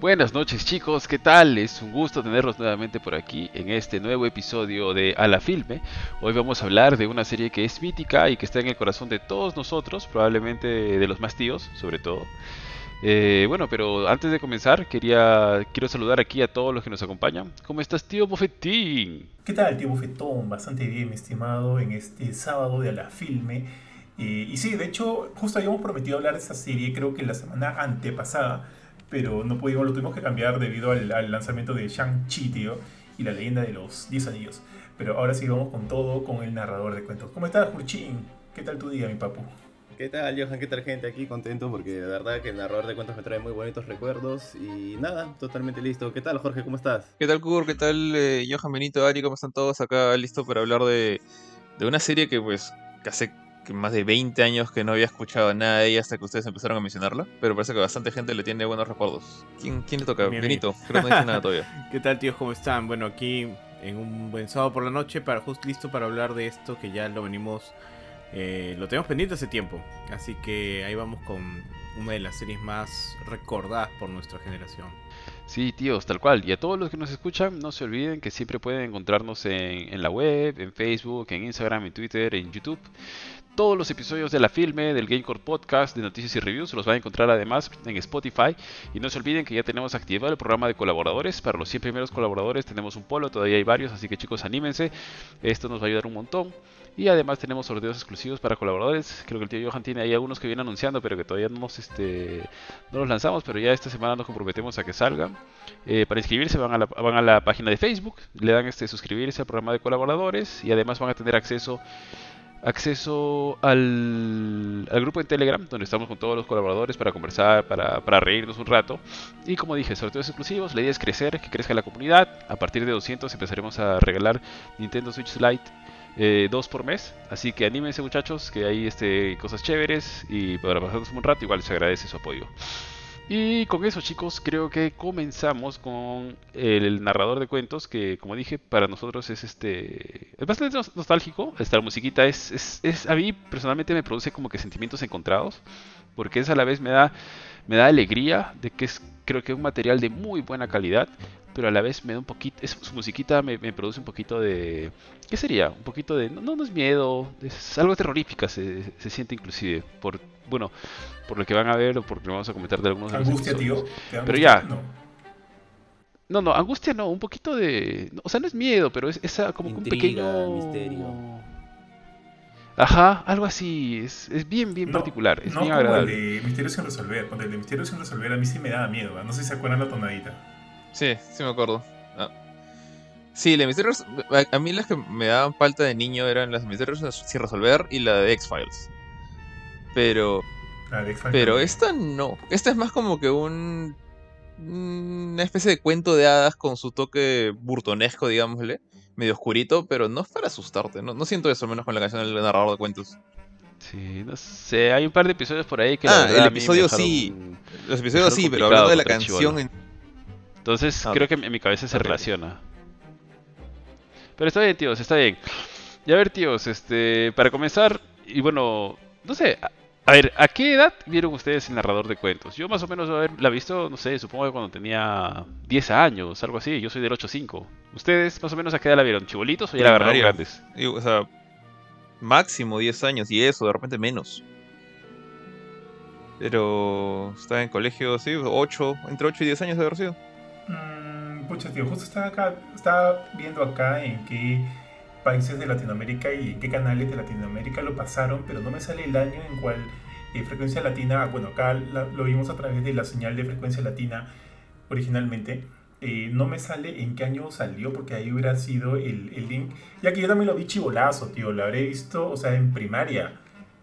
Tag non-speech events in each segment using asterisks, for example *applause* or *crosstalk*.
Buenas noches chicos, ¿qué tal? Es un gusto tenerlos nuevamente por aquí en este nuevo episodio de A la Filme. Hoy vamos a hablar de una serie que es mítica y que está en el corazón de todos nosotros, probablemente de los más tíos, sobre todo. Eh, bueno, pero antes de comenzar, quería quiero saludar aquí a todos los que nos acompañan. ¿Cómo estás, tío Bofetín? ¿Qué tal, tío Bofetón? Bastante bien, mi estimado, en este sábado de A la Filme. Eh, y sí, de hecho, justo habíamos prometido hablar de esta serie, creo que la semana antepasada pero no pudimos, lo tuvimos que cambiar debido al, lanzamiento de Shang-Chi, tío, y la leyenda de los 10 anillos. Pero ahora sí vamos con todo, con el narrador de cuentos. ¿Cómo estás, Jurchin? ¿Qué tal tu día, mi papu? ¿Qué tal, Johan? ¿Qué tal, gente? Aquí contento porque de verdad que el narrador de cuentos me trae muy bonitos recuerdos y nada, totalmente listo. ¿Qué tal, Jorge? ¿Cómo estás? ¿Qué tal, Kur? ¿Qué tal, eh, Johan Benito, Ari? ¿Cómo están todos acá? Listo para hablar de, de una serie que, pues, que hace más de 20 años que no había escuchado nada de ella hasta que ustedes empezaron a mencionarla, pero parece que bastante gente le tiene buenos recuerdos. ¿Quién, quién le toca? Benito, creo que no dice nada todavía. *laughs* ¿Qué tal, tíos? ¿Cómo están? Bueno, aquí en un buen sábado por la noche, para justo listo para hablar de esto que ya lo venimos, eh, lo tenemos pendiente hace tiempo. Así que ahí vamos con una de las series más recordadas por nuestra generación. Sí, tíos, tal cual. Y a todos los que nos escuchan, no se olviden que siempre pueden encontrarnos en, en la web, en Facebook, en Instagram, en Twitter, en YouTube todos los episodios de la filme, del Gamecore Podcast, de noticias y reviews, los van a encontrar además en Spotify. Y no se olviden que ya tenemos activado el programa de colaboradores. Para los 100 primeros colaboradores tenemos un polo, todavía hay varios, así que chicos, anímense. Esto nos va a ayudar un montón. Y además tenemos sorteos exclusivos para colaboradores. Creo que el tío Johan tiene ahí algunos que viene anunciando, pero que todavía no, nos, este, no los lanzamos. Pero ya esta semana nos comprometemos a que salgan. Eh, para inscribirse van a, la, van a la página de Facebook, le dan este suscribirse al programa de colaboradores y además van a tener acceso acceso al, grupo de Telegram, donde estamos con todos los colaboradores para conversar, para, reírnos un rato. Y como dije, sorteos exclusivos, la idea es crecer, que crezca la comunidad. A partir de 200 empezaremos a regalar Nintendo Switch Lite eh, dos por mes. Así que anímense muchachos, que hay este, cosas chéveres y para pasarnos un rato igual les agradece su apoyo. Y con eso chicos, creo que comenzamos con el narrador de cuentos que como dije para nosotros es este es bastante nostálgico. Esta musiquita es, es, es, a mí personalmente me produce como que sentimientos encontrados porque es a la vez me da me da alegría de que es creo que es un material de muy buena calidad pero a la vez me da un poquito, su musiquita me, produce un poquito de, ¿qué sería? Un poquito de, no, no es miedo, es algo terrorífica, se, se siente inclusive, por, bueno, por lo que van a ver o por lo que vamos a comentar de algunos Angustia, tío. Pero ya. No. no. angustia no, un poquito de, o sea, no es miedo, pero es, como un pequeño misterio. Ajá, algo así, es, es bien, bien particular, es bien agradable. el de Misterio sin resolver, cuando el de Misterio sin resolver a mí sí me daba miedo, no sé si se acuerdan la tonadita. Sí, sí me acuerdo. Ah. Sí, la misterios. A mí las que me daban falta de niño eran las misterios sin resolver y la de X-Files. Pero. pero esta no. Esta es más como que un. Una especie de cuento de hadas con su toque burtonesco, digámosle. Medio oscurito, pero no es para asustarte. No, no siento eso, al menos con la canción del narrador de cuentos. Sí, no sé. Hay un par de episodios por ahí que. Ah, el episodio sí. Los episodios sí, pero hablando de la canción en entonces creo que en mi cabeza se relaciona. Pero está bien, tíos, está bien. Y a ver, tíos, este, para comenzar, y bueno, no sé, a, ver, ¿a qué edad vieron ustedes el narrador de cuentos? Yo más o menos la he visto, no sé, supongo que cuando tenía 10 años, algo así, yo soy del 8-5. ¿Ustedes más o menos a qué edad la vieron? ¿Chibolitos o ya la agarraron grandes? o sea, máximo 10 años y eso, de repente menos. Pero estaba en colegio, sí, 8, entre 8 y 10 años de haber sido. Pucha, tío, justo estaba, acá, estaba viendo acá en qué países de Latinoamérica y en qué canales de Latinoamérica lo pasaron, pero no me sale el año en cual eh, Frecuencia Latina, bueno, acá lo vimos a través de la señal de Frecuencia Latina originalmente. Eh, no me sale en qué año salió, porque ahí hubiera sido el, el link. Ya que yo también lo vi chivolazo, tío. Lo habré visto, o sea, en primaria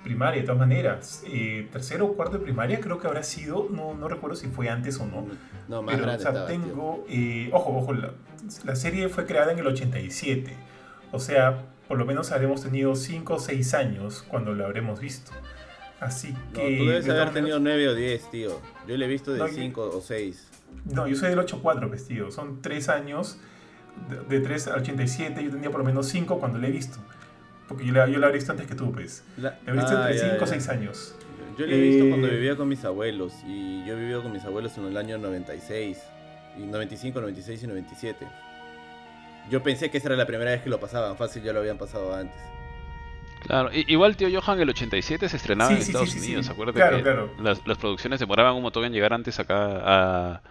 primaria, de todas maneras. Eh, tercero o cuarto de primaria creo que habrá sido, no, no recuerdo si fue antes o no. No, más Pero, o sea, tengo, eh, ojo, ojo, la, serie fue creada en el 87. O sea, por lo menos habremos tenido 5 o 6 años cuando la habremos visto. Así que... tú debes haber tenido 9 o 10, tío. Yo la he visto de 5 o 6. No, yo soy del 8-4, vestido. Son 3 años. De, de 3 al 87 yo tenía por lo menos 5 cuando la he visto. Porque yo la, yo la he visto antes que tú, pues. La, he visto entre 5 o 6 años. Yo lo he visto cuando eh, vivía con mis abuelos y yo he vivido con mis abuelos en el año 96, y 95, 96 y 97. Yo pensé que esa era la primera vez que lo pasaban, fácil ya lo habían pasado antes. Claro, igual tío Johan el 87 se estrenaba en Estados Unidos, acuérdate que Las, las, producciones demoraban un montón en llegar antes acá a...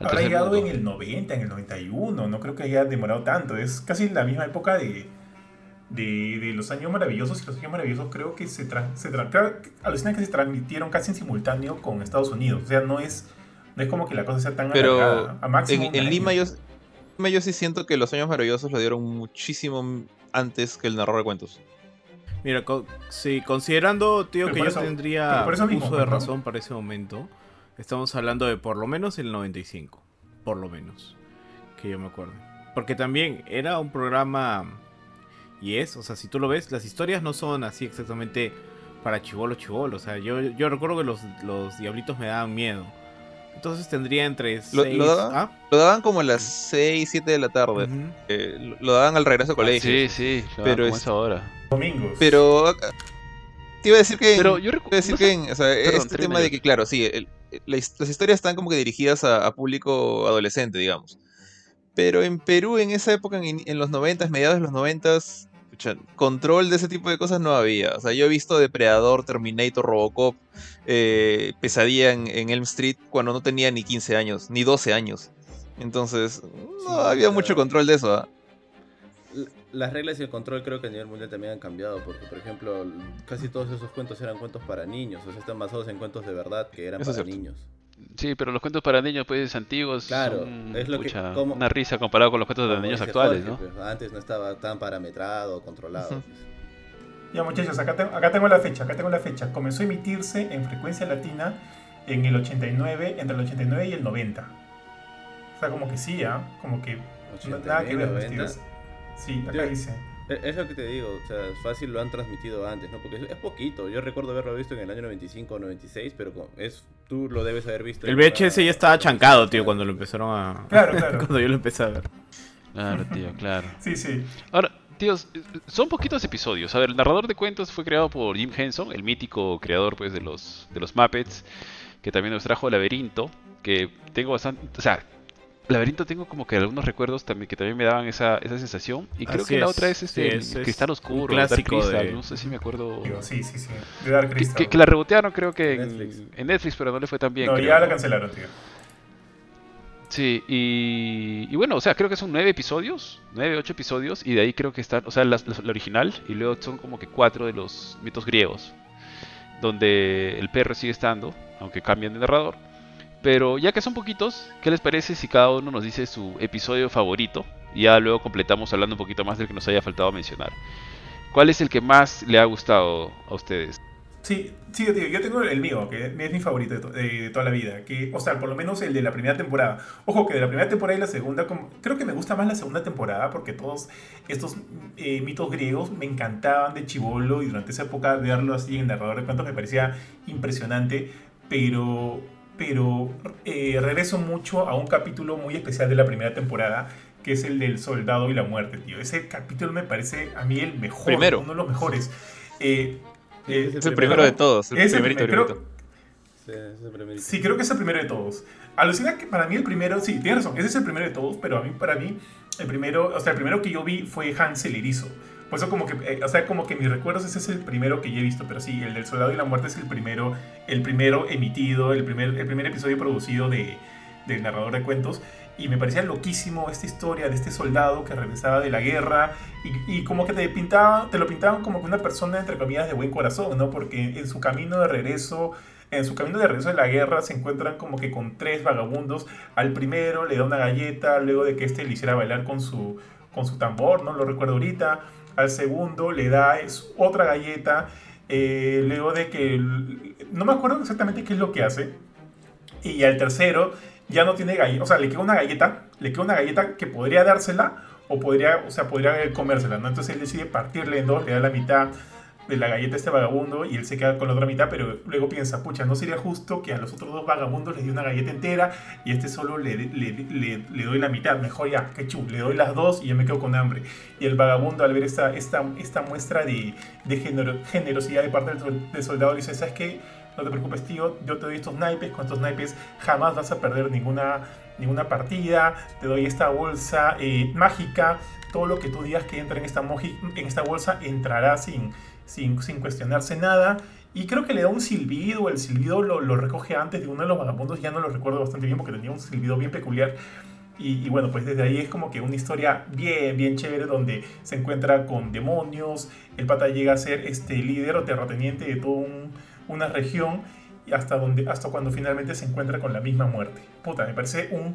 Habrá llegado en el 90, en el 91, no creo que haya demorado tanto, es casi la misma época de, de, los años maravillosos y los años maravillosos creo que se, tra se alucinan que se transmitieron casi en simultáneo con Estados Unidos, o sea, no es, no es como que la cosa sea tan Pero a máximo en, Lima yo, yo sí siento que los años maravillosos lo dieron muchísimo antes que el narrador de cuentos. Mira, sí, considerando, tío, que yo tendría uso de razón para ese momento, estamos hablando de por lo menos el 95. Por lo menos. Que yo me acuerdo. Porque también era un programa. Y es, o sea, si tú lo ves, las historias no son así exactamente para chivolo chivolo. O sea, yo, yo recuerdo que los, los diablitos me daban miedo. Entonces tendría entre lo, lo, daban, ¿ah? lo, daban, como a las 6, 7 de la tarde. Eh, lo, daban al regreso a colegio. Sí, sí, pero es ahora. Domingos. Pero te iba a decir que, pero yo decir que o sea, este tema de que claro, sí, las historias están como que dirigidas a, público adolescente, digamos. Pero en Perú en esa época, en, en los 90, mediados de los 90, control de ese tipo de cosas no había. O sea, yo he visto Depredador, Terminator, Robocop, eh, Pesadilla en, Elm Street cuando no tenía ni 15 años, ni 12 años. Entonces, no había mucho control de eso. ¿ah? Las reglas y el control creo que a nivel mundial también han cambiado, porque por ejemplo, casi todos esos cuentos eran cuentos para niños, o sea, están basados en cuentos de verdad que eran para niños. Sí, pero los cuentos para niños pues antiguos claro, es lo que, una risa comparado con los cuentos de niños actuales, ¿no? Pues, antes no estaba tan parametrado, controlado. Ya muchachos, acá, acá tengo la fecha, acá tengo la fecha. Comenzó a emitirse en frecuencia latina en el 89, entre el 89 y el 90. O sea, como que sí, ¿ah? Como que nada que ver, 90. Sí, acá dice. E, es lo que te digo, o sea, fácil lo han transmitido antes, ¿no? Porque es, poquito. Yo recuerdo haberlo visto en el año 95 o 96, pero es, tú lo debes haber visto. El VHS ya estaba chancado, tío, cuando lo empezaron a. *laughs* Claro, claro. *laughs* cuando yo lo empecé a ver. Claro, tío, claro. sí, sí. Ahora, tíos, son poquitos episodios. A ver, el narrador de cuentos fue creado por Jim Henson, el mítico creador, pues, de los, de los Muppets, que también nos trajo Laberinto, que tengo bastante. O sea, Laberinto tengo como que algunos recuerdos también que también me daban esa, esa sensación. Y creo que la otra es este Cristal Oscuro, clásico no sé si me acuerdo. sí, sí, sí. Que, la rebotearon creo que en Netflix. pero no le fue tan bien. No, ya la cancelaron, tío. Sí, y, y, bueno, o sea, creo que son nueve episodios, nueve, ocho episodios, y de ahí creo que están, o sea, la, la, original, y luego son como que cuatro de los mitos griegos, donde el perro sigue estando, aunque cambian de narrador. Pero ya que son poquitos, ¿qué les parece si cada uno nos dice su episodio favorito? Ya luego completamos hablando un poquito más del que nos haya faltado mencionar. ¿Cuál es el que más le ha gustado a ustedes? Sí, sí, tío, yo tengo el mío, que es mi favorito de, toda la vida. Que, o sea, por lo menos el de la primera temporada. Ojo, que de la primera temporada y la segunda, creo que me gusta más la segunda temporada porque todos estos eh, mitos griegos me encantaban de chivolo y durante esa época verlo así en narrador de cuentos me parecía impresionante. Pero pero eh, regreso mucho a un capítulo muy especial de la primera temporada, que es el del soldado y la muerte, tío. Ese capítulo me parece a mí el mejor, primero. uno de los mejores. Eh, eh, es el primero, de todos, el primerito, creo, sí, creo que es el primero de todos. Alucina que para mí el primero, sí, tienes razón, ese es el primero de todos, pero a mí, para mí, el primero, o sea, el primero que yo vi fue Hansel Erizo. Por eso como que, eh, o sea, como que mis recuerdos ese es el primero que yo he visto, pero sí, el del Soldado y la Muerte es el primero, el primero emitido, el primer, el primer episodio producido de, del narrador de cuentos. Y me parecía loquísimo esta historia de este soldado que regresaba de la guerra y, y como que te, pintaban, te lo pintaban como una persona, entre comillas, de buen corazón, ¿no? Porque en su camino de regreso en su camino de regreso de la guerra se encuentran como que con tres vagabundos. Al primero le da una galleta, luego de que este le hiciera bailar con su, con su tambor, no lo recuerdo ahorita al segundo le da otra galleta, eh, luego de que, no me acuerdo exactamente qué es lo que hace, y al tercero ya no tiene galleta, o sea, le queda una galleta, le queda una galleta que podría dársela o podría, o sea, podría comérsela, ¿no? Entonces él decide partirle en dos, le da la mitad de la galleta a este vagabundo y él se queda con la otra mitad, pero luego piensa, pucha, no sería justo que a los otros dos vagabundos les dé una galleta entera y este solo le, le, le, doy la mitad, mejor ya, que chu, le doy las dos y yo me quedo con hambre. Y el vagabundo al ver esta, esta, esta muestra de, de generosidad de parte del, soldado dice, ¿sabes qué? No te preocupes, tío, yo te doy estos naipes, con estos naipes jamás vas a perder ninguna, ninguna partida, te doy esta bolsa eh, mágica, todo lo que tú digas que entra en esta, en esta bolsa entrará sin sin, cuestionarse nada. Y creo que le da un silbido, el silbido lo, recoge antes de uno de los vagabundos, ya no lo recuerdo bastante bien porque tenía un silbido bien peculiar. Y, bueno, pues desde ahí es como que una historia bien, bien chévere donde se encuentra con demonios, el pata llega a ser este líder o terrateniente de toda una región y hasta, donde, hasta cuando finalmente se encuentra con la misma muerte. Puta, me parece un,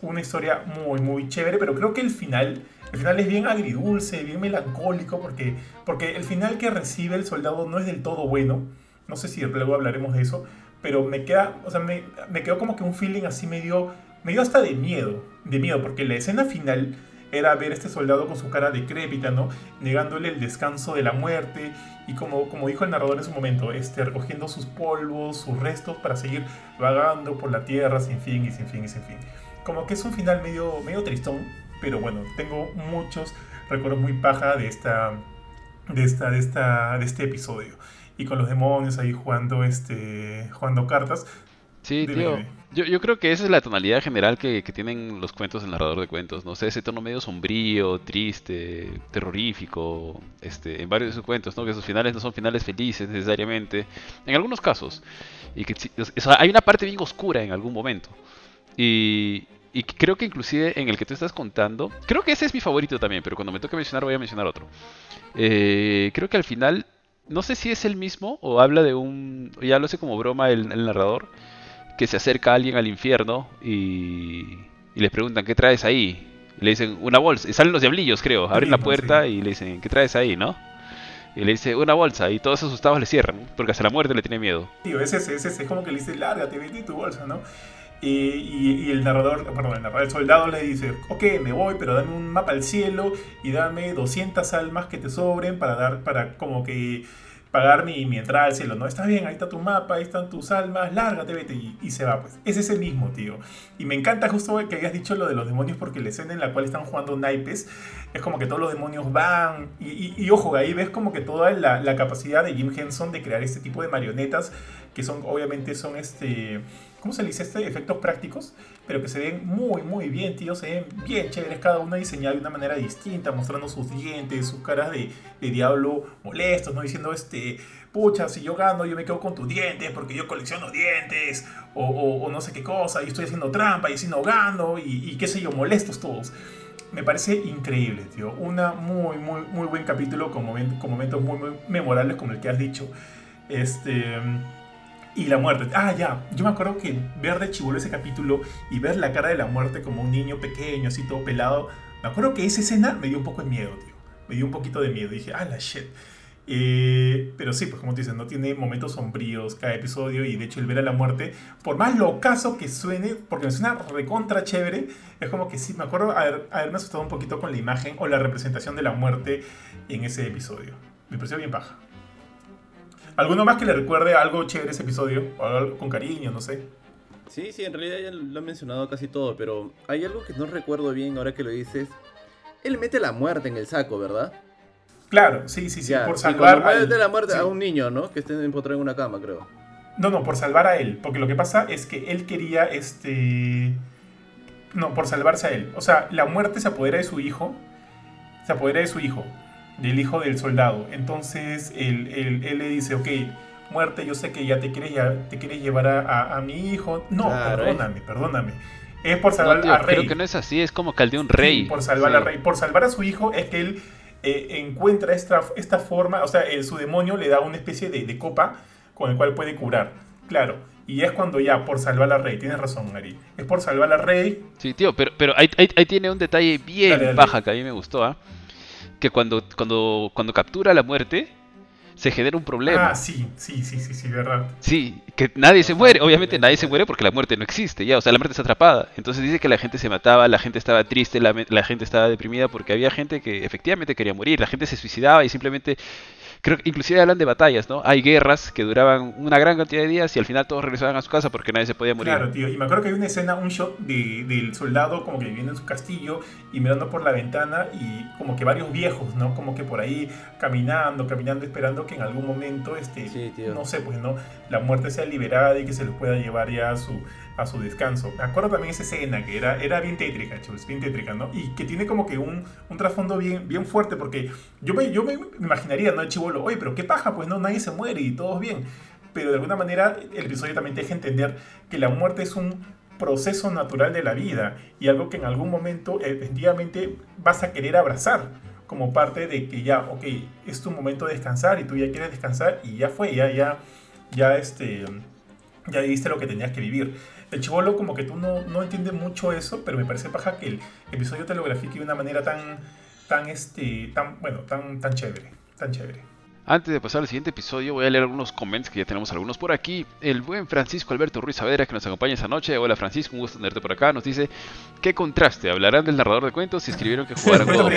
una historia muy, muy chévere, pero creo que el final el final es bien agridulce, bien melancólico, porque, porque el final que recibe el soldado no es del todo bueno. No sé si luego hablaremos de eso, pero me queda, o sea, me, me quedó como que un feeling así medio, medio hasta de miedo, de miedo, porque la escena final era ver a este soldado con su cara decrépita, ¿no? Negándole el descanso de la muerte y como, como dijo el narrador en su momento, este, recogiendo sus polvos, sus restos para seguir vagando por la tierra sin fin y sin fin y sin fin. Como que es un final medio, medio tristón, pero bueno, tengo muchos recuerdos muy paja de esta, de esta, de esta, de este episodio. Y con los demonios ahí jugando, este, jugando cartas. Sí, tío. Yo, yo, creo que esa es la tonalidad general que, que, tienen los cuentos del narrador de cuentos. No sé, ese tono medio sombrío, triste, terrorífico, este, en varios de sus cuentos, ¿no? Que sus finales no son finales felices necesariamente. En algunos casos. Y que hay una parte bien oscura en algún momento. Y, y creo que inclusive en el que tú estás contando, creo que ese es mi favorito también, pero cuando me toque mencionar voy a mencionar otro. Eh, creo que al final, no sé si es el mismo o habla de un, ya lo sé como broma el, narrador, que se acerca a alguien al infierno y, le preguntan, ¿qué traes ahí? Y le dicen, una bolsa, y salen los diablillos creo, abren la puerta y le dicen, ¿qué traes ahí, no? Y le dice, una bolsa, y todos asustados le cierran, porque hasta la muerte le tiene miedo. Tío, ese, ese, ese es como que le dice, lárgate, vete tu bolsa, ¿no? Y, el narrador, perdón, el narrador, soldado le dice, ok, me voy, pero dame un mapa al cielo y dame 200 almas que te sobren para dar, para como que pagar mi, mi entrada al cielo, ¿no? Está bien, ahí está tu mapa, ahí están tus almas, lárgate, vete, y, se va, pues. Es ese mismo, tío. Y me encanta justo que hayas dicho lo de los demonios, porque la escena en la cual están jugando naipes, es como que todos los demonios van, y, y, ojo, ahí ves como que toda la, la, capacidad de Jim Henson de crear este tipo de marionetas, que son, obviamente, son este ¿cómo se le dice este? Efectos prácticos, pero que se ven muy, muy bien, tío. Se ven bien chéveres, cada una diseñada de una manera distinta, mostrando sus dientes, sus caras de, diablo molestos, ¿no? Diciendo, este, pucha, si yo gano, yo me quedo con tus dientes porque yo colecciono dientes, o, no sé qué cosa, y estoy haciendo trampa y así no gano, y, qué sé yo, molestos todos. Me parece increíble, tío. Una muy, muy, muy buen capítulo con, con momentos muy, muy memorables como el que has dicho. Este y la muerte. Ah, ya. Yo me acuerdo que ver de chivolo ese capítulo y ver la cara de la muerte como un niño pequeño, así todo pelado. Me acuerdo que esa escena me dio un poco de miedo, tío. Me dio un poquito de miedo. Dije, ah, la shit. Eh, pero sí, pues como te dicen, no tiene momentos sombríos cada episodio y de hecho el ver a la muerte, por más locazo que suene, porque me suena recontra chévere, es como que sí, me acuerdo haber, haberme asustado un poquito con la imagen o la representación de la muerte en ese episodio. Me pareció bien baja. ¿Alguno más que le recuerde algo chévere ese episodio? O algo con cariño, no sé. Sí, sí, en realidad ya lo he mencionado casi todo, pero hay algo que no recuerdo bien ahora que lo dices. Él mete la muerte en el saco, ¿verdad? Claro, sí, sí, sí, por salvar a la muerte a un niño, ¿no? Que esté empotrado en una cama, creo. No, no, por salvar a él, porque lo que pasa es que él quería, este... No, por salvarse a él. O sea, la muerte se apodera de su hijo, se apodera de su hijo, del hijo del soldado. Entonces él, le dice, ok, muerte, yo sé que ya te quieres, ya te quieres llevar a, mi hijo. No, perdóname, perdóname. Es por salvar a Rey. Creo que no es así, es como que de un rey. por salvar a Rey. Por salvar a su hijo es que él eh, encuentra esta, esta forma, o sea, su demonio le da una especie de, copa con el cual puede curar. Claro. Y es cuando ya, por salvar a Rey, tienes razón, Ari. Es por salvar a Rey. Sí, tío, pero, pero ahí, ahí, tiene un detalle bien baja que a mí me gustó, ¿ah? Que cuando, cuando, cuando captura la muerte, se genera un problema. Ah, sí, sí, sí, sí, sí, verdad. Sí, que nadie se muere, obviamente nadie se muere porque la muerte no existe, ya, o sea, la muerte está atrapada. Entonces dice que la gente se mataba, la gente estaba triste, la, la gente estaba deprimida porque había gente que efectivamente quería morir, la gente se suicidaba y simplemente creo que inclusive hablan de batallas, ¿no? Hay guerras que duraban una gran cantidad de días y al final todos regresaban a su casa porque nadie se podía morir. Claro, tío. Y me acuerdo que hay una escena, un shot de, del soldado como que viviendo en su castillo y mirando por la ventana y como que varios viejos, ¿no? Como que por ahí caminando, caminando, esperando que en algún momento, este, no sé, pues, ¿no? La muerte sea liberada y que se los pueda llevar ya a su a su descanso. Me acuerdo también esa escena que era, era bien tétrica, chicos, bien tétrica, ¿no? Y que tiene como que un, un trasfondo bien, bien fuerte, porque yo me, yo me imaginaría, ¿no? El chivolo, oye, pero qué paja, pues no, nadie se muere y todo bien. Pero de alguna manera el episodio también deja entender que la muerte es un proceso natural de la vida y algo que en algún momento efectivamente vas a querer abrazar como parte de que ya, ok, es tu momento de descansar y tú ya quieres descansar y ya fue, ya, ya, ya, este, ya viviste lo que tenías que vivir el chivolo como que tú no, no entiendes mucho eso, pero me parece paja que el episodio te lo grafique de una manera tan, tan, este, tan, bueno, tan, tan chévere, tan chévere. Antes de pasar al siguiente episodio, voy a leer algunos comments que ya tenemos algunos por aquí. El buen Francisco Alberto Ruiz Saavedra, que nos acompaña esta noche. Hola Francisco, un gusto tenerte por acá. Nos dice: ¿Qué contraste? Hablarán del narrador de cuentos y escribieron que jugaran *laughs* God of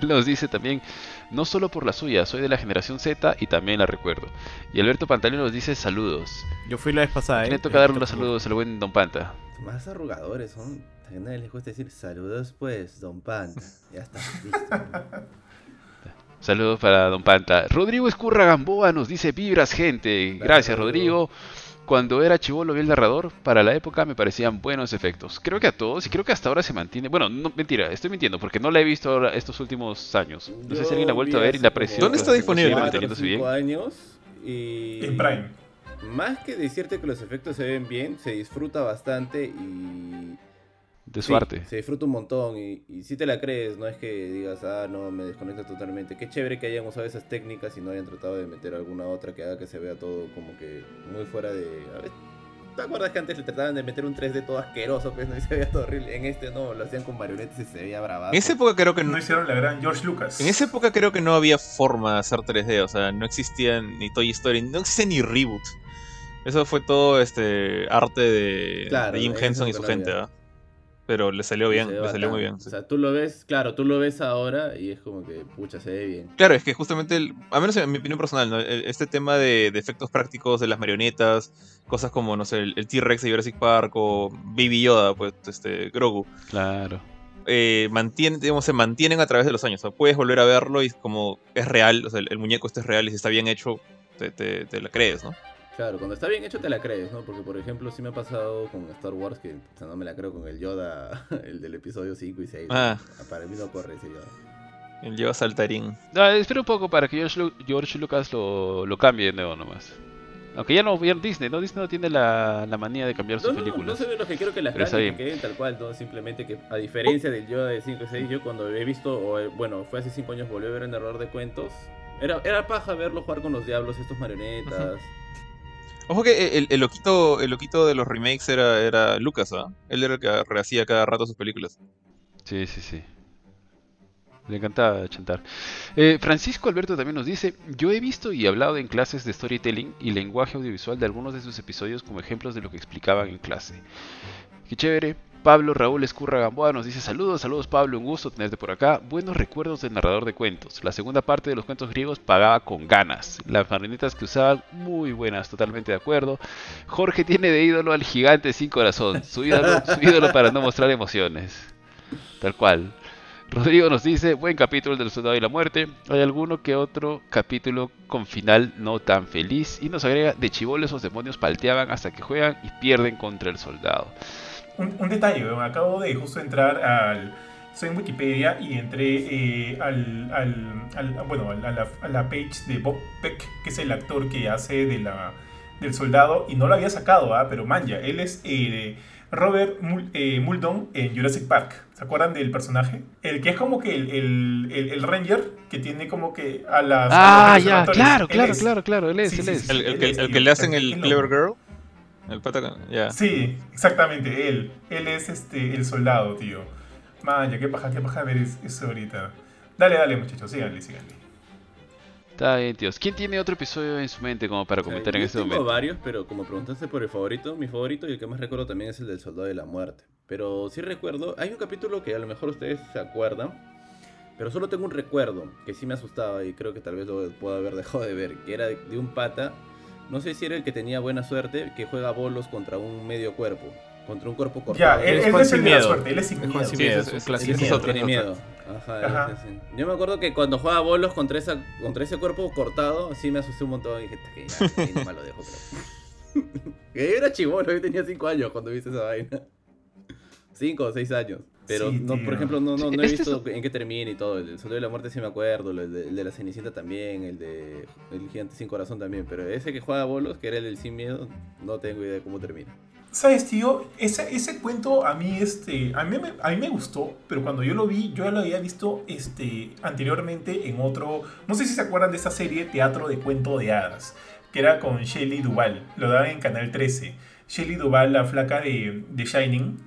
*laughs* Nos dice también: no solo por la suya, soy de la generación Z y también la recuerdo. Y Alberto Pantalón nos dice saludos. Yo fui la vez pasada, ¿eh? Me toca darle unos saludos al buen Don Panta. Más arrugadores son. Nadie les gusta decir saludos, pues, Don Panta. Ya está, listo. *laughs* Saludos para Don Panta. Rodrigo Escurra Gamboa nos dice vibras, gente. Gracias, Rodrigo cuando era chivolo vi el narrador, para la época me parecían buenos efectos. Creo que a todos, y creo que hasta ahora se mantiene. Bueno, no, mentira, estoy mintiendo, porque no la he visto ahora estos últimos años. No sé si alguien la ha vuelto a ver y la apreció. ¿Dónde está disponible? Años y... En Prime. Más que decirte que los efectos se ven bien, se disfruta bastante y de su arte. Se disfruta un montón y, si te la crees, no es que digas, ah, no, me desconecta totalmente. Qué chévere que hayan usado esas técnicas y no hayan tratado de meter alguna otra que haga que se vea todo como que muy fuera de... A ver, ¿Te acuerdas que antes le trataban de meter un 3D todo asqueroso, pues no *laughs* y se veía todo horrible? En este no, lo hacían con marionetas y se veía bravazo. En esa época creo que no... no hicieron la gran George Lucas. En esa época creo que no había forma de hacer 3D, o sea, no existían ni Toy Story, no existía ni Reboot. Eso fue todo este arte de, de Jim Henson y su gente, ¿verdad? Pero le salió bien, le salió muy bien. O sea, tú lo ves, claro, tú lo ves ahora y es como que, pucha, se ve bien. Claro, es que justamente, el, a menos en mi opinión personal, ¿no? este tema de, efectos prácticos de las marionetas, cosas como, no sé, el, T-Rex de Jurassic Park o Baby Yoda, pues, este, Grogu. Claro. Eh, mantiene, digamos, se mantienen a través de los años. O sea, puedes volver a verlo y como es real, o sea, el, muñeco este es real y si está bien hecho, te, te, te la crees, ¿no? Claro, cuando está bien hecho te la crees, ¿no? Porque, por ejemplo, sí me ha pasado con Star Wars que o sea, no me la creo con el Yoda, *laughs* el del episodio 5 y 6. Ah. Para mí no corre ese Yoda. El Yoda saltarín. No, espera un poco para que George, Lucas lo, lo, cambie de nuevo nomás. Aunque ya no, ya Disney, ¿no? Disney no tiene la, la manía de cambiar sus películas. No, sé lo que quiero que las que queden tal cual, ¿no? Simplemente que, a diferencia del Yoda de 5 y 6, yo cuando he visto, o eh, bueno, fue hace 5 años, volví a ver en Error de Cuentos. Era, era paja verlo jugar con los diablos, estos marionetas. Ojo que el, loquito, el loquito de los remakes era, era Lucas, ¿ah? Él era el que rehacía cada rato sus películas. Sí, sí, sí. Le encantaba chantar. Eh, Francisco Alberto también nos dice, yo he visto y hablado en clases de storytelling y lenguaje audiovisual de algunos de sus episodios como ejemplos de lo que explicaban en clase. Qué chévere. Pablo Raúl Escurra Gamboa nos dice saludos, saludos Pablo, un gusto tenerte por acá. Buenos recuerdos del narrador de cuentos. La segunda parte de los cuentos griegos pagaba con ganas. Las marionetas que usaban, muy buenas, totalmente de acuerdo. Jorge tiene de ídolo al gigante sin corazón, su ídolo, su ídolo para no mostrar emociones. Tal cual. Rodrigo nos dice, buen capítulo del soldado y la muerte. Hay alguno que otro capítulo con final no tan feliz. Y nos agrega, de chivoles esos demonios palteaban hasta que juegan y pierden contra el soldado un, detalle, acabo de justo entrar al... Soy en Wikipedia y entré eh, al, al, bueno, a la, a, la, page de Bob Peck, que es el actor que hace de la, del soldado, y no lo había sacado, ¿ah? pero manja, él es eh, Robert eh, Muldoon en Jurassic Park. ¿Se acuerdan del personaje? El que es como que el, el, el, Ranger que tiene como que a las. Ah, ya, claro, claro, claro, claro, él es, él es. El, que, el, que le hacen el Clever Girl. El pata, ya. Sí, exactamente, él. Él es este el soldado, tío. Maya, qué paja, qué paja ver eso ahorita. Dale, dale, muchachos, síganle, síganle. Está bien, tíos. ¿Quién tiene otro episodio en su mente como para comentar en este tengo momento? varios, pero como preguntaste por el favorito, mi favorito y el que más recuerdo también es el del Soldado de la Muerte. Pero sí recuerdo, hay un capítulo que a lo mejor ustedes se acuerdan, Pero solo tengo un recuerdo que sí me asustaba y creo que tal vez lo puedo haber dejado de ver, que era de, un pata, no sé si era el que tenía buena suerte, que juega bolos contra un medio cuerpo, contra un cuerpo cortado. Ya, él, es el de suerte, él es sin miedo. Sí, es, es, es, miedo. Ajá, Yo me acuerdo que cuando jugaba bolos contra, esa, contra ese cuerpo cortado, sí me asusté un montón y dije, que lo dejo, que *laughs* era chivolo, yo tenía 5 años cuando viste esa vaina. 5 o 6 años. Pero, no, por ejemplo, no, no, no he visto en qué termina y todo. El Soldado de la Muerte sí me acuerdo, el de, el de, la Cenicienta también, el de El Gigante Sin Corazón también. Pero ese que juega bolos, que era el del Sin Miedo, no tengo idea de cómo termina. ¿Sabes, tío? Ese, ese cuento a mí, este, a, mí, a mí me gustó, pero cuando yo lo vi, yo lo había visto este, anteriormente en otro... No sé si se acuerdan de esa serie Teatro de Cuento de Hadas, que era con Shelley Duvall. Lo daban en Canal 13. Shelley Duvall, la flaca de, de Shining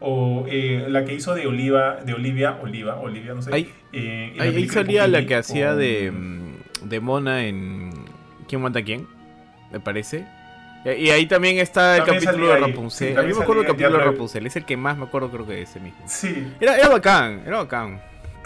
o eh, la que hizo de Oliva, de Olivia, Oliva, Olivia, no sé. Ahí, eh, ahí salía la que hacía de, mm, de Mona en ¿Quién manda a quién? Me parece. Y ahí también está el capítulo de Rapunzel. a mí me acuerdo el capítulo de Rapunzel, es el que más me acuerdo creo que de ese mismo. Sí. Era, era bacán, era bacán.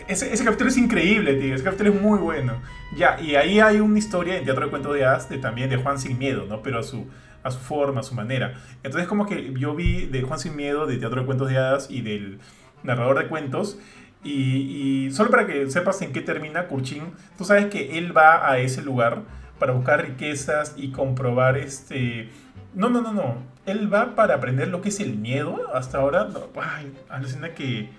Ese, ese, capítulo es increíble, tío. Ese capítulo es muy bueno. Ya, y ahí hay una historia en Teatro de Cuento de Hadas de, también de Juan Sin Miedo, ¿no? Pero a su, a su forma, a su manera. Entonces como que yo vi de Juan Sin Miedo, de Teatro de Cuentos de Hadas y del narrador de cuentos. Y, solo para que sepas en qué termina Kurchin, tú sabes que él va a ese lugar para buscar riquezas y comprobar este... No, no, no, no. Él va para aprender lo que es el miedo. Hasta ahora, ay, alucina que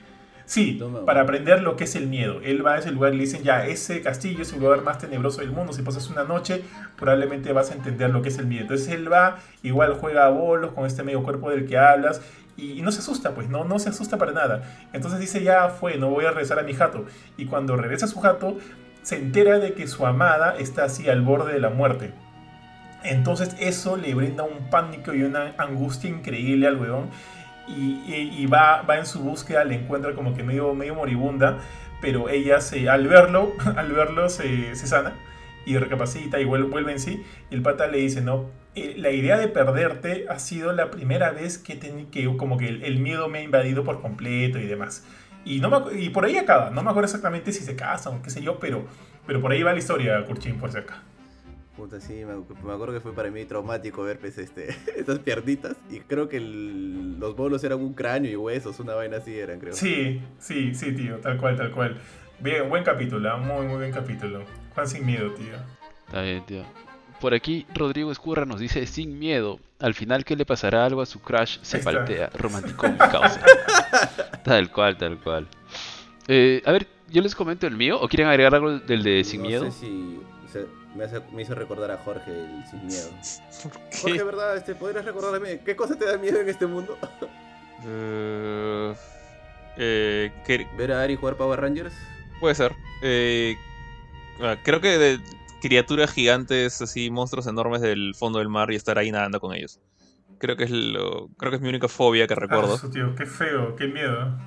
Sí, para aprender lo que es el miedo. Él va a ese lugar y le dicen, ya, ese castillo es el lugar más tenebroso del mundo. Si pasas una noche, probablemente vas a entender lo que es el miedo. Entonces él va, igual juega a bolos con este medio cuerpo del que hablas. Y, no se asusta, pues no, no se asusta para nada. Entonces dice, ya fue, no voy a regresar a mi jato. Y cuando regresa a su jato, se entera de que su amada está así al borde de la muerte. Entonces eso le brinda un pánico y una angustia increíble al weón y, va, va, en su búsqueda, le encuentra como que medio, medio moribunda, pero ella se, al verlo, *laughs* al verlo se, sana y recapacita y vuelve, vuelve, en sí. Y el pata le dice, no, eh, la idea de perderte ha sido la primera vez que, que como que el, miedo me ha invadido por completo y demás. Y, no y por ahí acaba, no me acuerdo exactamente si se casan o qué sé yo, pero, pero por ahí va la historia, Kurchin, por cerca. Puta, sí, me, acuerdo que fue para mí traumático ver pues, este, *laughs* estas piernitas. Y creo que los bolos eran un cráneo y huesos, una vaina así eran, creo. Sí, sí, sí, tío, tal cual, tal cual. Bien, buen capítulo, ¿ah? muy, muy buen capítulo. Juan sin miedo, tío. Está bien, tío. Por aquí Rodrigo Escurra nos dice sin miedo. Al final que le pasará algo a su crush se paltea. Romántico mi causa. *laughs* tal cual, tal cual. Eh, a ver, yo les comento el mío. ¿O quieren agregar algo del de sin miedo? Sé si me, hizo recordar a Jorge el sin miedo. *laughs* Jorge, ¿verdad? Este, ¿Podrías recordarme qué cosa te da miedo en este mundo? *laughs* Eh, eh, ¿Ver a Ari jugar Power Rangers? Puede ser. Eh, ah, creo que de criaturas gigantes, así, monstruos enormes del fondo del mar y estar ahí nadando con ellos. Creo que es lo, creo que es mi única fobia que recuerdo. Ah, tío, qué feo, qué miedo.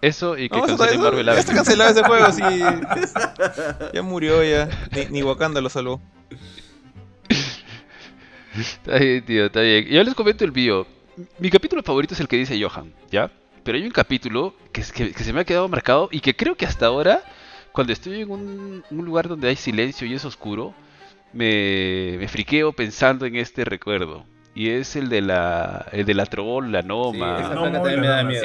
Eso y que cancelen Marvel Ya está cancelado ese juego, sí. *laughs* ya murió ya. Ni, Wakanda lo salvó. Está bien, tío, está bien. Yo les comento el video. Mi capítulo favorito es el que dice Johan, ¿ya? Pero hay un capítulo que, que, se me ha quedado marcado y que creo que hasta ahora, cuando estoy en un, lugar donde hay silencio y es oscuro, me, me friqueo pensando en este recuerdo y es el de la el de la troll, la noma. esa también me da miedo.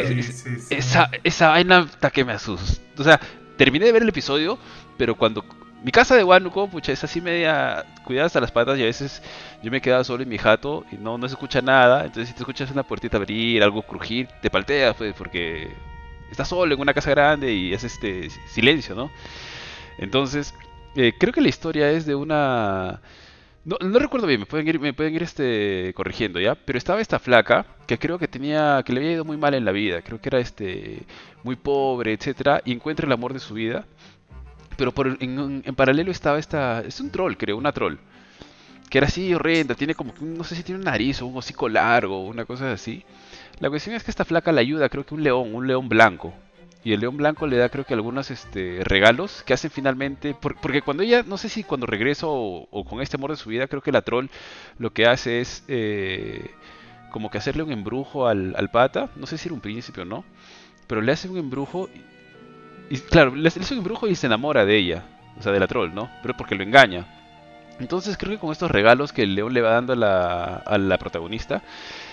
esa, esa vaina que me asusta. O sea, terminé de ver el episodio, pero cuando mi casa de Huánuco, pucha, es así media cuidada hasta las patas y a veces yo me he quedado solo en mi jato y no, no se escucha nada. Entonces si te escuchas una puertita abrir, algo crujir, te palteas, pues, porque estás solo en una casa grande y es este silencio, ¿no? Entonces, eh, creo que la historia es de una no, no recuerdo bien, me pueden ir, me pueden ir este, corrigiendo, ¿ya? Pero estaba esta flaca que creo que tenía, que le había ido muy mal en la vida, creo que era este, muy pobre, etcétera, y encuentra el amor de su vida. Pero por, en, en, paralelo estaba esta, es un troll, creo, una troll, que era así horrenda, tiene como, no sé si tiene un nariz o un hocico largo, una cosa así. La cuestión es que esta flaca le ayuda, creo que un león, un león blanco, y el león blanco le da creo que algunos este, regalos que hacen finalmente, porque cuando ella, no sé si cuando regresa o, con este amor de su vida, creo que la troll lo que hace es eh, como que hacerle un embrujo al, pata, no sé si era un príncipe o no, pero le hace un embrujo y claro, le, le un brujo y se enamora de ella, o sea, de la troll, ¿no? Pero porque lo engaña. Entonces creo que con estos regalos que el león le va dando a la, a la protagonista,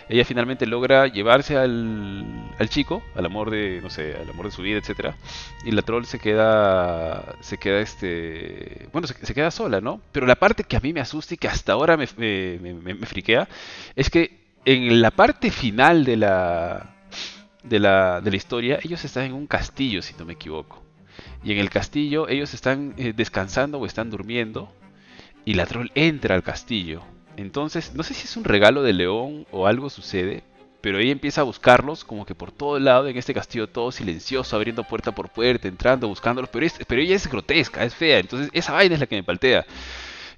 ella finalmente logra llevarse al, al, chico, al amor de, no sé, al amor de su vida, etcétera, y la troll se queda, se queda este, bueno, se, queda sola, ¿no? Pero la parte que a mí me asusta y que hasta ahora me, me, friquea, es que en la parte final de la, de la, de la historia, ellos están en un castillo, si no me equivoco. Y en el castillo ellos están eh, descansando o están durmiendo. Y la troll entra al castillo. Entonces, no sé si es un regalo de León o algo sucede, pero ella empieza a buscarlos como que por todo lado en este castillo todo silencioso, abriendo puerta por puerta, entrando, buscándolos, pero, pero ella es grotesca, es fea, entonces esa vaina es la que me paltea.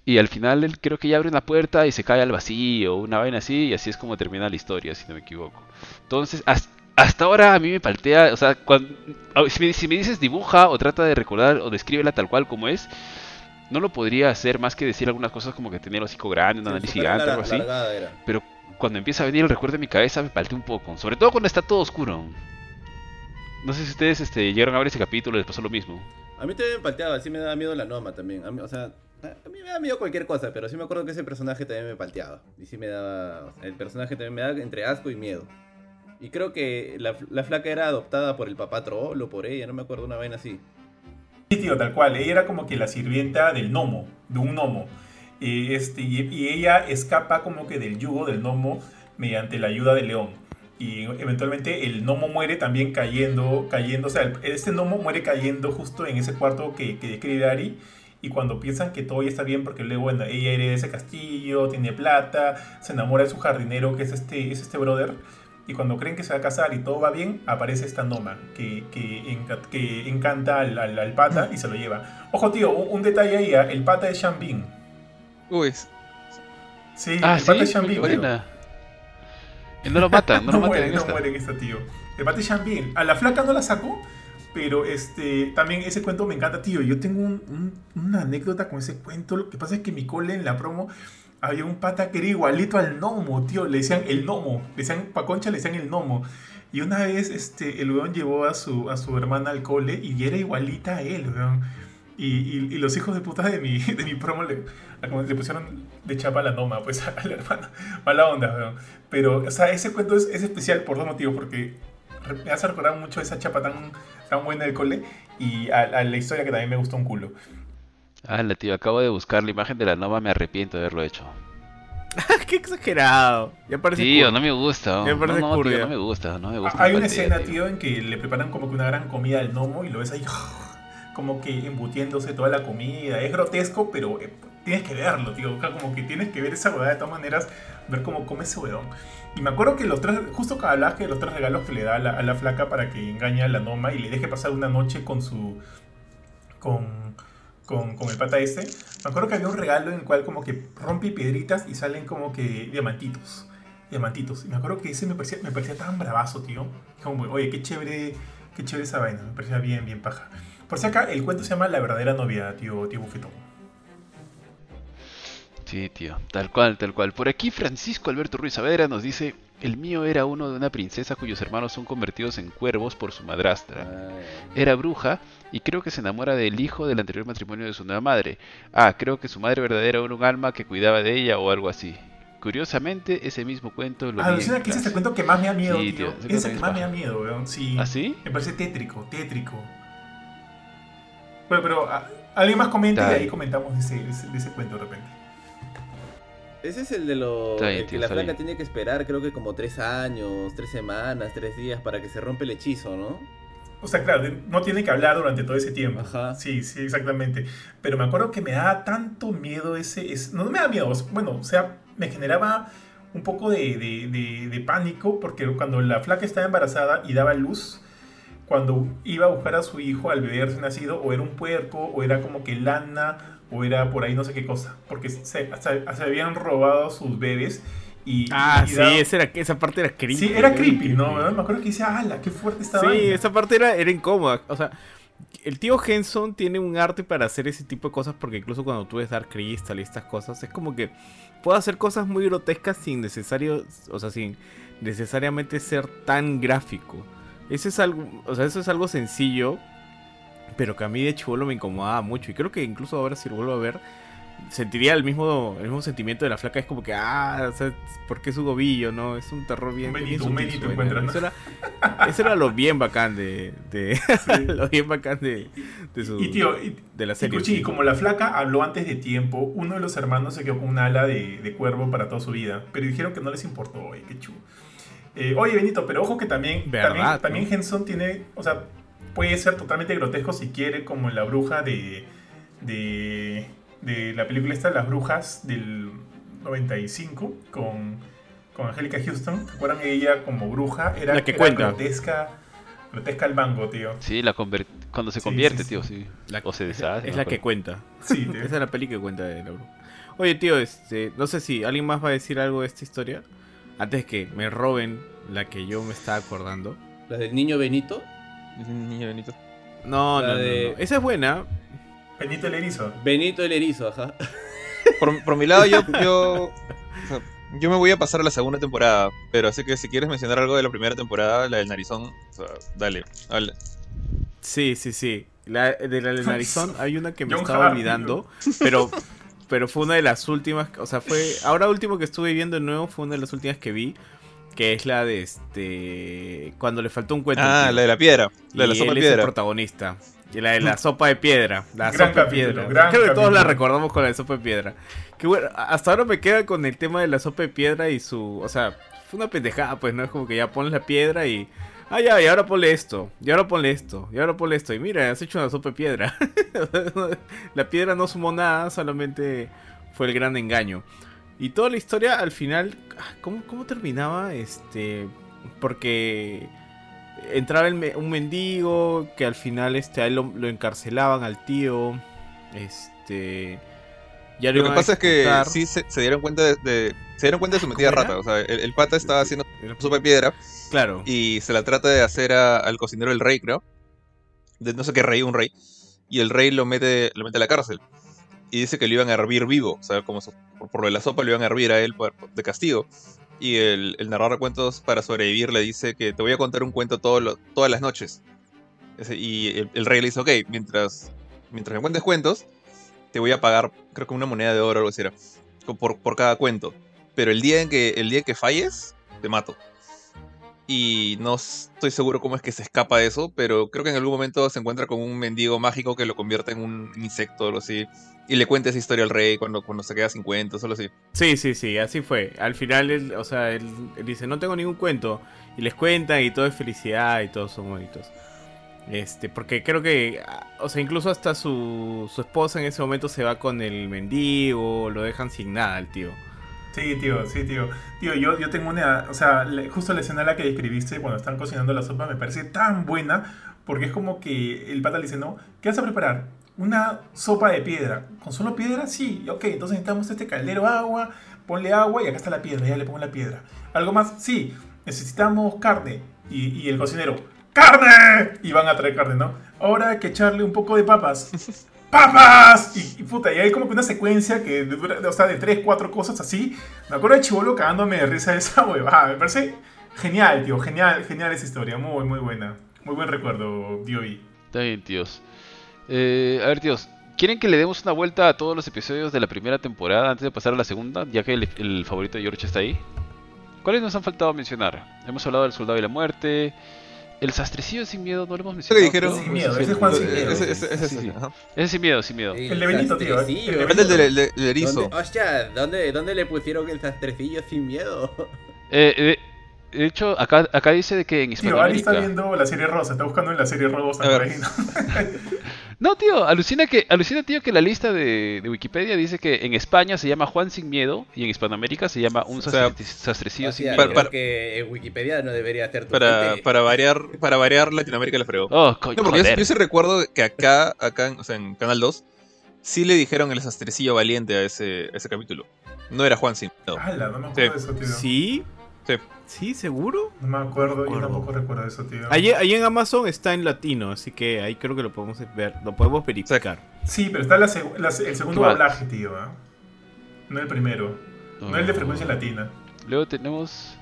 Y al final él creo que ella abre una puerta y se cae al vacío, una vaina así, y así es como termina la historia, si no me equivoco. Entonces, hasta, ahora a mí me paltea, o sea, cuando, si, me, si me dices dibuja o trata de recordar o descríbela tal cual como es, no lo podría hacer más que decir algunas cosas como que tenía el hocico grande, una nariz gigante, algo así. Pero cuando empieza a venir el recuerdo de mi cabeza me paltea un poco. Sobre todo cuando está todo oscuro. No sé si ustedes este, llegaron a ver ese capítulo y les pasó lo mismo. A mí también me palteaba, sí me daba miedo la Noma también. o sea, a mí me da miedo cualquier cosa, pero sí me acuerdo que ese personaje también me palteaba. Y sí me daba. el personaje también me da entre asco y miedo. Y creo que la, la flaca era adoptada por el papá troll o por ella, no me acuerdo una vaina así. Tío, tal cual. Ella era como que la sirvienta del gnomo, de un gnomo. Y, este, y, ella escapa como que del yugo del gnomo mediante la ayuda del león. Y eventualmente el gnomo muere también cayendo, cayendo, o sea, este gnomo muere cayendo justo en ese cuarto que, que describe Ari. Y cuando piensan que todo ya está bien porque luego bueno, ella hereda ese castillo, tiene plata, se enamora de su jardinero que es este, es este brother y cuando creen que se va a casar y todo va bien, aparece esta Noma que, que, encanta al, al, pata y se lo lleva. Ojo, tío, un, detalle ahí: ¿ah? el pata de Shambin. Uy. Sí, ah, el pata de Shambin. Él no lo mata, no, lo *laughs* muere, en no muere en esta, tío. El pata de Shambin. A la flaca no la sacó, pero este también ese cuento me encanta, tío. Yo tengo una anécdota con ese cuento. Lo que pasa es que mi cole en la promo había un pata que era igualito al gnomo, tío. Le decían el gnomo. Le decían, pa' concha le decían el gnomo. Y una vez este, el weón llevó a su, a su hermana al cole y era igualita a él, weón. Y, y, los hijos de puta de mi, *laughs* de mi promo le, le pusieron de chapa a la noma, pues *laughs* a la hermana. Mala onda, weón. Pero, o sea, ese cuento es, es especial por dos motivos. Porque me hace recordar mucho esa chapa tan, tan buena del cole y a, a la historia que también me gustó un culo. Ah, tío, acabo de buscar la imagen de la nova, me arrepiento de haberlo hecho. *laughs* Qué exagerado. Ya parece tío, no me gusta. no, me gusta, no me gusta. Hay una escena, tío, en que le preparan como que una gran comida al gnomo y lo ves ahí *sighs* como que embutiéndose toda la comida. Es grotesco, pero eh, tienes que verlo, tío. Como que tienes que ver esa huevada de todas maneras, ver cómo come ese huevón. Y me acuerdo que los tres, justo cada hablas que los tres regalos que le da a la, a la, flaca para que engañe a la noma y le deje pasar una noche con su. con con, con, el pata este, me acuerdo que había un regalo en el cual como que rompe piedritas y salen como que diamantitos. Diamantitos. Y me acuerdo que ese me parecía, me parecía tan bravazo, tío. Como, oye, qué chévere, qué chévere esa vaina. Me parecía bien, bien paja. Por si acá, el cuento se llama La verdadera novia, tío, tío Bufetón. Sí, tío, tal cual, tal cual. Por aquí Francisco Alberto Ruiz Saavedra nos dice, el mío era uno de una princesa cuyos hermanos son convertidos en cuervos por su madrastra. Era bruja y creo que se enamora del hijo del anterior matrimonio de su nueva madre. Ah, creo que su madre verdadera era un alma que cuidaba de ella o algo así. Curiosamente, ese mismo cuento lo Ah, vi que es este cuento que más me da miedo, tío. Es el que más me da miedo, weón. Sí. ¿Ah, sí? Me parece tétrico, tétrico. Bueno, pero ah, alguien más comenta y ahí comentamos de ese, de ese cuento de repente. Ese es el de lo que la flaca tiene que esperar, creo que como tres años, tres semanas, tres días para que se rompe el hechizo, ¿no? O sea, claro, no tiene que hablar durante todo ese tiempo. Ajá. Sí, sí, exactamente. Pero me acuerdo que me daba tanto miedo ese... no, me da miedo, bueno, o sea, me generaba un poco de, de, de, pánico porque cuando la flaca estaba embarazada y daba luz, cuando iba a buscar a su hijo al bebé recién nacido, o era un puerco, o era como que lana, o era por ahí no sé qué cosa, porque se, se, habían robado sus bebés. Y, ah, sí, esa, era, esa parte era creepy. Sí, era creepy, ¿no? Me acuerdo que decía, ¡ala, qué fuerte estaba! Sí, esa parte era, era incómoda. O sea, el tío Henson tiene un arte para hacer ese tipo de cosas, porque incluso cuando tú ves Dark Crystal y estas cosas, es como que puede hacer cosas muy grotescas sin necesario, o sea, sin necesariamente ser tan gráfico. Eso es algo, o sea, eso es algo sencillo pero que a mí de chivolo me incomodaba mucho. Y creo que incluso ahora si lo vuelvo a ver, sentiría el mismo, el mismo sentimiento de la flaca. Es como que, ah, o sea, ¿por qué su gobillo? No, es un terror bien. Un bien un sutil, encuentras, eso, era, eso era lo bien bacán de. de *laughs* lo bien bacán de, de su. Y tío, y, de la serie. Y, como la flaca habló antes de tiempo, uno de los hermanos se quedó con un ala de, de cuervo para toda su vida. Pero dijeron que no les importó, oye, qué chulo. Eh, oye, Benito, pero ojo que también, también, también Henson tiene, o sea, puede ser totalmente grotesco si quiere, como la bruja de, de, de la película esta, Las Brujas del 95, con, con Angélica Houston. ¿Se acuerdan? Ella como bruja era, la que cuenta. grotesca, grotesca al mango, tío. Sí, la cuando se convierte, tío, sí. o se deshace. Es la que cuenta. Sí, *laughs* Esa es la peli que cuenta de la bruja. Oye, tío, este, no sé si alguien más va a decir algo de esta historia. Antes que me roben la que yo me estaba acordando. ¿La del niño Benito? Niño Benito. No, no, de... Esa es buena. Benito el erizo. Benito el erizo, ajá. Por, mi lado, yo, *laughs* yo, yo me voy a pasar a la segunda temporada. Pero así que si quieres mencionar algo de la primera temporada, la del narizón, dale, dale. Sí, sí, sí. La, de la del narizón hay una que me estaba olvidando. Pero pero fue una de las últimas, o sea, fue, ahora último que estuve viendo de nuevo fue una de las últimas que vi, que es la de este, cuando le faltó un cuento. Ah, la de la piedra, la de la sopa de piedra. Es el protagonista. Y la de la sopa de piedra. La sopa de piedra. Creo que todos la recordamos con la de sopa de piedra. Que bueno, hasta ahora me queda con el tema de la sopa de piedra y su. O sea, fue una pendejada, pues, ¿no? Es como que ya pones la piedra y. Ah, ya, y ahora ponle esto, y ahora ponle esto, y ahora ponle esto. Y mira, has hecho una sopa de piedra. *laughs* la piedra no sumó nada, solamente fue el gran engaño. Y toda la historia al final, ah, ¿cómo, cómo terminaba? Este, porque entraba un mendigo que al final este, a él lo, encarcelaban al tío. Este. Ya lo, que pasa es que sí se, dieron cuenta de, se dieron cuenta de su metida rata. O sea, el, pata estaba haciendo sopa de piedra. Claro. Y se la trata de hacer al cocinero del rey, creo. De no sé qué rey, un rey. Y el rey lo mete, lo mete a la cárcel. Y dice que lo iban a hervir vivo. O sea, como por, lo de la sopa lo iban a hervir a él de castigo. Y el, narrador de cuentos para sobrevivir le dice que te voy a contar un cuento todas las noches. Y el, rey le dice, ok, mientras, mientras me cuentes cuentos, te voy a pagar, creo que una moneda de oro o algo así era, por, por cada cuento. Pero el día en que, el día en que falles, te mato y no estoy seguro cómo es que se escapa de eso, pero creo que en algún momento se encuentra con un mendigo mágico que lo convierte en un insecto o algo así. Y le cuenta esa historia al rey cuando, cuando se queda sin cuentos, solo así. Sí, sí, sí, así fue. Al final, él, o sea, él, dice, no tengo ningún cuento. Y les cuenta y todo es felicidad y todos son bonitos. Este, porque creo que, o sea, incluso hasta su, su esposa en ese momento se va con el mendigo, lo dejan sin nada al tío. Sí, tío, sí, tío. Tío, yo, yo tengo una. O sea, justo la escena la que describiste cuando están cocinando la sopa me parece tan buena porque es como que el pata le dice, ¿no? ¿Qué vas a preparar? Una sopa de piedra. ¿Con solo piedra? Sí, ok, entonces necesitamos este caldero agua, ponle agua y acá está la piedra, ya le pongo la piedra. ¿Algo más? Sí, necesitamos carne. Y, y el cocinero, ¡carne! Y van a traer carne, ¿no? Ahora hay que echarle un poco de papas. *laughs* ¡Papas! Y, puta, y hay como que una secuencia que dura, o sea, de tres, cuatro cosas así. Me acuerdo de Chivolo cagándome de risa de esa *laughs* huevada. Me parece genial, tío. Genial, genial esa historia. Muy, muy buena. Muy buen recuerdo, tío. Está bien, tíos. Eh, a ver, tíos. ¿Quieren que le demos una vuelta a todos los episodios de la primera temporada antes de pasar a la segunda? Ya que el, favorito de George está ahí. ¿Cuáles nos han faltado mencionar? Hemos hablado del Soldado y la Muerte. El sastrecillo sin miedo no lo hemos mencionado. ¿Qué dijeron? Sin miedo, ese es Juan sin miedo. Ese, es sin miedo, sin miedo. El de Benito, tío. El del erizo. Hostia, ¿dónde, ¿dónde le pusieron el sastrecillo sin miedo? *laughs* Eh, eh, de hecho, acá, acá dice de que en Hispanoamérica... Tío, Ali está viendo la serie rosa, está buscando en la serie rosa. *laughs* ¿no? tío, alucina que alucina tío que la lista de, de, Wikipedia dice que en España se llama Juan sin miedo y en Hispanoamérica se llama un sastrecillo sin miedo. Para, que en Wikipedia no debería hacer tu para, para variar para variar Latinoamérica la fregó. Oh, coño, no, porque yo, yo, sí recuerdo que acá acá o sea, en Canal 2 sí le dijeron el sastrecillo valiente a ese, ese capítulo. No era Juan sin miedo. ¡Hala! No me acuerdo sí. de eso, tío. ¿Sí? Sí. ¿Sí? ¿Seguro? No me acuerdo, yo tampoco recuerdo eso, tío. Allí, en Amazon está en latino, así que ahí creo que lo podemos ver, lo podemos verificar. Sí, pero está el segundo doblaje, tío. ¿eh? No el primero. No, el de frecuencia latina. Luego tenemos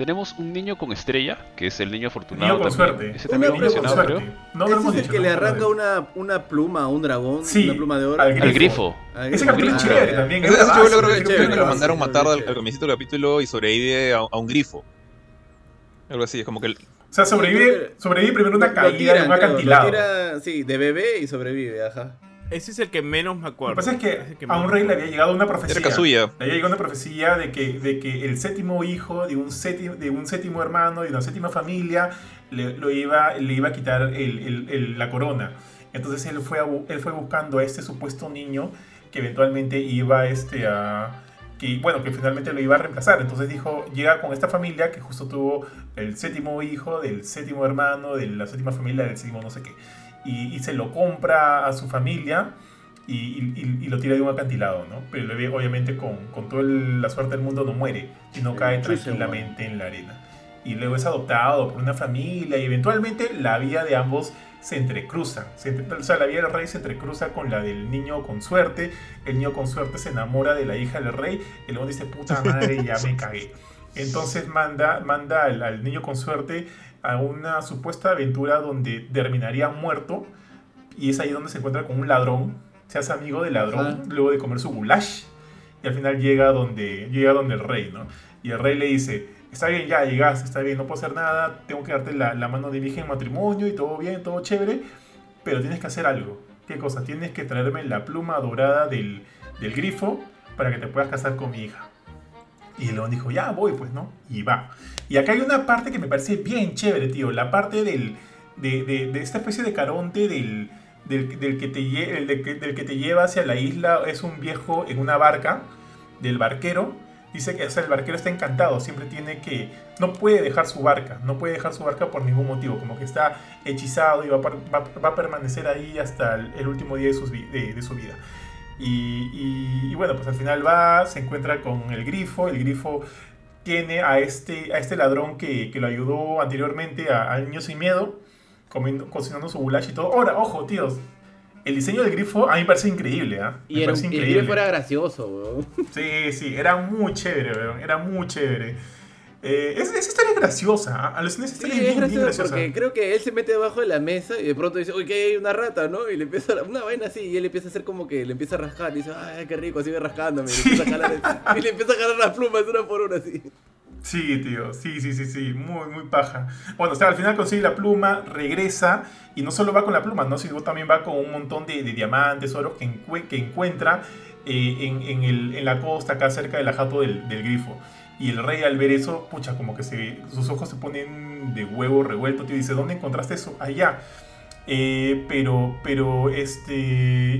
Tenemos un niño con estrella, que es el niño afortunado. Niño con suerte. Ese también lo mencionado, creo. No, ¿Ese lo hemos es el dicho, que no le arranca una, una pluma a un dragón? Sí, una pluma de oro. al Al grifo. Ah, Ese capítulo es ah, chévere también. Ese- ese es yo creo que chévere, lo mandaron matar al, al comienzo del capítulo y sobrevive a, a un grifo. Algo así, es como que el- O sea, sobrevive, sobrevive primero una caída tiran, de un acantilado. tira, sí, de bebé y sobrevive, ajá. Ese es el que menos me Lo acuerdo. que pasa es que a un rey le había llegado una era profecía. Kazuya. Le había llegado una profecía de que, de que el séptimo hijo de un séptimo, de un séptimo hermano, de una séptima familia, le, lo iba, le iba a quitar el- el- el- la corona. Entonces él fue, a él fue buscando a este supuesto niño que eventualmente iba este, a... Que, bueno, que finalmente lo iba a reemplazar. Entonces dijo, llega con esta familia que justo tuvo el séptimo hijo del séptimo hermano, de la séptima familia, del séptimo no sé qué. Y, y se lo compra a su familia y, y- y lo tira de un acantilado, ¿no? Pero obviamente con, con toda el- la suerte del mundo no muere, sino cae tranquilamente en la arena. Y luego es adoptado por una familia y eventualmente la vida de ambos se entrecruza. Se entre- o sea, la vida del rey se entrecruza con la del niño con suerte. El niño con suerte se enamora de la hija del rey. Y luego dice, puta madre, ya me *laughs* cagué. Entonces manda, manda al, al niño con suerte a una supuesta aventura donde terminaría muerto. Y es ahí donde se encuentra con un ladrón. Se hace amigo del ladrón Ajá. luego de comer su goulash. Y al final llega donde, llega donde el rey, ¿no? Y el rey le dice, está bien, ya llegaste, está bien, no puedo hacer nada, tengo que darte la, la mano de virgen en matrimonio y todo bien, todo chévere, pero tienes que hacer algo. ¿Qué cosa? Tienes que traerme la pluma dorada del, del grifo para que te puedas casar con mi hija. Y el león dijo, ya voy, pues, ¿no? Y va. Y acá hay una parte que me parece bien chévere, tío. La parte del, de, de- esta especie de caronte del, del, que te del que te lleva hacia la isla. Es un viejo en una barca, del barquero. Dice que el barquero está encantado, siempre tiene que... No puede dejar su barca, no puede dejar su barca por ningún motivo. Como que está hechizado y va, va- va a permanecer ahí hasta el, último día de, de- de su vida. Y, y- y bueno, pues al final va, se encuentra con el grifo. El grifo tiene a este, a este ladrón que, que lo ayudó anteriormente a- al niño sin miedo, comiendo, cocinando su goulash y todo. Ahora, ojo, tíos, el diseño del grifo a mí me parece increíble, ¿ah? Me Y, era, parece el increíble. grifo era gracioso, weón. Sí, sí, era muy chévere, weón, era muy chévere. Eh, es- esa historia es graciosa, ¿ah? Esa Sí, historia es bien, bien gracioso graciosa. porque creo que él se mete debajo de la mesa y de pronto dice, uy, que hay una rata, ¿no? Y le empieza a, una vaina así y él empieza a hacer como que le empieza a rascar y dice, ay, qué rico, sigue rascándome. Y, le empieza a jalar, *laughs* y le empieza a jalar las plumas una por una así. Sí, tío, sí, sí, sí, sí, muy, muy paja. Bueno, o sea, al final consigue la pluma, regresa, y no solo va con la pluma, ¿no? sino también va con un montón de, de diamantes, oros que, encue- que encuentra eh, en, en el- en la costa, acá cerca del ajato del, del grifo. Y el rey al ver eso, pucha, como que sus ojos se ponen de huevo revuelto, tío, dice, ¿dónde encontraste eso? Allá. Eh, pero, pero, este,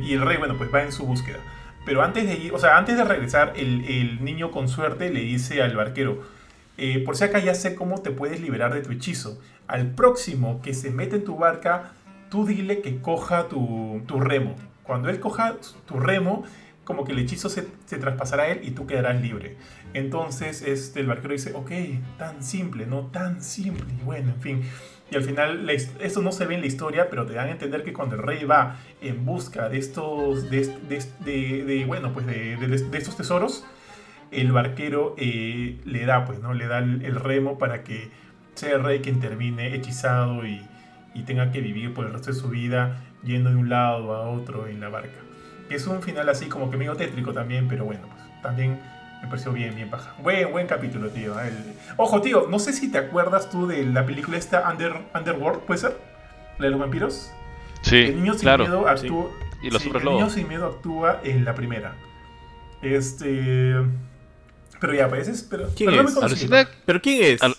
y el rey, bueno, pues va en su búsqueda. Pero antes de ir, o sea, antes de regresar, el, niño con suerte le dice al barquero, eh, por si acá ya sé cómo te puedes liberar de tu hechizo. Al próximo que se mete en tu barca, tú dile que coja tu, tu remo. Cuando él coja tu remo, como que el hechizo se, se traspasará a él y tú quedarás libre. Entonces este, el barquero dice, ok, tan simple, no tan simple. Y bueno, en fin. Y al final, esto no se ve en la historia, pero te dan a entender que cuando el rey va en busca de estos, de, de de- de, bueno, pues de, estos tesoros, el barquero eh, le da, pues, ¿no? Le da el, el remo para que sea el rey quien termine hechizado y, y tenga que vivir por el resto de su vida yendo de un lado a otro en la barca. Es un final así como que medio tétrico también, pero bueno, pues también me pareció bien, bien paja. Buen, buen capítulo, tío. El- Ojo, tío, no sé si te acuerdas tú de la película esta Under, Underworld, ¿puede ser? La de los vampiros. Sí, el niño sin claro. miedo actúa. Y los sí, el niño sin miedo actúa en la primera. Este. Pero ya, pues es. Pero, ¿Quién pero no es? me ¿Pero quién es? Al-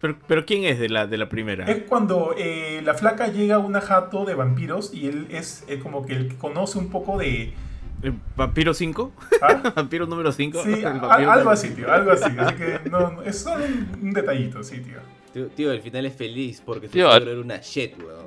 Pero, pero ¿quién es de la, de la primera? Es cuando eh, la flaca llega a una jato de vampiros y él es eh, como que el que conoce un poco de. ¿El ¿Vampiro 5? ¿ah? *laughs* ¿Vampiro número 5? Sí, *laughs* a- algo así, tío, algo así. Así que no, no, es solo un, un detallito, sí, tío. Tío, tío, el final es feliz porque su Tío, suegro era una shit, weón.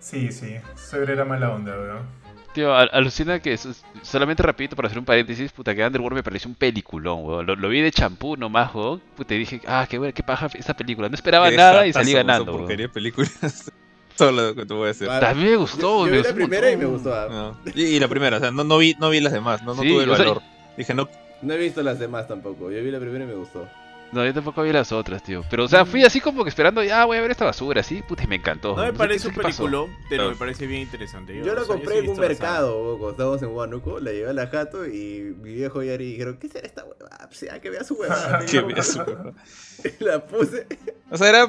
Sí, sí. Suegro era mala onda, weón. Tío, al- alucina que es- solamente rapidito para hacer un paréntesis, puta que Underworld me pareció un peliculón, weón. Lo, lo vi de champú nomás, weón. Puta, y dije, ah, qué buena, qué paja esta película. No esperaba Qué nada y salí esa ganando, porquería de películas. *laughs* *laughs* Todo lo que te voy a decir. Ah, También me gustó, Yo, yo me vi gustó la primera y me gustó. No. Y, y la primera, o sea, no, no, vi, no vi las demás, no, no Sí, tuve el sea, valor. Dije, no, No he visto las demás tampoco. Yo vi la primera y me gustó. No, yo tampoco vi las otras, tío. Pero, o sea, fui así como que esperando, ya voy a ver esta basura, así, puta, y me encantó. No me parece un película, pero me parece bien interesante. Yo, la compré en un mercado, cuando estábamos en Huánuco, la llevé a la jato y mi viejo y Ari dijeron, ¿qué será esta huevada? Pues ya, que vea su *laughs* huevada. que vea su huevada. *laughs* la puse. O sea, era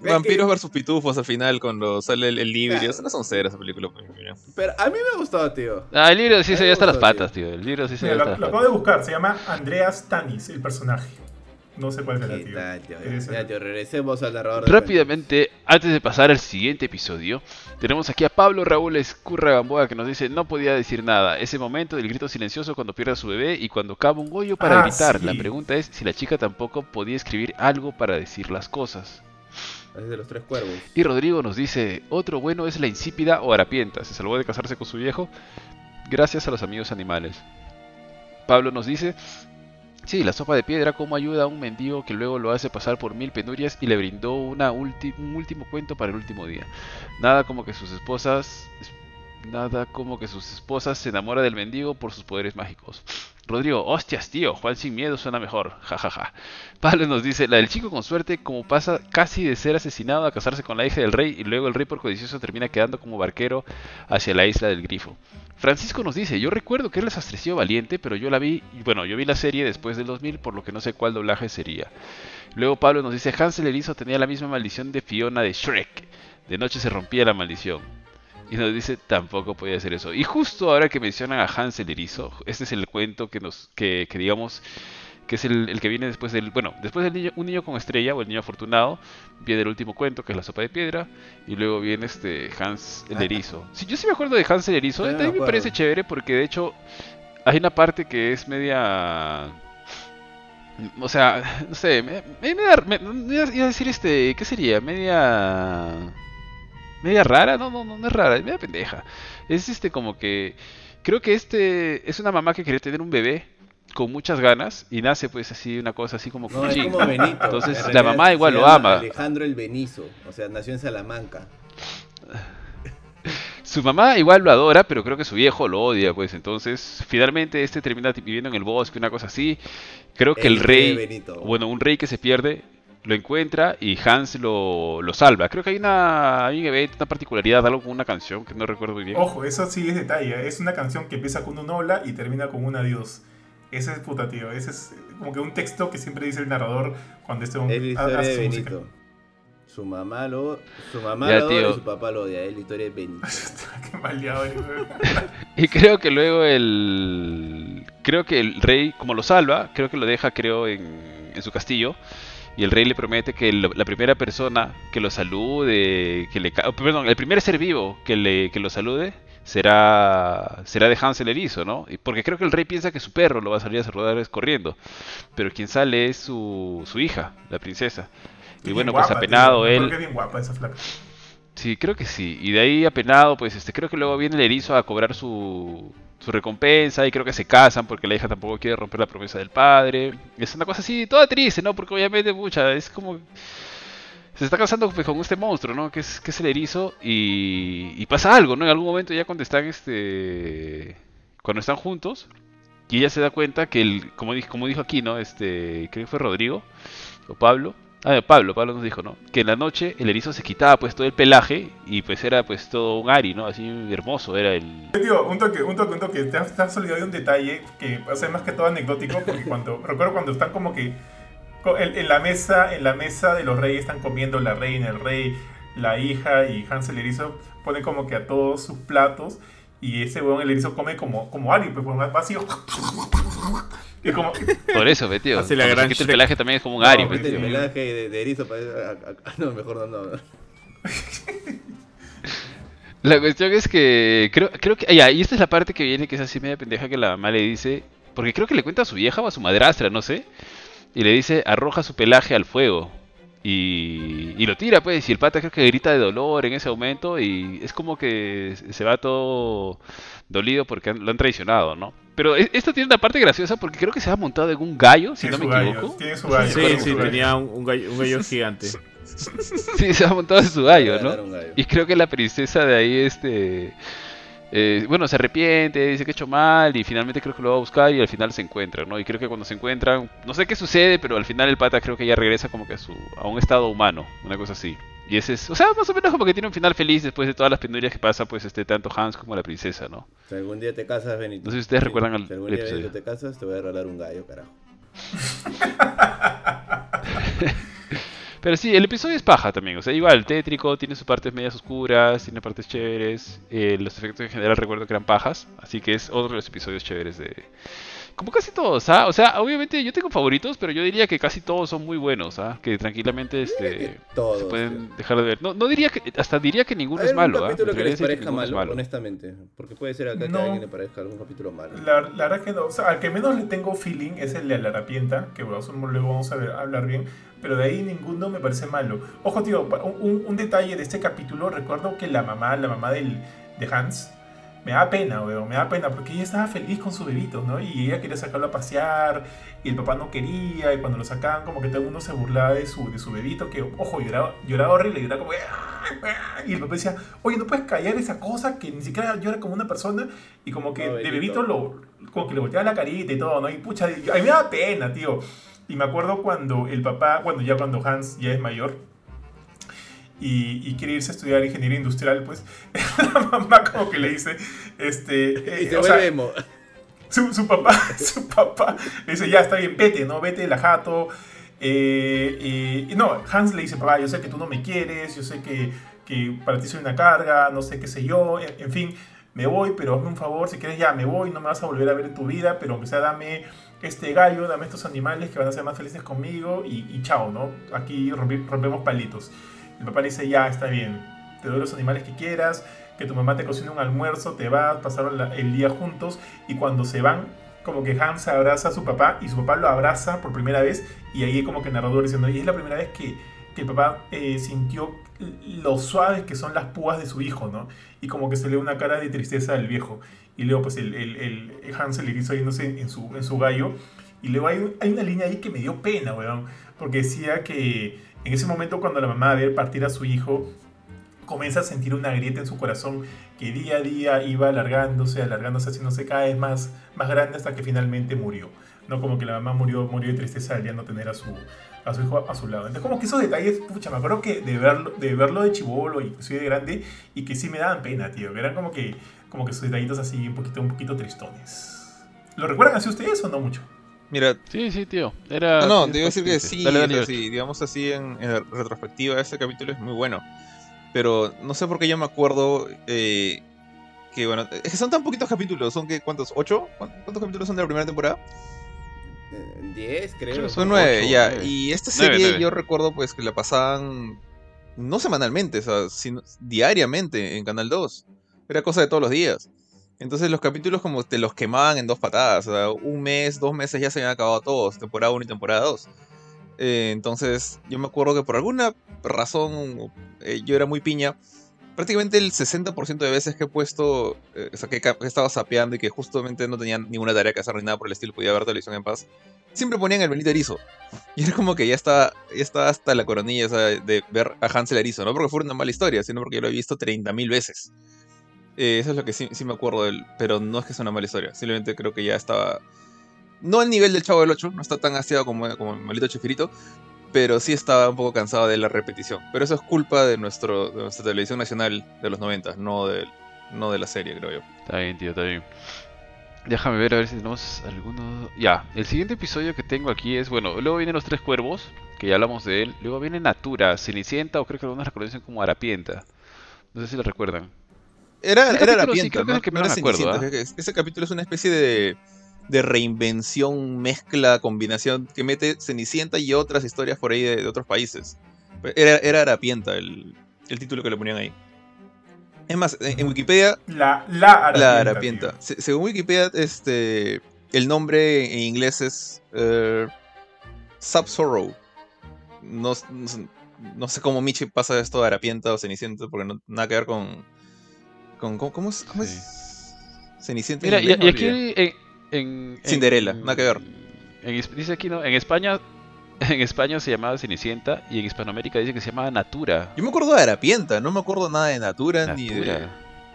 vampiros versus pitufos al final cuando sale el, el libro. Eso no son ceras esa película. Pues, pero a mí me gustado, tío. Ah, el libro sí se ve hasta las patas, tío. El libro sí se ve hasta las patas. Lo acabo de buscar, se llama Andreas Tanis, el personaje. No sé cuál será, tío. Ya, tío, regresemos al narrador. Rápidamente, antes de pasar al siguiente episodio, tenemos aquí a Pablo Raúl Escurra Gamboa que nos dice: No podía decir nada. Ese momento del grito silencioso cuando pierde a su bebé y cuando cava un hoyo para ah, gritar. La pregunta es si la chica tampoco podía escribir algo para decir las cosas. Es de los tres cuervos. Y Rodrigo nos dice: Otro bueno es la insípida o harapienta. Se salvó de casarse con su viejo gracias a los amigos animales. Pablo nos dice: Sí, la sopa de piedra, cómo ayuda a un mendigo que luego lo hace pasar por mil penurias y le brindó una un último cuento para el último día. Nada como que sus esposas... Nada como que sus esposas se enamoran del mendigo por sus poderes mágicos. Rodrigo, hostias, tío, Juan sin miedo suena mejor, jajaja. Pablo nos dice, la del chico con suerte, como pasa casi de ser asesinado a casarse con la hija del rey y luego el rey por codicioso termina quedando como barquero hacia la isla del grifo. Francisco nos dice, yo recuerdo que él les astreció valiente, pero yo la vi, bueno, yo vi la serie después del 2000, por lo que no sé cuál doblaje sería. Luego Pablo nos dice, Hansel Erizo tenía la misma maldición de Fiona de Shrek. De noche se rompía la maldición. Y nos dice, tampoco podía hacer eso. Y justo ahora que mencionan a Hansel Erizo, este es el cuento que nos, que, digamos, que es el, que viene después del, bueno, después del niño, un niño con estrella o el niño afortunado, viene el último cuento que es la sopa de piedra y luego viene este Hans el erizo. Sí, yo sí me acuerdo de Hans el erizo, también me, me parece chévere porque de hecho hay una parte que es media o sea, no sé, me, me, me, iba a decir este, ¿qué sería? Media media rara, no, no, no, es rara, es media pendeja. Es este como que creo que este es una mamá que quería tener un bebé con muchas ganas y nace pues así una cosa así como no, es como Benito. Entonces la mamá igual lo ama. Alejandro el Benizo, o sea, nació en Salamanca. Su mamá igual lo adora, pero creo que su viejo lo odia, pues. Entonces, finalmente este termina viviendo en el bosque, una cosa así. Creo que el, rey, bueno, un rey que se pierde, lo encuentra y Hans lo, salva. Creo que hay una, hay una particularidad, algo con una canción que no recuerdo muy bien. Ojo, eso sí es detalle. Es una canción que empieza con un hola y termina con un adiós. Ese es puta, tío. Ese es como que un texto que siempre dice el narrador cuando esté un, Es historia de Benito. Su mamá lo, su mamá lo odia y su papá lo odia. Es la historia de Benito. *laughs* Qué maleado. *laughs* y creo que luego el... Creo que el rey, como lo salva, creo que lo deja, creo, en, en su castillo y el rey le promete que la primera persona que lo salude, que le, perdón, el primer ser vivo que, le, que lo salude será será de Hansel Erizo, ¿no? Porque creo que el rey piensa que su perro lo va a salir a saludar corriendo, pero quien sale es su, su hija, la princesa. Y, bueno, pues apenado él. Bien guapa esa flaca. Sí, creo que sí. Y de ahí apenado, pues este creo que luego viene el erizo a cobrar su su recompensa y creo que se casan porque la hija tampoco quiere romper la promesa del padre. Es una cosa así, toda triste, ¿no? Porque obviamente, mucha, es como... Se está casando pues, con este monstruo, ¿no? Que es, que es el erizo y, pasa algo, ¿no? En algún momento ya cuando están, este... Cuando están juntos y ella se da cuenta que, el, como, como dijo aquí, ¿no? Este, creo que fue Rodrigo o Pablo, Ah, Pablo, Pablo nos dijo, ¿no? Que en la noche el erizo se quitaba pues todo el pelaje y pues era pues todo un ari, ¿no? Así hermoso era el... Tío, un toque, un toque, un toque. Te has, olvidado de un detalle que, o sea, más que todo anecdótico, porque cuando, *laughs* recuerdo cuando están como que en, la mesa, en la mesa de los reyes están comiendo la reina, el rey, la hija y Hansel Erizo pone como que a todos sus platos y ese weón el erizo come como, como ari, pues más vacío. *laughs* *laughs* Por eso, tío. Hace la gran el pelaje también es como un Ari, El pelaje de, erizo No, mejor no, no. *laughs* La cuestión es que creo, creo que ya, y esta es la parte que viene que es así media pendeja que la mamá le dice, porque creo que le cuenta a su vieja o a su madrastra, no sé, y le dice arroja su pelaje al fuego y, y lo tira pues y el pata creo que grita de dolor en ese momento y es como que se va todo dolido porque lo han traicionado, ¿no? Pero e, esto tiene una parte graciosa porque creo que se ha montado en un gallo, si no me equivoco. Tiene su gallo. Sí, sí, tenía un, gallo, gigante. *laughs* sí, se ha montado en su gallo, ¿no? Y creo que la princesa de ahí, este... eh, bueno, se arrepiente, dice que ha hecho mal y finalmente creo que lo va a buscar y al final se encuentran, ¿no? Y creo que cuando se encuentran, no sé qué sucede, pero al final el pata creo que ya regresa como que a, su, a un estado humano, una cosa así. Y ese es, o sea, más o menos como que tiene un final feliz después de todas las penurias que pasa, pues, este, tanto Hans como la princesa, ¿no? Si algún día te casas, Benito. No sé si ustedes recuerdan al Si algún día te casas, te voy a regalar un gallo, carajo. *laughs* Pero sí, el episodio es paja también. O sea, igual, tétrico, tiene sus partes medias oscuras, tiene partes chéveres. Eh, los efectos en general recuerdo que eran pajas. Así que es otro de los episodios chéveres de, como casi todos, ¿ah? O sea, obviamente yo tengo favoritos, pero yo diría que casi todos son muy buenos, ¿ah? Que tranquilamente este, se pueden dejar de ver. No, no diría que, hasta diría que ninguno es malo, un ¿ah? capítulo que les parezca malo, honestamente. Porque puede ser acá que a alguien le parezca algún capítulo malo. La, la, verdad que no. O sea, al que menos le tengo feeling es el de la Harapienta, que bueno, luego vamos a, ver, a hablar bien. Pero de ahí ninguno me parece malo. Ojo, tío, un, un detalle de este capítulo. Recuerdo que la mamá, la mamá del, de Hans, me da pena, weón, me da pena, porque ella estaba feliz con su bebito, ¿no? Y ella quería sacarlo a pasear, y el papá no quería, y cuando lo sacaban, como que todo el mundo se burlaba de su, de su bebito, que, ojo, lloraba, lloraba horrible, lloraba como, y el papá decía, oye, no puedes callar esa cosa que ni siquiera llora como una persona, y como que de bebito lo, como que le volteaba la carita y todo, ¿no? Y pucha, a mí me da pena, tío. Y me acuerdo cuando el papá, bueno, ya cuando Hans ya es mayor, y, quiere irse a estudiar ingeniería industrial, pues *laughs* la mamá como que le dice, este... *laughs* Eh, o sea, su, su, papá, *laughs* su papá le dice, ya está bien, vete, ¿no? Vete, la jato. Eh, y no, Hans le dice, papá, yo sé que tú no me quieres, yo sé que, que para ti soy una carga, no sé qué sé yo, en, fin, me voy, pero hazme un favor, si quieres ya me voy, no me vas a volver a ver en tu vida, pero aunque sea dame este gallo, dame estos animales que van a ser más felices conmigo y, y chao, ¿no? Aquí rompemos palitos. Papá le dice, ya, está bien, te doy los animales que quieras, que tu mamá te cocine un almuerzo, te vas, pasaron el día juntos y cuando se van, como que Hans abraza a su papá y su papá lo abraza por primera vez y ahí como que el narrador diciendo, y es la primera vez que, que el papá eh, sintió lo suaves que son las púas de su hijo, ¿no? Y como que se le una cara de tristeza al viejo. Y luego pues el, el, Hans le hizo yéndose en su, en su gallo. Y luego hay, hay una línea ahí que me dio pena, weón. Porque decía que en ese momento cuando la mamá ve partir a su hijo, comienza a sentir una grieta en su corazón que día a día iba alargándose, alargándose, haciéndose cada vez más, más grande hasta que finalmente murió. No como que la mamá murió, murió de tristeza al ya no tener a su, a su hijo a su lado. Entonces como que esos detalles, pucha, me acuerdo que de verlo de, verlo de chivolo soy de grande y que sí me daban pena, tío. eran como que, como que sus detallitos así un poquito, un poquito tristones. ¿Lo recuerdan así ustedes o no mucho? Mira. Sí, sí, tío. Era, no, no, te iba a decir que sí, sí, digamos así en, retrospectiva, este capítulo es muy bueno. Pero no sé por qué yo me acuerdo eh, que, bueno, es que son tan poquitos capítulos, ¿son que cuántos? ¿Ocho? ¿Cuántos capítulos son de la primera temporada? Eh, diez, creo. son nueve, ya. Y esta serie yo recuerdo pues que la pasaban no semanalmente, sino diariamente en Canal 2. Era cosa de todos los días. Entonces los capítulos como te los quemaban en dos patadas. O sea, un mes, dos meses ya se habían acabado todos, temporada 1 y temporada 2. Eh, entonces yo me acuerdo que por alguna razón eh, yo era muy piña. Prácticamente el 60% de veces que he puesto, eh, o sea, que, estaba sapeando y que justamente no tenía ninguna tarea que hacer ni nada por el estilo, podía ver televisión en paz, siempre ponían el Benito Erizo. *laughs* Y era como que ya estaba, ya estaba hasta la coronilla de ver a Hansel Erizo, no porque fuera una mala historia, sino porque yo lo he visto 30.000 veces. Eh, eso es lo que sí, me acuerdo de él, pero no es que sea una mala historia. Simplemente creo que ya estaba. No al nivel del Chavo del 8, no está tan hastiado como, como el malito Chefirito, pero sí estaba un poco cansado de la repetición. Pero eso es culpa de, nuestro, de nuestra televisión nacional de los 90, no de, no de la serie, creo yo. Está bien, tío, está bien. Déjame ver a ver si tenemos alguno. Ya, el siguiente episodio que tengo aquí es, bueno, luego vienen los tres cuervos, que ya hablamos de él. Luego viene Natura, Cenicienta, o creo que algunos la como Arapienta. No sé si lo recuerdan. Era, era la pienta, ¿no? Ese capítulo es una especie de, de, reinvención, mezcla, combinación que mete Cenicienta y otras historias por ahí de, otros países. Era, era Arapienta el, el, título que le ponían ahí. Es más, en, Wikipedia. La, la Arapienta. según Wikipedia, este, el nombre en inglés es uh, Sorrow. No, no, sé cómo Michi pasa esto de Arapienta o Cenicienta, porque no nada que ver con, ¿Cómo, es? ¿Cómo es? Cenicienta. Mira, y, aquí en, Cinderella, nada que ver. dice aquí, ¿no? En España *laughs* en España se llamaba Cenicienta y en Hispanoamérica dice que se llamaba Natura. Yo me acuerdo de Arapienta, no me acuerdo nada de Natura, ni de.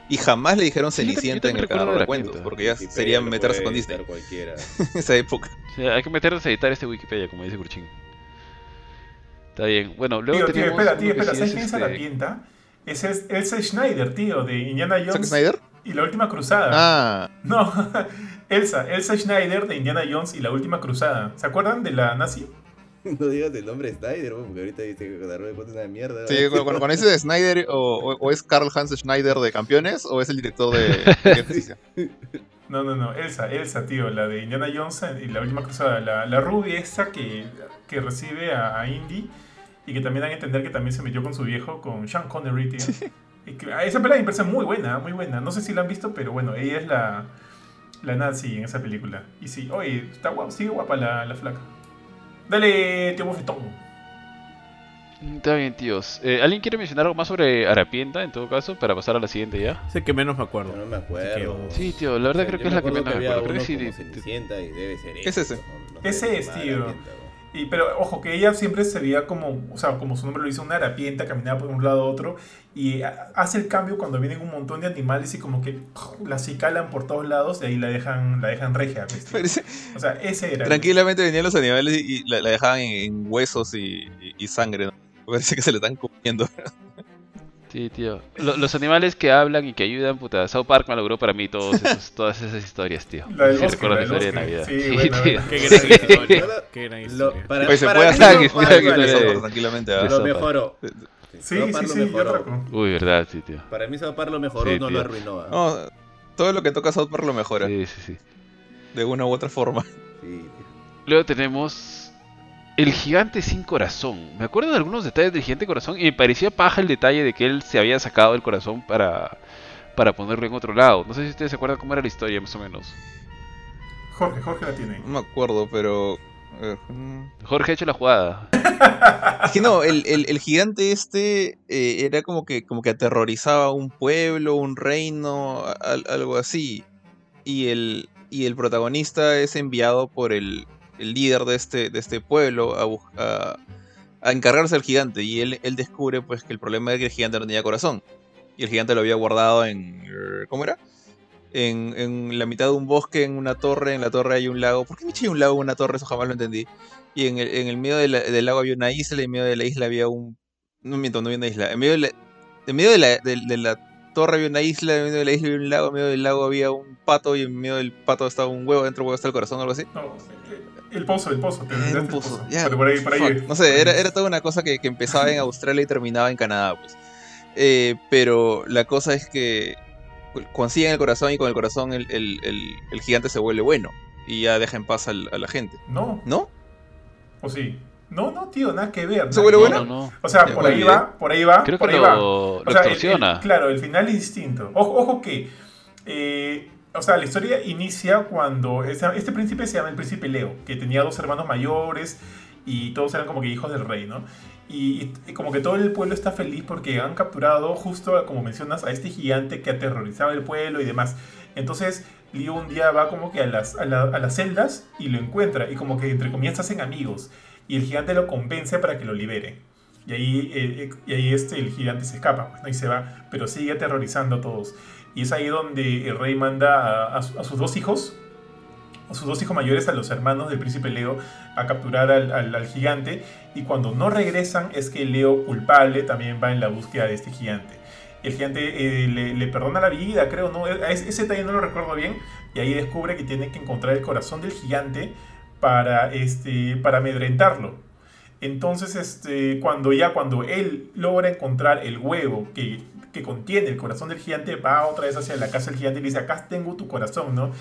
Y jamás le dijeron Cenicienta en el canal de cuentos, porque ya sería meterse con Disney. Cualquiera. *laughs* Esa época. hay que meterse a editar este Wikipedia, como dice Kurchin. Está bien. Bueno, luego tío, tío, espera, tío, espera. ¿Sabes quién es la pinta? Ese es Elsa Schneider, tío, de Indiana Jones. Schneider? Y la última cruzada. Ah. No, *laughs* Elsa, Elsa Schneider de Indiana Jones y la última cruzada. ¿Se acuerdan de la nazi? *laughs* No digas el nombre de Snyder, porque ahorita dice que Darwin es una mierda. Sí, cuando, cuando dices Snyder, o, o, es Carl Hans Schneider de Campeones, o es el director de. *laughs* no, no, no, Elsa, Elsa, tío, la de Indiana Jones y la última cruzada. La, la rubia esa que, que recibe a, a, Indy y que también dan a entender que también se metió con su viejo, con Sean Connery, tío. Y que, esa pelea me parece muy buena, muy buena. No sé si la han visto, pero bueno, ella es la, la nazi en esa película. Y sí, oye, está guapa, sigue guapa la, la flaca. Dale, tío bofetón. Está bien, tíos. Eh, ¿Alguien quiere mencionar algo más sobre Arapienta, en todo caso, para pasar a la siguiente ya? Sé que menos me acuerdo. no me acuerdo. Sí, tío, la verdad creo que es la que menos me acuerdo. Creo que sí. Cenicienta y debe ser ¿Qué es ese? ese es, tío. Y, pero ojo, que ella siempre se veía como, o sea, como su nombre lo dice, una harapienta, caminaba por un lado a otro y hace el cambio cuando vienen un montón de animales y como que la acicalan por todos lados y ahí la dejan, la dejan regia. *laughs* O sea, ese era. Tranquilamente venían los animales y la, dejaban en, huesos y, sangre, ¿no? Parece que se le están comiendo. *laughs* Sí, tío. los animales que hablan y que ayudan, puta. South Park me logró para mí todos esos, *laughs* todas esas historias, tío. La sí, recuerdo la historia de Navidad. Sí, sí tío. Qué gran historia. Qué gran historia. Lo, para, pues se para puede hacer que tranquilamente. ¿ah? Lo mejoró. Sí, sí, sí, Uy, verdad, sí, tío. Para mí South Park lo mejoró, no lo arruinó. ¿ah? No, todo lo que toca South Park lo mejora. Sí, sí, sí. De una u otra forma. Sí, Luego tenemos el gigante sin corazón. Me acuerdo de algunos detalles del gigante corazón y me parecía paja el detalle de que él se había sacado el corazón para, para ponerlo en otro lado. No sé si ustedes se acuerdan cómo era la historia, más o menos. Jorge, Jorge la tiene. No me acuerdo, pero. Jorge ha hecho la jugada. *laughs* es que no, el, el, gigante este eh, era como que, como que aterrorizaba un pueblo, un reino, algo así. Y el, y el protagonista es enviado por el, el líder de este, de este pueblo a, encargarse del gigante y él, él descubre pues que el problema es que el gigante no tenía corazón y el gigante lo había guardado en... ¿cómo era? En, en la mitad de un bosque, en una torre, en la torre hay un lago. ¿Por qué me eché un lago en una torre? Eso jamás lo entendí. Y en el, en el medio del lago había una isla y en medio de la isla había un... No miento, no había una isla. En medio de la, en medio de la, de la torre había una isla, en medio de la isla había un lago, en medio del lago había un pato y en medio del pato estaba un huevo, dentro del huevo está el corazón o algo así. No, el pozo, el pozo. Un pozo. por ahí, por ahí, no sé, era, era, toda una cosa que, que, empezaba en Australia y terminaba en Canadá, pues. Eh, pero la cosa es que consiguen el corazón y con el corazón el, el, el, gigante se vuelve bueno y ya deja en paz a la gente. No. ¿No? ¿O sí? No, no, tío, nada que ver. ¿Se vuelve bueno? O sea, por ahí va, por ahí va, Creo por ahí lo, va. Lo o sea, claro, el final es distinto. Ojo, ojo que eh, o sea, la historia inicia cuando este príncipe se llama el príncipe Leo, que tenía dos hermanos mayores y todos eran como que hijos del rey, ¿no? Y, como que todo el pueblo está feliz porque han capturado justo, como mencionas, a este gigante que aterrorizaba el pueblo y demás. Entonces, Leo un día va como que a las, a, las celdas y lo encuentra y como que entre comillas hacen amigos y el gigante lo convence para que lo libere. Y ahí, eh, y ahí este, el gigante se escapa pues, ¿no? y se va, pero sigue aterrorizando a todos. Y es ahí donde el rey manda a, sus dos hijos, a sus dos hijos mayores, a los hermanos del príncipe Leo, a capturar al, gigante. Y cuando no regresan, es que Leo, culpable, también va en la búsqueda de este gigante. El gigante eh, le, perdona la vida, creo, ¿no? Ese detalle no lo recuerdo bien. Y ahí descubre que tiene que encontrar el corazón del gigante para, este, para amedrentarlo. Entonces, este, cuando ya cuando él logra encontrar el huevo que que contiene el corazón del gigante va otra vez hacia la casa del gigante y le dice, acá tengo tu corazón, ¿no?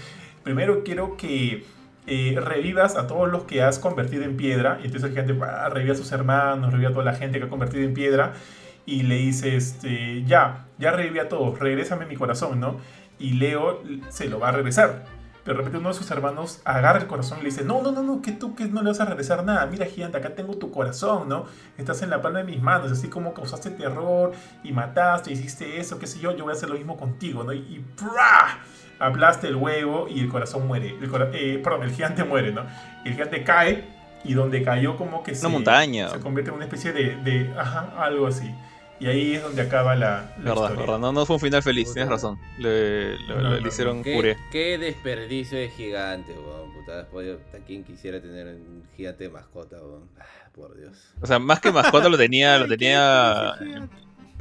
Primero quiero que eh, revivas a todos los que has convertido en piedra. Y entonces el gigante va, revive a sus hermanos, revive a toda la gente que ha convertido en piedra. Y le dice, este, ya, ya revive a todos, regrésame mi corazón, ¿no? Y Leo se lo va a regresar. De repente uno de sus hermanos agarra el corazón y le dice, no, no, no, no, que tú que no le vas a regresar nada. Mira, gigante, acá tengo tu corazón, ¿no? Estás en la palma de mis manos, así como causaste terror y mataste, hiciste eso, qué sé yo, yo voy a hacer lo mismo contigo, ¿no? Y, y aplaste el huevo y el corazón muere. El eh, perdón, el gigante muere, ¿no? El gigante cae y donde cayó como que una montaña. se convierte en una especie de, de ajá, algo así. Y ahí es donde acaba la, la verdad, historia. Verdad. No, no fue un final feliz, tienes razón. Le, le, no, le no, hicieron ¿Qué, puré. Qué desperdicio de gigante, weón. Puta, ¿quién quisiera tener un gigante de mascota, weón? Ah, por Dios. O sea, más que mascota lo tenía, lo *laughs* tenía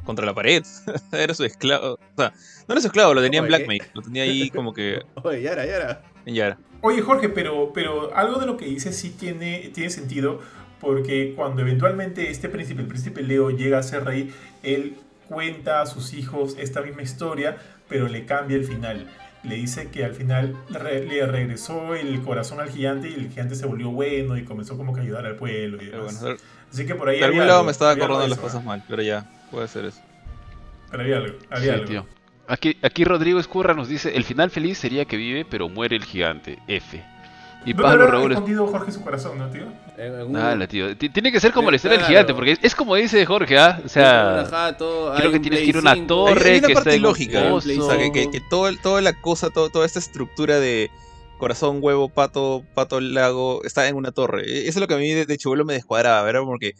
contra la pared. *laughs* era su esclavo. O sea, no era su esclavo, lo tenía en Blackmail. Lo tenía ahí como que. *laughs* Oye, Yara, Yara. En Yara. Oye, Jorge, pero, pero algo de lo que dices sí tiene, tiene sentido. Porque cuando eventualmente este príncipe, el príncipe Leo, llega a ser rey, él cuenta a sus hijos esta misma historia, pero le cambia el final. Le dice que al final re, le regresó el corazón al gigante y el gigante se volvió bueno y comenzó como que a ayudar al pueblo y demás. Bueno, Así que por ahí de algún lado algo, me estaba acordando las cosas mal, pero ya, puede ser eso. Pero había algo, había sí, algo. Tío. Aquí, aquí Rodrigo Escurra nos dice, el final feliz sería que vive, pero muere el gigante. F. Y Pablo Raúl escondido Jorge su corazón, ¿no, tío? Nada, tío. Tiene que ser como la historia del gigante, porque es como dice Jorge, ¿ah? O sea, creo que tienes que ir a una torre hay, hay una que parte está lógica, o sea, que, que, que todo, toda la cosa, todo, toda esta estructura de corazón, huevo, pato, pato, lago, está en una torre. Eso es lo que a mí de, de chivolo me descuadraba, ¿verdad? Porque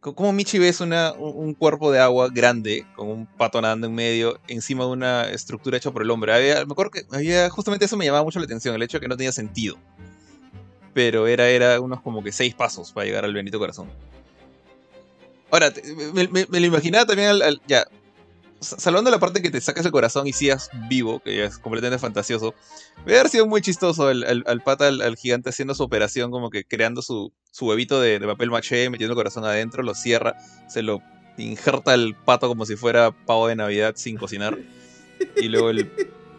como Michi ves una, un cuerpo de agua grande con un pato nadando en medio encima de una estructura hecha por el hombre. Había, me acuerdo que había, justamente eso me llamaba mucho la atención, el hecho de que no tenía sentido. Pero era, era unos como que seis pasos para llegar al Benito Corazón. Ahora, me, me, lo imaginaba también al, al, ya. Salvando la parte que te sacas el corazón y sigas vivo, que es completamente fantasioso, debe haber sido muy chistoso el, el, al pata, al, al, gigante haciendo su operación, como que creando su, su huevito de, de, papel maché, metiendo el corazón adentro, lo cierra, se lo injerta el pato como si fuera pavo de Navidad sin cocinar. Y luego el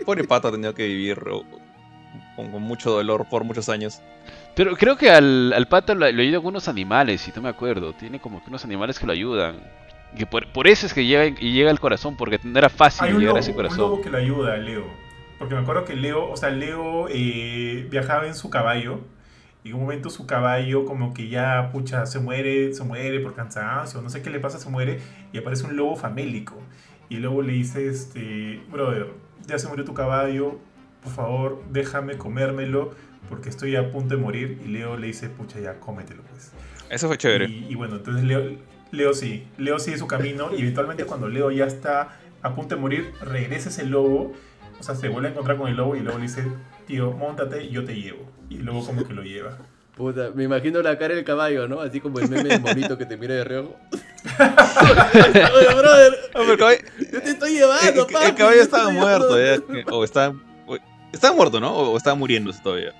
pobre pato ha tenido que vivir con, con mucho dolor por muchos años. Pero creo que al, al pato lo, lo ayudan unos animales, si no me acuerdo. Tiene como que unos animales que lo ayudan. Que por, por, eso es que llega, y llega al corazón, porque no era fácil Hay llegar lobo, a ese corazón. Un lobo que lo ayuda Leo. Porque me acuerdo que Leo, o sea, Leo eh, viajaba en su caballo. Y en un momento su caballo como que ya, pucha, se muere, se muere por cansancio, no sé qué le pasa, se muere. Y aparece un lobo famélico. Y el lobo le dice, este, brother, ya se murió tu caballo, por favor, déjame comérmelo porque estoy a punto de morir. Y Leo le dice, pucha, ya, cómetelo, pues. Eso fue chévere. Y, y bueno, entonces Leo, Leo sí, Leo sigue su camino y eventualmente cuando Leo ya está a punto de morir, regresa ese lobo, o sea, se vuelve a encontrar con el lobo y el lobo le dice, tío, montate y yo te llevo. Y el lobo como que lo lleva. Puta, me imagino la cara del caballo, ¿no? Así como el meme del monito que te mira de reojo. *laughs* Oye, brother, no, caballo... yo te estoy llevando, el, papi, el caballo estaba muerto, ya, o estaba, estaba muerto, ¿no? O estaba muriéndose todavía.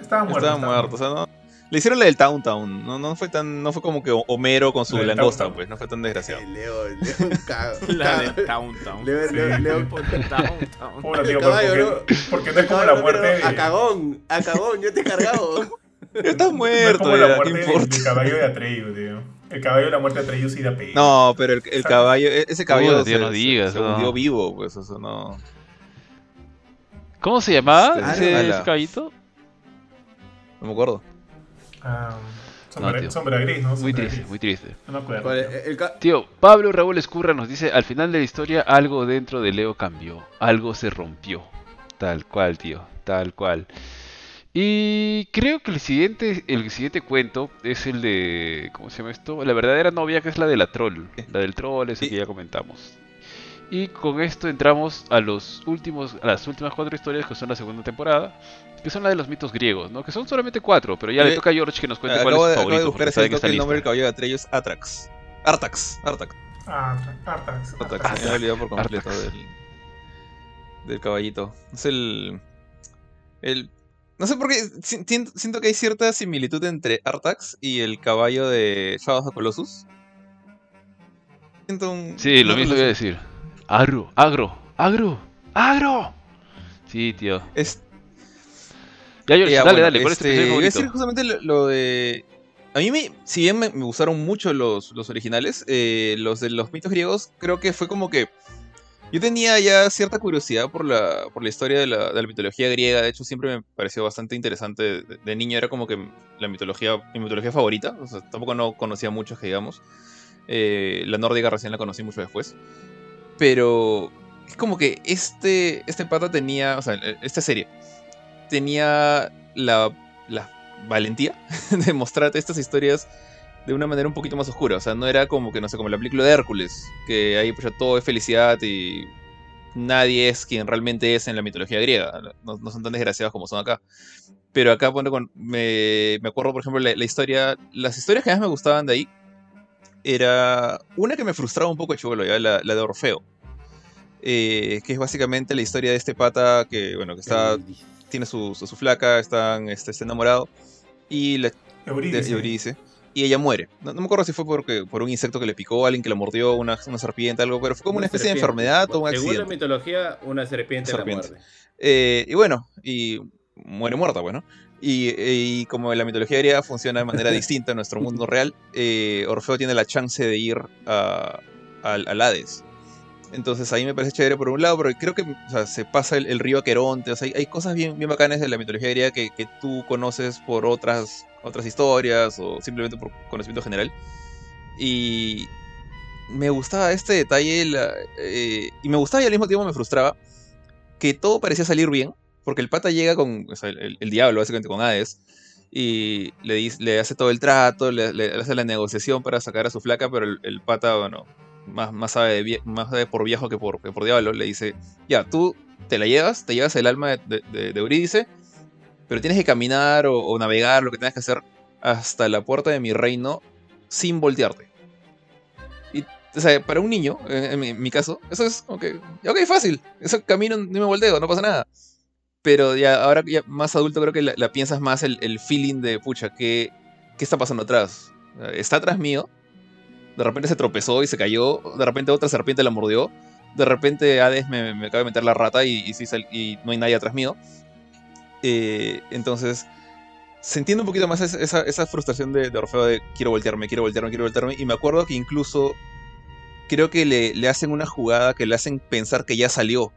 Estaba muerto. Estaba muerto, o sea, no... Le hicieron la del Town Town, no, no fue tan, no fue como que Homero con su langosta, Town, pues, no fue tan desgraciado. El Leo, el Leo, cago. *laughs* La de Town Town. Leo, Leo, Leo, Town tío, caballo, porque, no, porque no es como la muerte de... A cagón, a cagón, yo te he cargado. *laughs* Estás muerto, no es como ya, la muerte ¿qué importa? del caballo de Atreyu, tío. El caballo de la muerte de Atreyu sí da pena. No, pero el, el caballo, ese caballo Uy, tío, se, no digas, se, se no. hundió vivo, pues eso no. ¿Cómo se llamaba Este, ese, ala. ese caballito? No me acuerdo. Ah, sombra, No, tío. sombra gris, ¿no? Muy triste, gris. muy triste. No me acuerdo. Tío, Pablo Raúl Escurra nos dice, al final de la historia algo dentro de Leo cambió, algo se rompió. Tal cual, tío, tal cual. Y creo que el siguiente, el siguiente cuento es el de, ¿cómo se llama esto? La verdadera novia que es la de la troll, la del troll, ese Sí. que ya comentamos. Y con esto entramos a los últimos, a las últimas cuatro historias que son la segunda temporada, que son la de los mitos griegos, ¿no? Que son solamente cuatro, pero ya le Eh, toca a George que nos cuente cuál Acabo es de, su acabo de favorito. buscar ese toque está el nombre del caballo de Atreus, Atrax. Artax, Artax. Artax. Artax, Artax. me he olvidado por completo Artax. del, del caballito. Es el, el... No sé por qué, si- siento, que hay cierta similitud entre Artax y el caballo de Shadows of Colossus. Siento un... Sí, lo mismo voy a decir. Agro, agro, agro, agro. Sí, tío. Es, Ya, George, Ya, dale, bueno, dale, ¿cuál es tu este, iba a decir justamente lo, lo de... A mí, me, si bien me, me gustaron mucho los, los originales, eh, los de los mitos griegos, creo que fue como que... Yo tenía ya cierta curiosidad por la, por la historia de la, de la mitología griega, de hecho siempre me pareció bastante interesante. De, de niño era como que la mitología, mi mitología favorita, o sea, tampoco no conocía muchos que digamos. Eh, la nórdica recién la conocí mucho después. Pero es como que este, este pata tenía, o sea, esta serie tenía la, la valentía *laughs* de mostrarte estas historias de una manera un poquito más oscura. O sea, no era como que, no sé, como la película de Hércules, que ahí pues todo es felicidad y nadie es quien realmente es en la mitología griega. No, son tan desgraciados como son acá. Pero acá bueno, me, me acuerdo, por ejemplo, la, historia. Las historias que más me gustaban de ahí era una que me frustraba un poco chulo, ya la, la de Orfeo. Eh, que es básicamente la historia de este pata que, bueno, que está, tiene su, su, flaca, están, este, está enamorado. Y la, Eurídice y ella muere. No, me acuerdo si fue porque, por un insecto que le picó, alguien que la mordió, una, una serpiente, algo, pero fue como una, especie de enfermedad o un accidente. Según la mitología, una serpiente, la muerde. Eh, y bueno, y muere muerta, bueno. Y, como la mitología griega funciona de manera *laughs* distinta en nuestro mundo real, eh, Orfeo tiene la chance de ir a, al Hades. Entonces ahí me parece chévere por un lado, pero creo que se pasa el, río Aqueronte, o sea, hay, cosas bien, bien bacanas de la mitología griega que, que, tú conoces por otras, otras historias o simplemente por conocimiento general. Y me gustaba este detalle eh, y me gustaba y al mismo tiempo me frustraba que todo parecía salir bien, porque el pata llega con el, diablo, básicamente con Hades, y le, dice, le hace todo el trato, le, hace la negociación para sacar a su flaca, pero el, pata, bueno, más, sabe, más por viejo que por, diablo, le dice, ya, tú te la llevas, te llevas el alma de, de, Eurídice, pero tienes que caminar o, navegar, lo que tengas que hacer, hasta la puerta de mi reino sin voltearte. Y, o sea, para un niño, en, mi, caso, eso es ok, fácil, eso camino, ni me volteo, no pasa nada. Pero ya, ahora ya más adulto creo que la, piensas más el, el, feeling de, pucha, ¿qué, ¿qué está pasando atrás? Está atrás mío, de repente se tropezó y se cayó, de repente otra serpiente la mordió, de repente Hades me, acaba de meter la rata y, y, no hay nadie atrás mío. Eh, entonces, se entiende un poquito más esa, frustración de, Orfeo de quiero voltearme, quiero voltearme, quiero voltearme. Y me acuerdo que incluso creo que le, hacen una jugada que le hacen pensar que ya salió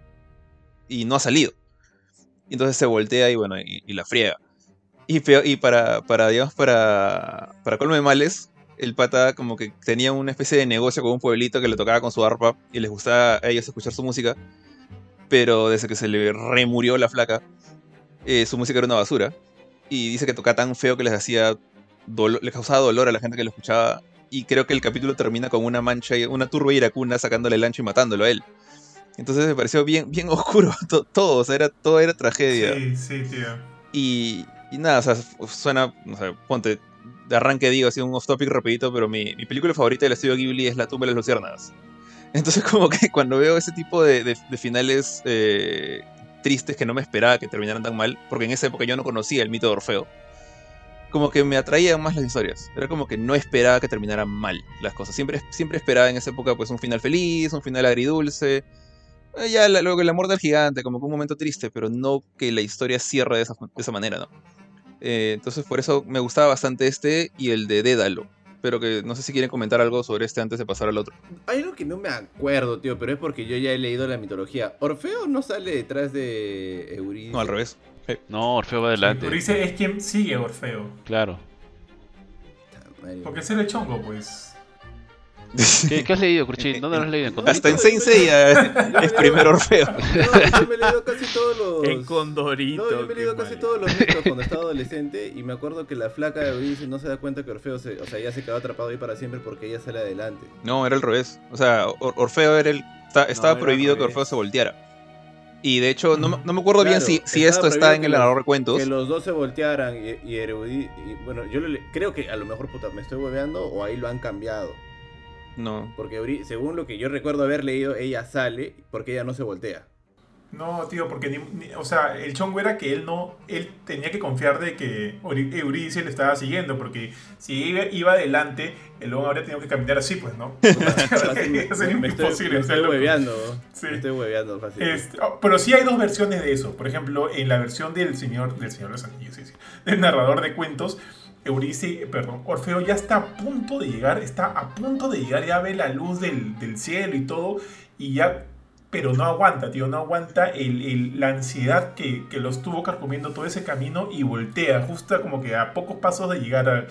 y no ha salido. Y entonces se voltea y bueno, y, la friega. Y, y para, para, para, para colmo de males, el pata como que tenía una especie de negocio con un pueblito que le tocaba con su arpa y les gustaba a ellos escuchar su música. Pero desde que se le remurió la flaca, eh, su música era una basura. Y dice que tocaba tan feo que les hacía les causaba dolor a la gente que lo escuchaba. Y creo que el capítulo termina con una mancha, una turba iracunda sacándole el ancho y matándolo a él. Entonces me pareció bien, bien *laughs* oscuro todo, o sea, era, todo era tragedia. Sí, sí, tío. Y, y nada, o sea, suena, no sé, ponte, de arranque digo, así un off topic rapidito, pero mi, película favorita del estudio Ghibli es La tumba de las luciérnagas. *laughs* Entonces como que cuando veo ese tipo de, finales eh, tristes que no me esperaba que terminaran tan mal, porque en esa época yo no conocía el mito de Orfeo, como que me atraían más las historias. Era como que no esperaba que terminaran mal las cosas. Siempre, siempre esperaba en esa época pues un final feliz, un final agridulce. Eh, ya luego el amor del gigante, como que un momento triste, pero no que la historia cierre de esa, de esa manera, ¿no? Eh, entonces por eso me gustaba bastante este y el de Dédalo. Pero que no sé si quieren comentar algo sobre este antes de pasar al otro. Hay algo que no me acuerdo, tío, pero es porque yo ya he leído la mitología. ¿Orfeo no sale detrás de Eurídice? No, al revés. No, Orfeo va adelante. Eurídice es quien sigue Orfeo. Claro. Porque es el chongo, pues. ¿Qué, has leído, Cruchín? ¿Dónde lo has leído? *laughs* Hasta en Saint Seiya es, primero Orfeo. *laughs* No, yo me he leído casi todos los... En Condorito. No, yo me he leído casi todos los mitos cuando estaba *laughs* adolescente y me acuerdo que la flaca de Eurídice no se da cuenta que Orfeo se, o sea, ya se quedó atrapado ahí para siempre porque ella sale adelante. No, era al revés. O sea, Orfeo era el... Estaba prohibido que Orfeo se volteara. Y de hecho, no, no me acuerdo bien si, si esto está en el narrador de cuentos. Que los dos se voltearan y, y, y bueno, yo creo que a lo mejor puta, me estoy hueveando o ahí lo han cambiado. No. Porque según lo que yo recuerdo haber leído, ella sale porque ella no se voltea. No, tío, porque o sea, el chongo era que él no, él tenía que confiar de que Eurídice le estaba siguiendo, porque si iba, iba adelante, el hombre habría tenido que caminar así, pues, ¿no? *laughs* *laughs* estoy, me estoy hueveando, sí. me estoy hueveando fácil. Este, oh, pero sí hay dos versiones de eso. Por ejemplo, en la versión del señor, del señor los anillos, sí, sí, del narrador de cuentos, Eurice, perdón, Orfeo ya está a punto de llegar, está a punto de llegar, ya ve la luz del, cielo y todo, y ya, pero no aguanta, tío, no aguanta el, la ansiedad que, que, lo estuvo carcomiendo todo ese camino y voltea, justo como que a pocos pasos de llegar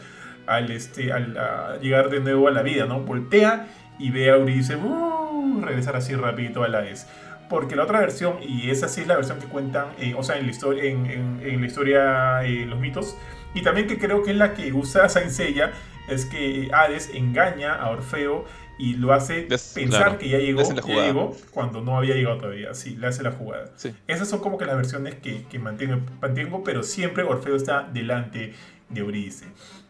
al, este, al, llegar de nuevo a la vida, ¿no? Voltea y ve a Eurice uh, regresar así rapidito a la vez. Porque la otra versión, y esa sí es la versión que cuentan, eh, o sea, en la historia, en, en, la historia, eh, los mitos, y también que creo que es la que usa Saint Seiya, es que Hades engaña a Orfeo y lo hace pensar que ya llegó, llegó, cuando no había llegado todavía. Sí, le hace la jugada. Esas son como que las versiones que, que mantengo, mantengo, pero siempre Orfeo está delante de Eurídice.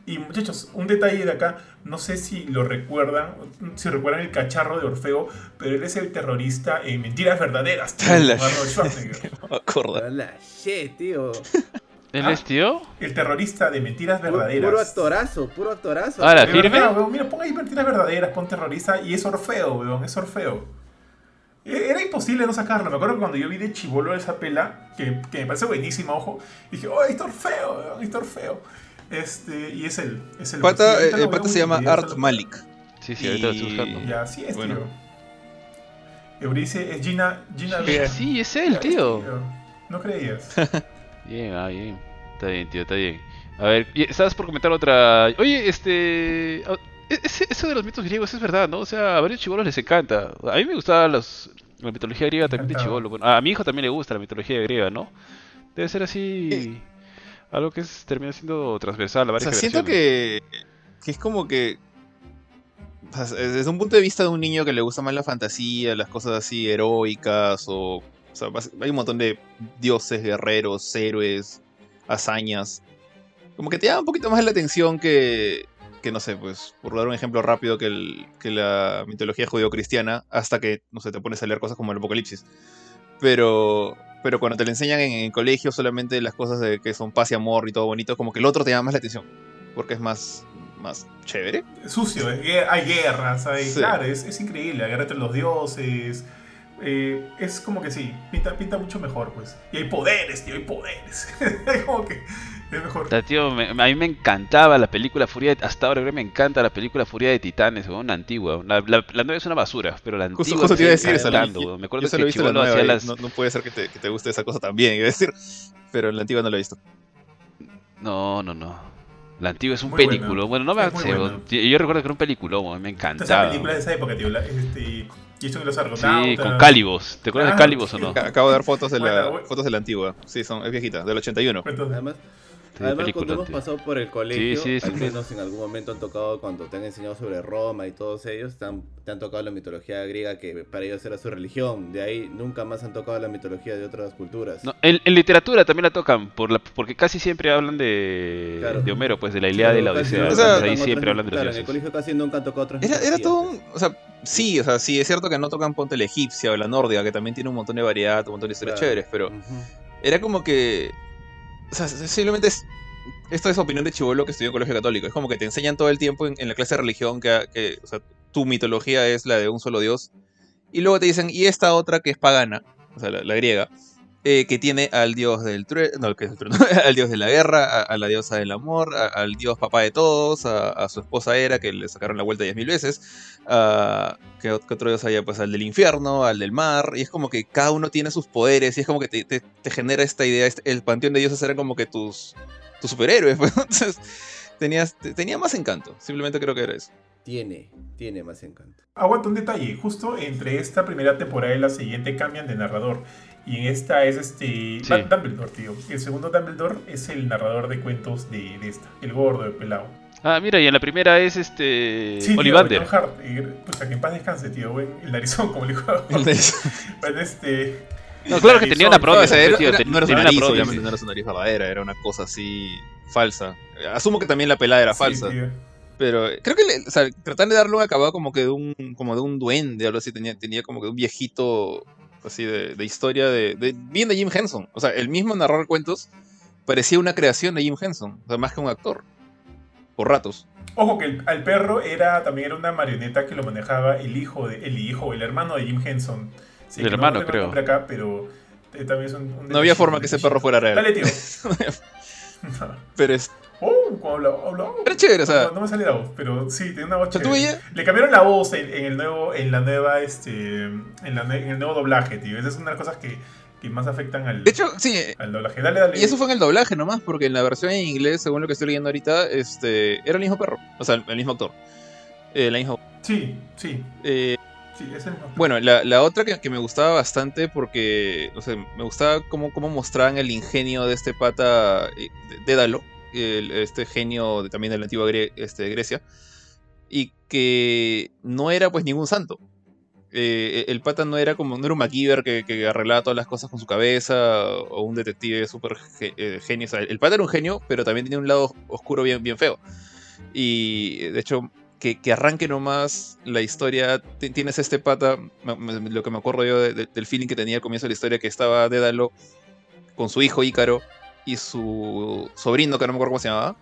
Y muchachos, un detalle de acá, no sé si lo recuerdan, si recuerdan el cacharro de Orfeo, pero él es el terrorista en Mentiras Verdaderas. Tío, *laughs* no me shit, tío. *laughs* ¿Él es tío? El terrorista de Mentiras Verdaderas. Puro actorazo, puro actorazo. Ah, la firme. mira, pon ahí Mentiras Verdaderas, pon terrorista y es Orfeo, weón, es Orfeo. E, era imposible no sacarlo. Me acuerdo que cuando yo vi de chivolo esa pela, que, que me parece buenísima, ojo, dije, oh, es Orfeo, weón, es Orfeo. Este, y es él. Es el pata, el pata se llama Art Malik. Sí, sí, ahorita lo estoy buscando. Ya, sí es, tío. Eurice es Gina. Gina sí, es él, tío. No creías. *laughs* bien, ah, bien. Está bien, tío, está bien. A ver, ¿sabes por comentar otra? Oye, este. Oh, e-, eso de los mitos griegos es verdad, ¿no? O sea, a varios chivolos les encanta. A mí me gustaba los, la mitología griega también de chivolo. a mi hijo también le gusta la mitología griega, ¿no? Debe ser así algo que es, termina siendo transversal a varias o sea, siento que, que es como que desde un punto de vista de un niño que le gusta más la fantasía, las cosas así heroicas o sea, hay un montón de dioses, guerreros, héroes, hazañas. Como que te llama un poquito más la atención que, que no sé, pues, por dar un ejemplo rápido, que, el, que la mitología judío-cristiana, hasta que, no sé, te pones a leer cosas como el Apocalipsis. Pero, pero cuando te lo enseñan en el colegio solamente las cosas de que son paz y amor y todo bonito, como que el otro te llama más la atención, porque es más, más chévere. Sucio, hay guerras, hay, claro, es, es, increíble, la guerra entre los dioses. Eh, es como que sí, pinta, pinta mucho mejor, pues. Y hay poderes, tío, hay poderes. *laughs* como que es mejor. tío, a mí me encantaba la película Furia de, Hasta ahora me encanta la película Furia de Titanes, una antigua. La, la, nueva es una basura, pero la antigua. Justo, te iba a decir eso. Me acuerdo que visto la las... no, no, puede ser que te, que te guste esa cosa también, *laughs* iba a decir. Pero la antigua no la he visto. No, no, no. La antigua es un película. Bueno. no me bueno. Yo recuerdo que era un película, me encantaba. Esa película de esa época, tío. este, y son los Sí, con Calibos. ¿Te acuerdas de Calibos o no? Acabo de dar fotos de la, fotos de la antigua. Sí, son, es viejita, del 81. Además, Además, cuando hemos pasado por el colegio, al menos en algún momento han tocado, cuando te han enseñado sobre Roma y todos ellos, te han, te han, tocado la mitología griega que para ellos era su religión. De ahí nunca más han tocado la mitología de otras culturas. No, en, literatura también la tocan, por la, porque casi siempre hablan de, de Homero, pues de la Ilíada y la Odisea. O sea, ahí siempre hablan de claro, en el colegio casi nunca han tocado otras Era, era todo un... O sea, sí, o sea, sí, es cierto que no tocan Ponte la egipcia o la nórdica, que también tiene un montón de variedad, un montón de historias chéveres, pero... Era como que... O sea, simplemente es esta es opinión de chivolo que estudió en colegio católico. Es como que te enseñan todo el tiempo en, la clase de religión que, tu mitología es la de un solo dios. Y luego te dicen, y esta otra que es pagana, o sea, la, griega, eh, que tiene al dios del no, que es el *laughs* al dios de la guerra, a, la diosa del amor, al dios papá de todos, a, su esposa Hera, que le sacaron la vuelta diez mil veces, que, otro dios haya, pues al del infierno, al del mar, y es como que cada uno tiene sus poderes, y es como que te, genera esta idea, este, el panteón de dioses era como que tus tu superhéroe. *laughs* Pues, entonces, tenías, tenía más encanto. Simplemente creo que era eso. Tiene, tiene más encanto. Aguanta un detalle. Justo entre esta primera temporada y la siguiente cambian de narrador. Y en esta es este. Dumbledore, tío. El segundo Dumbledore es el narrador de cuentos de, esta. El gordo, de pelado. Ah, mira, y en la primera es este. Sí, Olivander. Pues que en paz descanse, tío. El narizón, como le dijo. El narizón. *laughs* bueno, este. No, claro que tenía una prótesis. no, era una nariz, obviamente no era su nariz verdadera, era una cosa así falsa. Asumo que también la pelada era falsa. Pero creo que o sea, tratar de darle un acabado como que de un, como de un duende, algo así, tenía, tenía como que un viejito así de, de historia de, de, bien de Jim Henson. O sea, el mismo narrar cuentos parecía una creación de Jim Henson, o sea, más que un actor. Por ratos. Ojo que el, perro era también era una marioneta que lo manejaba el hijo de el hijo, el hermano de Jim Henson. Sí, el hermano, creo. Acá, pero eh, también es un, no había forma que ese perro fuera real. Dale, tío. *laughs* pero es. Oh, hablaba. Era chévere, o sea. No, me sale la voz, pero sí, tiene una voz chévere. Le cambiaron la voz en, el nuevo, en la nueva, este, en, la, en, el nuevo doblaje, tío. Esa es una de las cosas que, que más afectan al, de hecho, sí, al doblaje. Dale, dale. Y eso fue en el doblaje nomás, porque en la versión en inglés, según lo que estoy leyendo ahorita, este, era el mismo perro. O sea, el, mismo actor. Eh, la misma... Sí, sí. Eh, bueno, la, otra que, me gustaba bastante porque, o sea, me gustaba cómo, cómo mostraban el ingenio de este pata eh, Dédalo, este genio de, también de la antigua este, Grecia, y que no era pues ningún santo. Eh, el pata no era como, no era un MacGyver que, que, arreglaba todas las cosas con su cabeza o un detective súper eh, genio. el pata era un genio, pero también tenía un lado oscuro bien, bien feo. Y de hecho, que, que arranque nomás la historia, tienes este pata, lo que me acuerdo yo del feeling que tenía al comienzo de la historia, que estaba Dédalo con su hijo Ícaro y su sobrino, que no me acuerdo cómo se llamaba,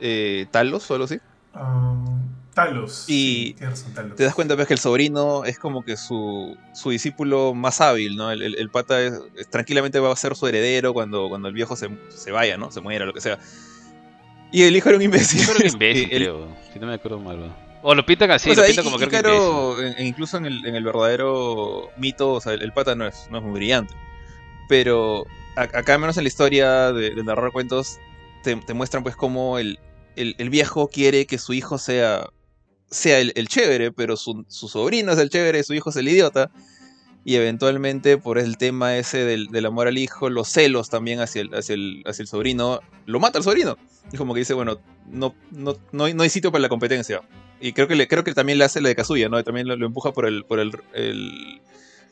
eh, Talos o algo así. Um, Talos. Y te das cuenta pues, que el sobrino es como que su, su discípulo más hábil, ¿no? El, pata tranquilamente va a ser su heredero cuando, cuando el viejo se, se, vaya, ¿no? Se muera, lo que sea. Y el hijo era un imbécil. Era un *laughs* imbécil, creo. Si no me acuerdo mal. O lo pintan así, lo pintan como que Ícaro, incluso en el, en el verdadero mito, o sea, el, pata no es, no es muy brillante. Pero acá, menos en la historia de, de narrar cuentos, te, muestran pues cómo el, el, viejo quiere que su hijo sea sea el, chévere, pero su, sobrino es el chévere, su hijo es el idiota. Y eventualmente, por el tema ese del, amor al hijo, los celos también hacia el, hacia el, hacia el sobrino, lo mata al sobrino. Y como que dice, bueno, no, no, no, hay, sitio para la competencia. Y creo que, le, creo que también le hace la de Kazuya, ¿no? También lo, empuja por el, por el,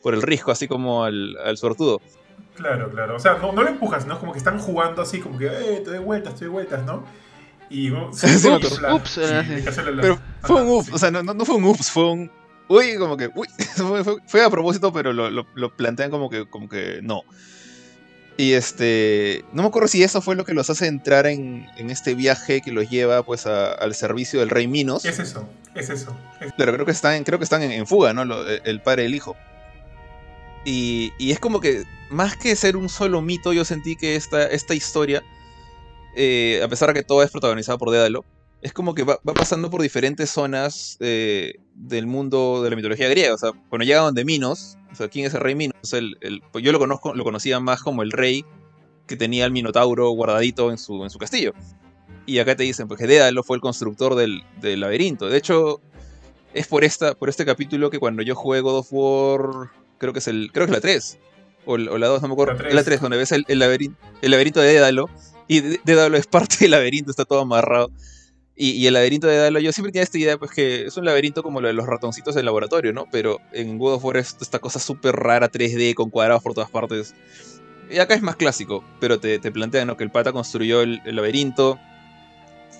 por el risco, así como al, al sortudo. Claro, claro. O sea, no, no lo empujas, ¿no? Como que están jugando así, como que, eh, te doy vueltas, te doy vueltas, ¿no? Y *laughs* ups, ups, pero fue un ups, o sea, no, no, fue un ups, fue un uy, como que uy, *laughs* fue, a propósito, pero lo, lo, plantean como que como que no. Y este, no me acuerdo si eso fue lo que los hace entrar en, en este viaje que los lleva pues al servicio del rey Minos. Es eso, es eso. Pero creo que están, creo que están en, fuga, ¿no? el padre y el hijo. Y, es como que, más que ser un solo mito, yo sentí que esta, esta historia eh, a pesar de que todo es protagonizado por Dédalo, es como que va, pasando por diferentes zonas eh, del mundo de la mitología griega. O sea, cuando llega donde Minos, o sea, ¿quién es el rey Minos? pues yo lo conozco, lo conocía más como el rey que tenía el Minotauro guardadito en su, en su castillo. Y acá te dicen pues, que Dédalo fue el constructor del, laberinto. De hecho, es por, esta, por este capítulo que cuando yo juego God of War, creo que es el creo que es la 3, o, la 2, no me acuerdo, la 3, donde ves el, laberinto, el laberinto de Dédalo y Dédalo es parte del laberinto, está todo amarrado. Y, el laberinto de Dédalo, yo siempre tenía esta idea, pues que es un laberinto como lo de los ratoncitos del laboratorio, ¿no? Pero en God of War es esta cosa súper rara, 3D, con cuadrados por todas partes. Y acá es más clásico, pero te, te plantean ¿no? que el pata construyó el, laberinto,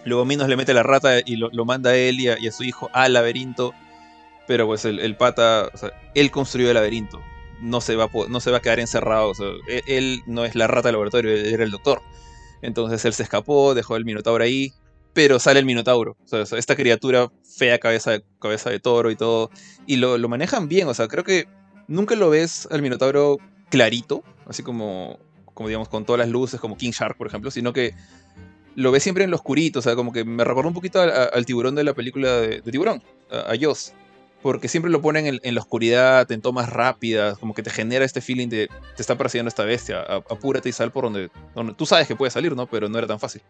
luego Minos le mete la rata y lo, manda a él y a, su hijo al laberinto, pero pues el, pata, o sea, él construyó el laberinto, no se va, no se va a quedar encerrado, sea, él, él, no es la rata del laboratorio, era el doctor. Entonces él se escapó, dejó el Minotauro ahí, pero sale el Minotauro. Esta criatura fea, cabeza cabeza de toro y todo. Y lo, manejan bien, o sea, creo que nunca lo ves al Minotauro clarito, así como, como digamos, con todas las luces, como King Shark, por ejemplo, sino que lo ves siempre en lo oscurito, o sea, como que me recordó un poquito al, tiburón de la película de, Tiburón, a, a Joss porque siempre lo ponen en, la oscuridad, en tomas rápidas, como que te genera este feeling de te está persiguiendo esta bestia, apúrate y sal por donde, donde tú sabes que puede salir, ¿no? Pero no era tan fácil.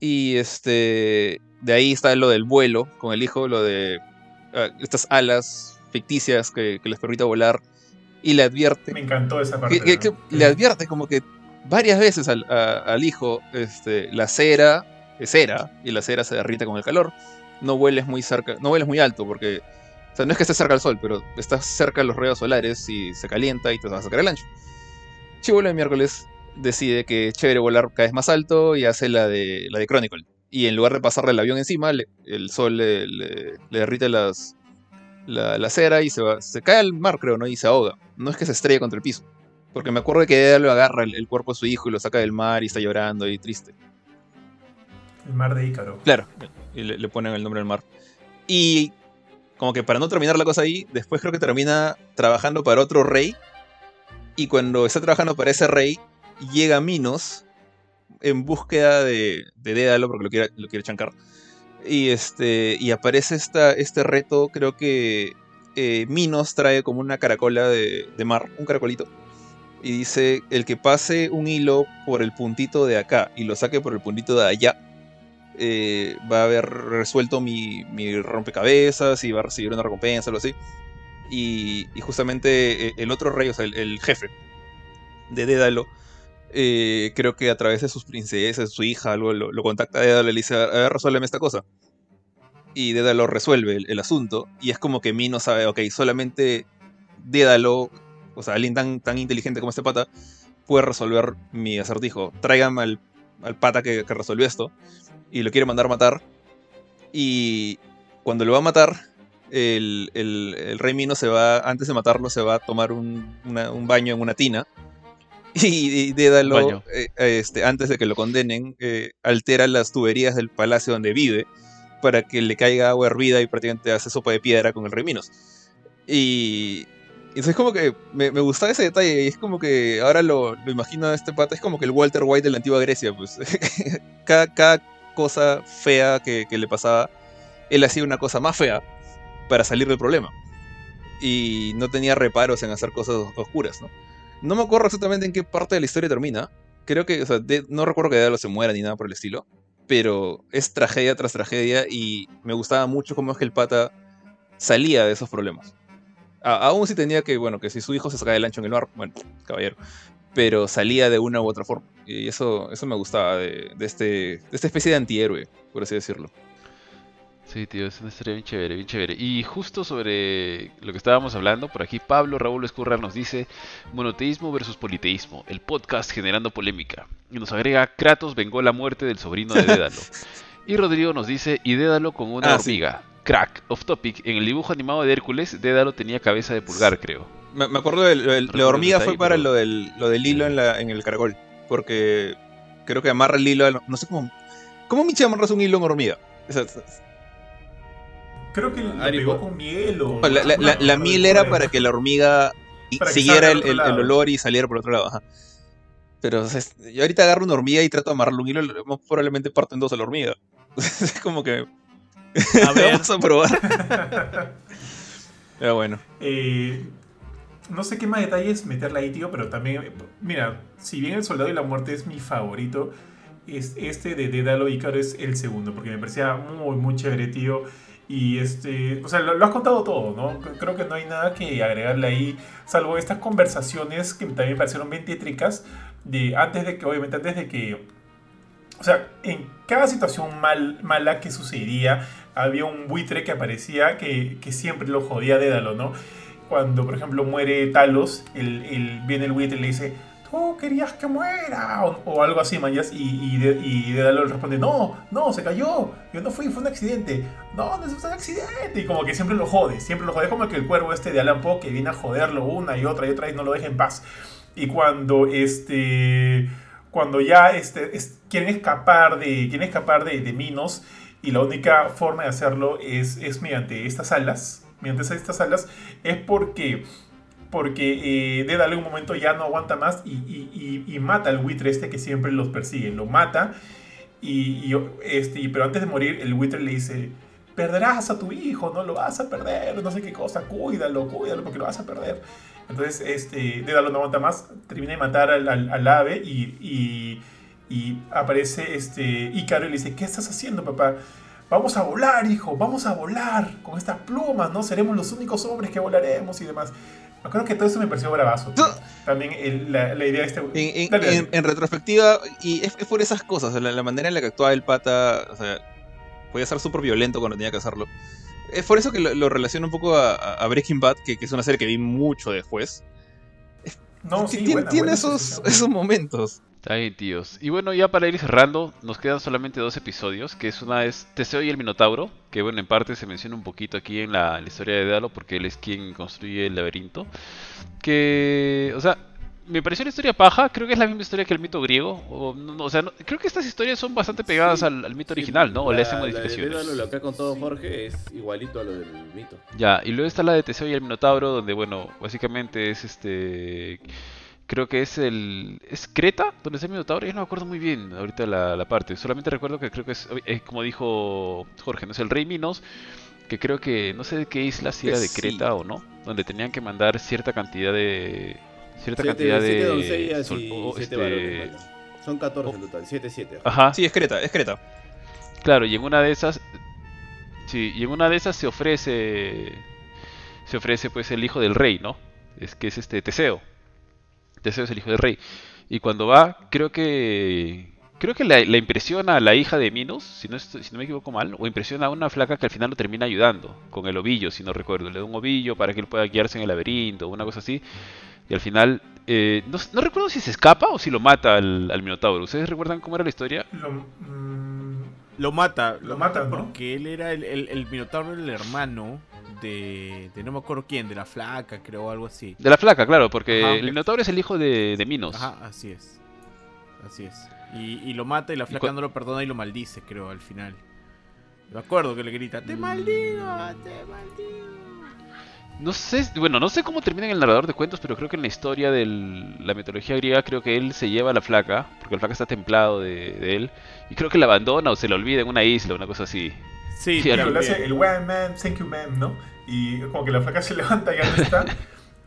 Y este, de ahí está lo del vuelo con el hijo, lo de ah, estas alas ficticias que, les permite volar y le advierte. Me encantó esa parte. Que, le advierte como que varias veces al, al hijo, este, la cera es cera y la cera se derrite con el calor no vueles muy cerca, no vueles muy alto, porque, o sea, no es que estés cerca del sol, pero estás cerca de los rayos solares y se calienta y te vas a sacar el ancho. Chivo el miércoles decide que es chévere volar cada vez más alto y hace la de, la de Chronicle. Y en lugar de pasarle el avión encima, el sol le, derrite las, la, cera y se, va, se cae al mar, creo, ¿no? Y se ahoga. No es que se estrelle contra el piso. Porque me acuerdo que ella lo agarra el, el, cuerpo de su hijo y lo saca del mar y está llorando y triste. El mar de Ícaro. Claro, y le, ponen el nombre del mar. Y como que para no terminar la cosa ahí, después creo que termina trabajando para otro rey. Y cuando está trabajando para ese rey, llega Minos en búsqueda de, de Dédalo, porque lo quiere, lo quiere chancar. Y, este, y aparece esta, este reto, creo que eh, Minos trae como una caracola de mar, un caracolito. Y dice, el que pase un hilo por el puntito de acá y lo saque por el puntito de allá, eh, va a haber resuelto mi, rompecabezas y va a recibir una recompensa, algo así. Y, justamente eh, el otro rey, o sea, el, jefe de Dédalo, eh, creo que a través de sus princesas, su hija, algo, lo, contacta a Dédalo y le dice, a ver, resuélveme esta cosa. Y Dédalo resuelve el, asunto, y es como que no sabe, ok, solamente Dédalo, o sea, alguien tan, tan inteligente como este pata, puede resolver mi acertijo. Tráigame al pata que, resolvió esto, y lo quiere mandar a matar. Y cuando lo va a matar, el, rey Mino se va, antes de matarlo, se va a tomar un, un baño en una tina *laughs* y, Dédalo, eh, este, antes de que lo condenen, eh, altera las tuberías del palacio donde vive para que le caiga agua hervida y prácticamente hace sopa de piedra con el rey Minos. Y, entonces es como que me, me, gustaba ese detalle y es como que ahora lo, lo imagino a este pata, es como que el Walter White de la antigua Grecia, pues *laughs* cada, cada, cosa fea que, le pasaba, él hacía una cosa más fea para salir del problema. Y no tenía reparos en hacer cosas oscuras, ¿no? No me acuerdo exactamente en qué parte de la historia termina. Creo que, o sea, no recuerdo que Dédalo se muera ni nada por el estilo. Pero es tragedia tras tragedia y me gustaba mucho cómo es que el pata salía de esos problemas. aún si tenía que, bueno, que si su hijo se sacaba del ancho en el mar, bueno, caballero. Pero salía de una u otra forma. Y eso, eso me gustaba de, este, de esta especie de antihéroe, por así decirlo. Sí, tío, es una historia bien chévere, bien chévere. Y justo sobre lo que estábamos hablando, por aquí Pablo Raúl Escurra nos dice monoteísmo versus politeísmo, el podcast generando polémica. Y nos agrega Kratos vengó la muerte del sobrino de Dédalo. *laughs* y Rodrigo nos dice y Dédalo con una ah, hormiga. Crack, off topic, en el dibujo animado de Hércules, Dédalo tenía cabeza de pulgar, creo. Me, acuerdo de la hormiga fue para lo, del, lo del hilo en, la, en el caracol. Porque creo que amarra el hilo, no sé cómo... ¿Cómo Michi amarras un hilo en hormiga? Creo que la pegó con miel o... La, miel era para que la hormiga siguiera el, olor y saliera por otro lado. Pero yo ahorita agarro una hormiga y trato de amarrarlo un hilo, probablemente parto en dos a la hormiga. *laughs* es como que... A *laughs* ver. Vamos a probar. *laughs* Pero bueno. Eh, no sé qué más detalles meterle ahí, tío, pero también... Mira, si bien El Soldado y la Muerte es mi favorito, es, este de Dédalo Ícaro es el segundo, porque me parecía muy, muy chévere, tío. Y este, o sea, lo, has contado todo, ¿no? Creo que no hay nada que agregarle ahí, salvo estas conversaciones que también me parecieron bien tétricas, de antes de que, obviamente, antes de que, o sea, en cada situación mal, mala que sucedía, había un buitre que aparecía que, que siempre lo jodía Dédalo, ¿no? Cuando, por ejemplo, muere Talos, el, el, viene el buitre y le dice, tú querías que muera, o, algo así, manjas, y, y, de, y responde, no, no, se cayó, yo no fui, fue un accidente, no, no es un accidente, y como que siempre lo jode, siempre lo jode, como que el cuervo este de Alan Poe que viene a joderlo una y otra y otra y no lo deja en paz. Y cuando este, cuando ya este, quieren escapar de, quieren escapar de Minos, y la única forma de hacerlo es, es mediante estas alas, mediante estas alas, es porque porque eh, en un momento ya no aguanta más y, mata al buitre este que siempre los persigue. Lo mata, y, este, pero antes de morir el buitre le dice, perderás a tu hijo, no lo vas a perder, no sé qué cosa, cuídalo, cuídalo porque lo vas a perder. Entonces este, Dédalo no aguanta más, termina de matar al, ave y, aparece este, Ícaro y le dice, ¿qué estás haciendo papá? Vamos a volar, hijo, vamos a volar con estas plumas, ¿no? Seremos los únicos hombres que volaremos y demás. Creo que todo eso me pareció bravazo. También la, idea de este. En, retrospectiva, y es, por esas cosas, la, manera en la que actuaba el pata, o sea, podía ser súper violento cuando tenía que hacerlo. Es por eso que lo, relaciono un poco a, Breaking Bad, que, es una serie que vi mucho después. No, sí, tiene, esos, esos momentos. Bien, tíos. Y bueno, ya para ir cerrando, nos quedan solamente dos episodios, que es una es Teseo y el Minotauro, que bueno, en parte se menciona un poquito aquí en la, historia de Dalo, porque él es quien construye el laberinto. Que, o sea, me pareció una historia paja, creo que es la misma historia que el mito griego. O, o sea, creo que estas historias son bastante pegadas al, mito original, ¿no? O le hacen modificaciones. La de lo que ha contado Jorge es igualito a lo del mito. Ya, y luego está la de Teseo y el Minotauro, donde, bueno, básicamente es este creo que es el es Creta donde está el Minotauro yo no me acuerdo muy bien ahorita la, parte. Solamente recuerdo que creo que es, como dijo Jorge no es el rey Minos que creo que no sé de qué isla si era de Creta o no donde tenían que mandar cierta cantidad de cierta cantidad de este, son 14 en total 7 7 ajá. Sí es Creta es Creta. Claro y en una de esas sí y en una de esas se ofrece se ofrece pues el hijo del rey no es que es este Teseo Teseo es el hijo del rey. Y cuando va, creo que creo que la, impresiona a la hija de Minos, si no, si no me equivoco mal, o impresiona a una flaca que al final lo termina ayudando con el ovillo, si no recuerdo. Le da un ovillo para que él pueda guiarse en el laberinto o una cosa así. Y al final, eh, no, recuerdo si se escapa o si lo mata al, Minotauro. ¿Ustedes recuerdan cómo era la historia? Lo, mm, mata, lo, mata porque él era el, el, Minotauro, el hermano de, de, no me acuerdo quién, de la flaca, creo, algo así. De la flaca, claro, porque el Minotauro es el hijo de, de Minos. Ajá, así es. Así es. Y, lo mata y la flaca no lo perdona y lo maldice, creo, al final. Me acuerdo que le grita, te maldigo, te maldigo. No sé, bueno, no sé cómo termina en el narrador de cuentos, pero creo que en la historia de la mitología griega, creo que él se lleva a la flaca, porque la flaca está templado de, él, y creo que la abandona o se la olvida en una isla, una cosa así. Sí, claro, le hace el one man, thank you man, ¿no? Y como que la flaca *laughs* se levanta y ya no está.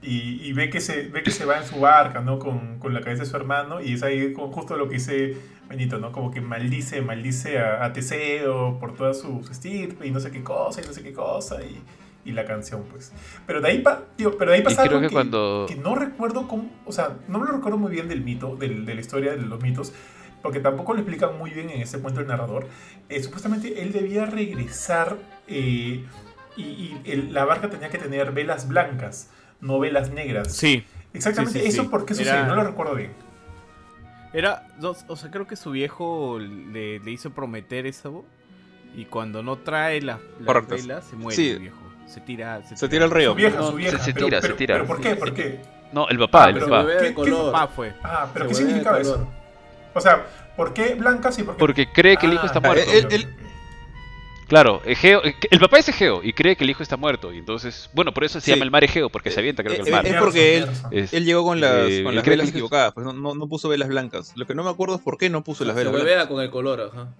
y, ve, que se, ve que se va en su barca, ¿no? Con, con la cabeza de su hermano, y es ahí con justo lo que dice Benito, ¿no? Como que maldice, maldice a, Teseo por toda su, estirpe y no sé qué cosa, y no sé qué cosa, y, y la canción, pues. Pero de ahí, pa, tío, pero de ahí pasa algo que, cuando... que, no recuerdo cómo, o sea, no me lo recuerdo muy bien del mito, del, de la historia de los mitos, porque tampoco lo explican muy bien en ese cuento el narrador. Eh, supuestamente él debía regresar eh, y, y la barca tenía que tener velas blancas novelas negras. Sí. Exactamente, ¿eso por qué sucede? No lo recuerdo bien. Era, o sea, creo que su viejo le, hizo prometer eso y cuando no trae las velas se muere el viejo. Se tira, se, tira, al río. Su vieja, su vieja. Se, tira, se tira. ¿Pero por qué? ¿Por qué? No, el papá, ah, el papá. ¿Qué, papá fue? Ah, pero ¿qué significaba eso? O sea, ¿por qué blancas y por qué? Porque cree que el hijo está ah, muerto. Claro, Egeo, el papá es Egeo y cree que el hijo está muerto. Y entonces, bueno, por eso se llama el mar Egeo, porque se avienta, creo que el eh, mar. Es porque él, él llegó con las, eh, con las velas equivocadas, pues no, no, puso velas blancas. Lo que no me acuerdo es por qué no puso las velas blancas. Se huevea con el color, ajá.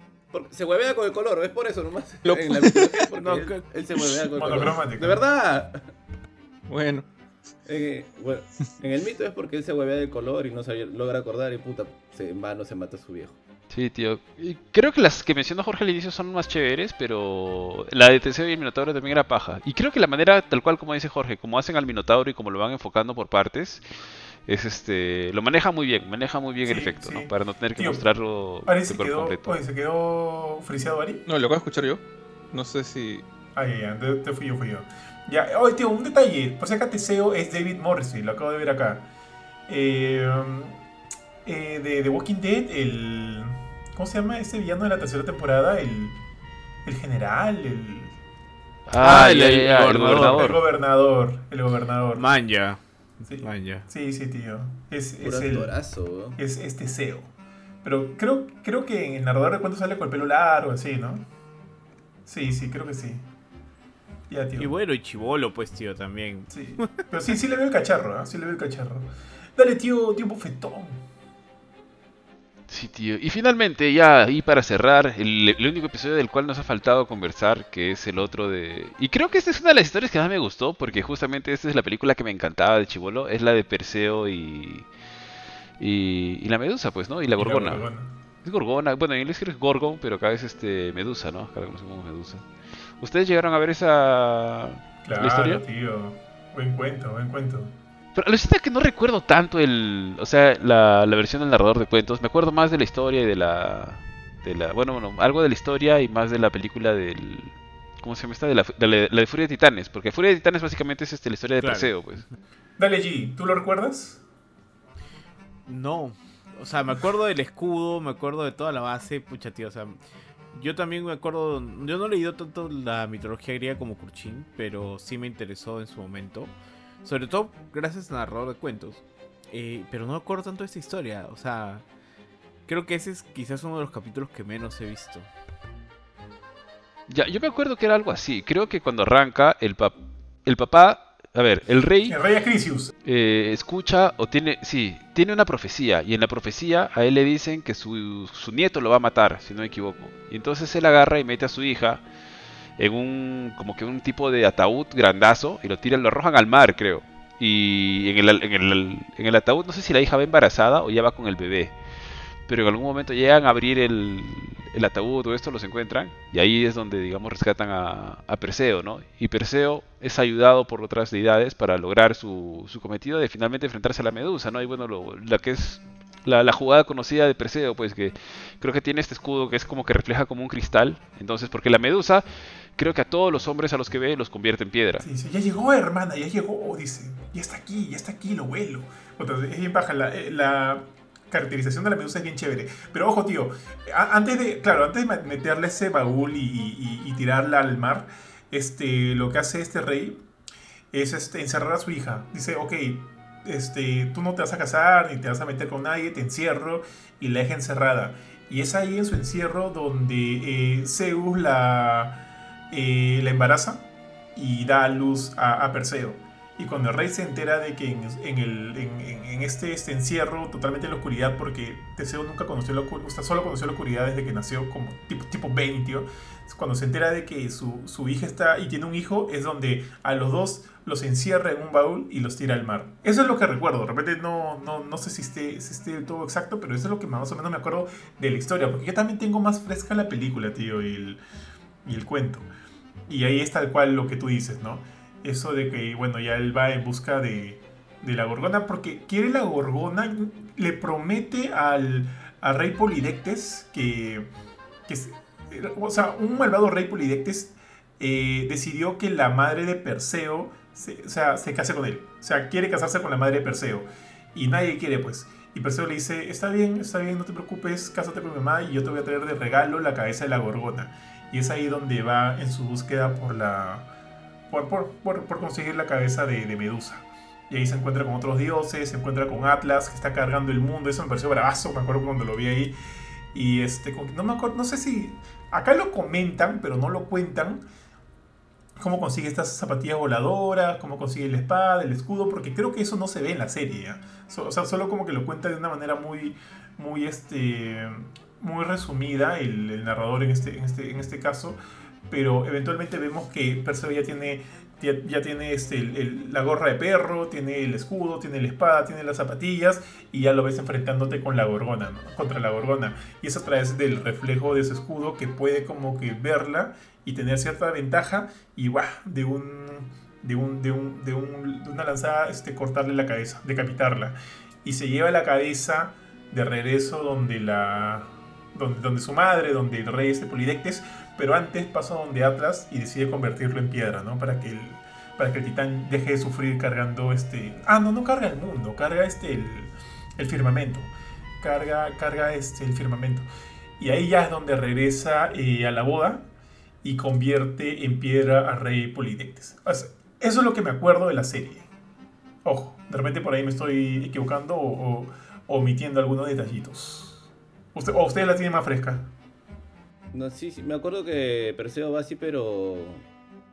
se huevea con el color, es por eso nomás. Lo... *laughs* En la él, él, se huevea con el color. De verdad. Bueno. Eh, bueno. En el mito es porque él se huevea del color y no se logra acordar y puta, en vano se mata a su viejo. Sí, tío. creo que las que mencionó Jorge al inicio son más chéveres, pero la de Teseo y el Minotauro también era paja. Y creo que la manera, tal cual como dice Jorge, como hacen al Minotauro y como lo van enfocando por partes, es este lo maneja muy bien, maneja muy bien el efecto, ¿no? Para no tener que mostrarlo Ari se quedó, Oye, ¿se quedó friseado Ari? No, lo acabo de escuchar yo. No sé si... Ah, ya, ya, te, fui yo, fui yo. Ya, oye, tío, un detalle. Por si acá Teseo es David Morrissey, lo acabo de ver acá. Eh, eh, de The Walking Dead, el ¿Cómo se llama ese villano de la tercera temporada? El, el general, el. Ah, el, el, gobernador. El gobernador. El gobernador. Manja. Sí, Manja. sí, sí, tío. Es, es el. Es este SEO. Pero creo, creo que en el narrador de cuentos sale con el pelo largo, así, ¿no? Sí, sí, creo que sí. Ya, tío. Y bueno, y chivolo, pues, tío, también. Sí. Pero sí, sí le veo el cacharro, ¿eh? Sí le veo el cacharro. Dale, tío, tío bofetón. Sí, tío. Y finalmente, ya ahí para cerrar, el, único episodio del cual nos ha faltado conversar, que es el otro de... Y creo que esta es una de las historias que más me gustó, porque justamente esta es la película que me encantaba de Chivolo, es la de Perseo y... Y, la Medusa, pues, ¿no? Y la Gorgona. Es Gorgona, bueno, en inglés es Gorgon, pero acá es este Medusa, ¿no? Acá la conocemos como Medusa. ¿Ustedes llegaron a ver esa claro, historia? tío. Buen cuento, buen cuento. Pero lo cierto es que no recuerdo tanto el, o sea, la, la, versión del narrador de cuentos. Me acuerdo más de la historia y de la, de la, bueno, bueno, algo de la historia y más de la película del, ¿cómo se llama esta? De la de, la, de Furia de Titanes, porque Furia de Titanes básicamente es este, la historia de Perseo, pues. Dale G, ¿tú lo recuerdas? No, o sea, me acuerdo del escudo, me acuerdo de toda la base, pucha tío, o sea, yo también me acuerdo, yo no he leído tanto la mitología griega como Kurchin, pero sí me interesó en su momento. Sobre todo gracias al narrador de cuentos. Eh, pero no me acuerdo tanto de esta historia. O sea, creo que ese es quizás uno de los capítulos que menos he visto. Ya, yo me acuerdo que era algo así. Creo que cuando arranca, el, el papá. A ver, el rey. El rey Acrisius. Eh, escucha o tiene. Sí, tiene una profecía. Y en la profecía a él le dicen que su, su nieto lo va a matar, si no me equivoco. Y entonces él agarra y mete a su hija en un como que un tipo de ataúd grandazo y lo tiran, lo arrojan al mar, creo. Y en el, en el, en el ataúd no sé si la hija va embarazada o ya va con el bebé. Pero en algún momento llegan a abrir el, el ataúd o esto, los encuentran. Y ahí es donde, digamos, rescatan a, Perseo, ¿no? Y Perseo es ayudado por otras deidades para lograr su, su cometido de finalmente enfrentarse a la medusa, ¿no? Y bueno, lo, la que es La, jugada conocida de Perseo, pues que creo que tiene este escudo que es como que refleja como un cristal. Entonces, porque la medusa, creo que a todos los hombres a los que ve los convierte en piedra. Sí, sí, ya llegó, hermana, ya llegó, dice. Ya está aquí, ya está aquí, lo vuelo. Entonces, es bien baja. La, la, caracterización de la medusa es bien chévere. Pero ojo, tío, antes de, claro, antes de meterle ese baúl y, tirarla al mar, este, lo que hace este rey es este, encerrar a su hija. Dice, ok, este, tú no te vas a casar ni te vas a meter con nadie, te encierro y la deja encerrada. Y es ahí en su encierro donde eh, Zeus la, eh, la embaraza y da a luz a Perseo. Y cuando el rey se entera de que en, el, en, este, este, encierro, totalmente en la oscuridad, porque Teseo nunca conoció la oscuridad, solo conoció la oscuridad desde que nació como tipo, tipo Benitio, cuando se entera de que su, su, hija está y tiene un hijo, es donde a los dos los encierra en un baúl y los tira al mar. Eso es lo que recuerdo. De repente no, no, no sé si esté, si esté todo exacto, pero eso es lo que más o menos me acuerdo de la historia, porque yo también tengo más fresca la película, tío, y el, y el cuento. Y ahí es tal cual lo que tú dices, ¿no? Eso de que, bueno, ya él va en busca de, de la gorgona, porque quiere la gorgona, le promete al, rey Polidectes que, que, o sea, un malvado rey Polidectes eh, decidió que la madre de Perseo se, o sea, se case con él. O sea, quiere casarse con la madre de Perseo. Y nadie quiere, pues. Y Perseo le dice, está bien, está bien, no te preocupes, cásate con mi mamá y yo te voy a traer de regalo la cabeza de la gorgona. Y es ahí donde va en su búsqueda por la, por, conseguir la cabeza de, Medusa. Y ahí se encuentra con otros dioses, se encuentra con Atlas, que está cargando el mundo. Eso me pareció bravazo, me acuerdo cuando lo vi ahí. Y este, no me acuerdo, no sé si. Acá lo comentan, pero no lo cuentan. Cómo consigue estas zapatillas voladoras, cómo consigue la espada, el escudo, porque creo que eso no se ve en la serie. o sea, solo como que lo cuenta de una manera muy, muy, este, muy resumida el, narrador en este, en este, en este caso pero eventualmente vemos que Perseo ya tiene, ya, tiene este, la gorra de perro, tiene el escudo, tiene la espada, tiene las zapatillas y ya lo ves enfrentándote con la gorgona, contra la gorgona. Y es a través del reflejo de su escudo que puede como que verla y tener cierta ventaja y ¡buah! de un de, un, de, un, de, un, de una lanzada este, cortarle la cabeza, decapitarla. Y se lleva la cabeza de regreso donde la donde, donde su madre, donde el rey este Polidectes, pero antes pasa donde Atlas y decide convertirlo en piedra, ¿no? Para que el, para que el titán deje de sufrir cargando este... Ah, no, no carga el mundo, carga este el, firmamento. Carga, carga este el firmamento. Y ahí ya es donde regresa eh, a la boda y convierte en piedra a rey Polidectes. eso es lo que me acuerdo de la serie. Ojo, de repente por ahí me estoy equivocando o, omitiendo algunos detallitos. ¿Usted, ¿O usted la tiene más fresca? No, sí, sí, me acuerdo que Perseo va así, pero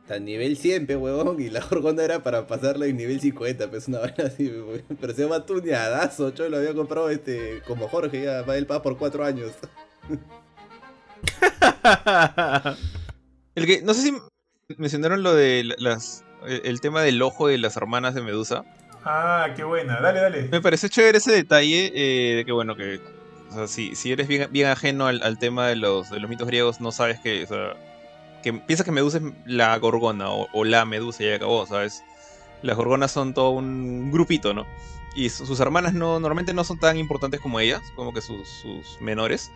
a nivel 100, pe, huevón, y la Gorgona era para pasarla en nivel 50, pues una vaina así, Perseo va tuneadazo, yo lo había comprado este, como Jorge, ya va el paz por 4 años. *laughs* el que, no sé si mencionaron lo de las, el tema del ojo de las hermanas de Medusa. Ah, qué buena, dale, dale. Me parece chévere ese detalle eh, de que, bueno, que o sea, si, si eres bien, bien ajeno al, tema de los, de los mitos griegos, no sabes que. O sea, que piensas que Medusa es la gorgona o, la Medusa y ya acabó, ¿sabes? Las gorgonas son todo un grupito, ¿no? Y sus hermanas no, normalmente no son tan importantes como ellas, como que sus, sus menores.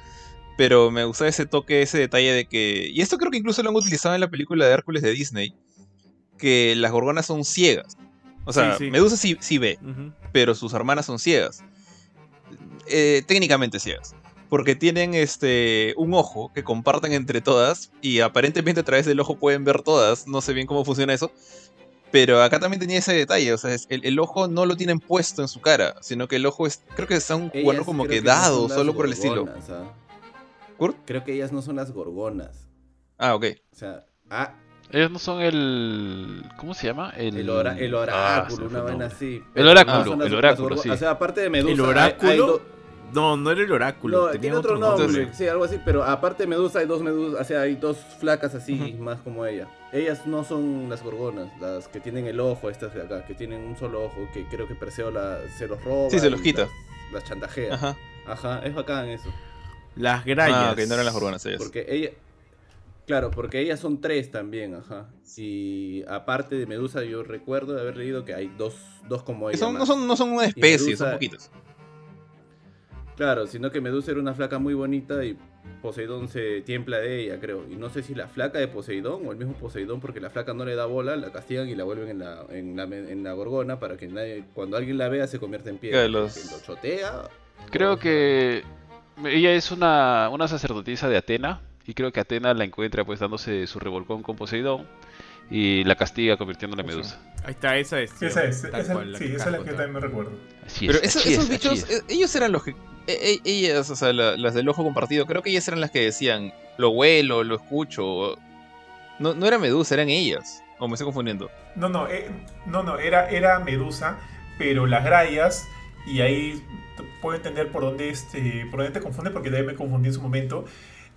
Pero me gusta ese toque, ese detalle de que. Y esto creo que incluso lo han utilizado en la película de Hércules de Disney. Que las gorgonas son ciegas. O sea, Medusa sí, sí ve, pero sus hermanas son ciegas. Eh, técnicamente ciegas. Porque tienen este un ojo que comparten entre todas y aparentemente a través del ojo pueden ver todas. No sé bien cómo funciona eso. Pero acá también tenía ese detalle, o sea, el, ojo no lo tienen puesto en su cara, sino que el ojo es, creo que está un cuadro como que dado, solo por el estilo. ¿ah? Creo que ellas no son las gorgonas. Ah, ok. O sea, ah, ellos no son el. ¿Cómo se llama? El, el, oráculo, ah, una vaina así. El oráculo, el oráculo, sí. O sea, aparte de Medusa. ¿El oráculo? No, no era el oráculo. No, tenía tiene otro, nombre. Sí, algo así. Pero aparte de Medusa, hay dos Medusas. O sea, hay dos flacas así, más como ella. Ellas no son las gorgonas, las que tienen el ojo, estas de acá, que tienen un solo ojo, que creo que Perseo la, se los roba. Sí, se los quita. Las, chantajea. Ajá. Ajá, es bacán eso. Las grallas. Ah, que no eran las gorgonas ellas. Porque ella, Claro, porque ellas son tres también, ajá. Y aparte de Medusa, yo recuerdo de haber leído que hay dos, dos como ella. no, son, no son una especie, son poquitos. Claro, sino que Medusa era una flaca muy bonita y Poseidón se tiempla de ella, creo. Y no sé si la flaca de Poseidón o el mismo Poseidón, porque la flaca no le da bola, la castigan y la vuelven en la, en la, en la gorgona para que nadie, cuando alguien la vea se convierta en piedra. Lo chotea. Creo que ella es una, una sacerdotisa de Atena y creo que Atena la encuentra pues dándose su revolcón con Poseidón y la castiga convirtiéndola en medusa. Ahí está, esa es. Esa es, sí, esa es la que también me recuerdo. Pero esos bichos, eh, ellos eran los que e, e, ellas, o sea, las del ojo compartido, creo que ellas eran las que decían, lo huelo, lo escucho. No, no era Medusa, eran ellas. ¿O me estoy confundiendo? No, no, eh, no, no, era, era Medusa, pero las grayas, y ahí puedo entender por dónde, este, por dónde te confunde, porque ahí me confundí en su momento.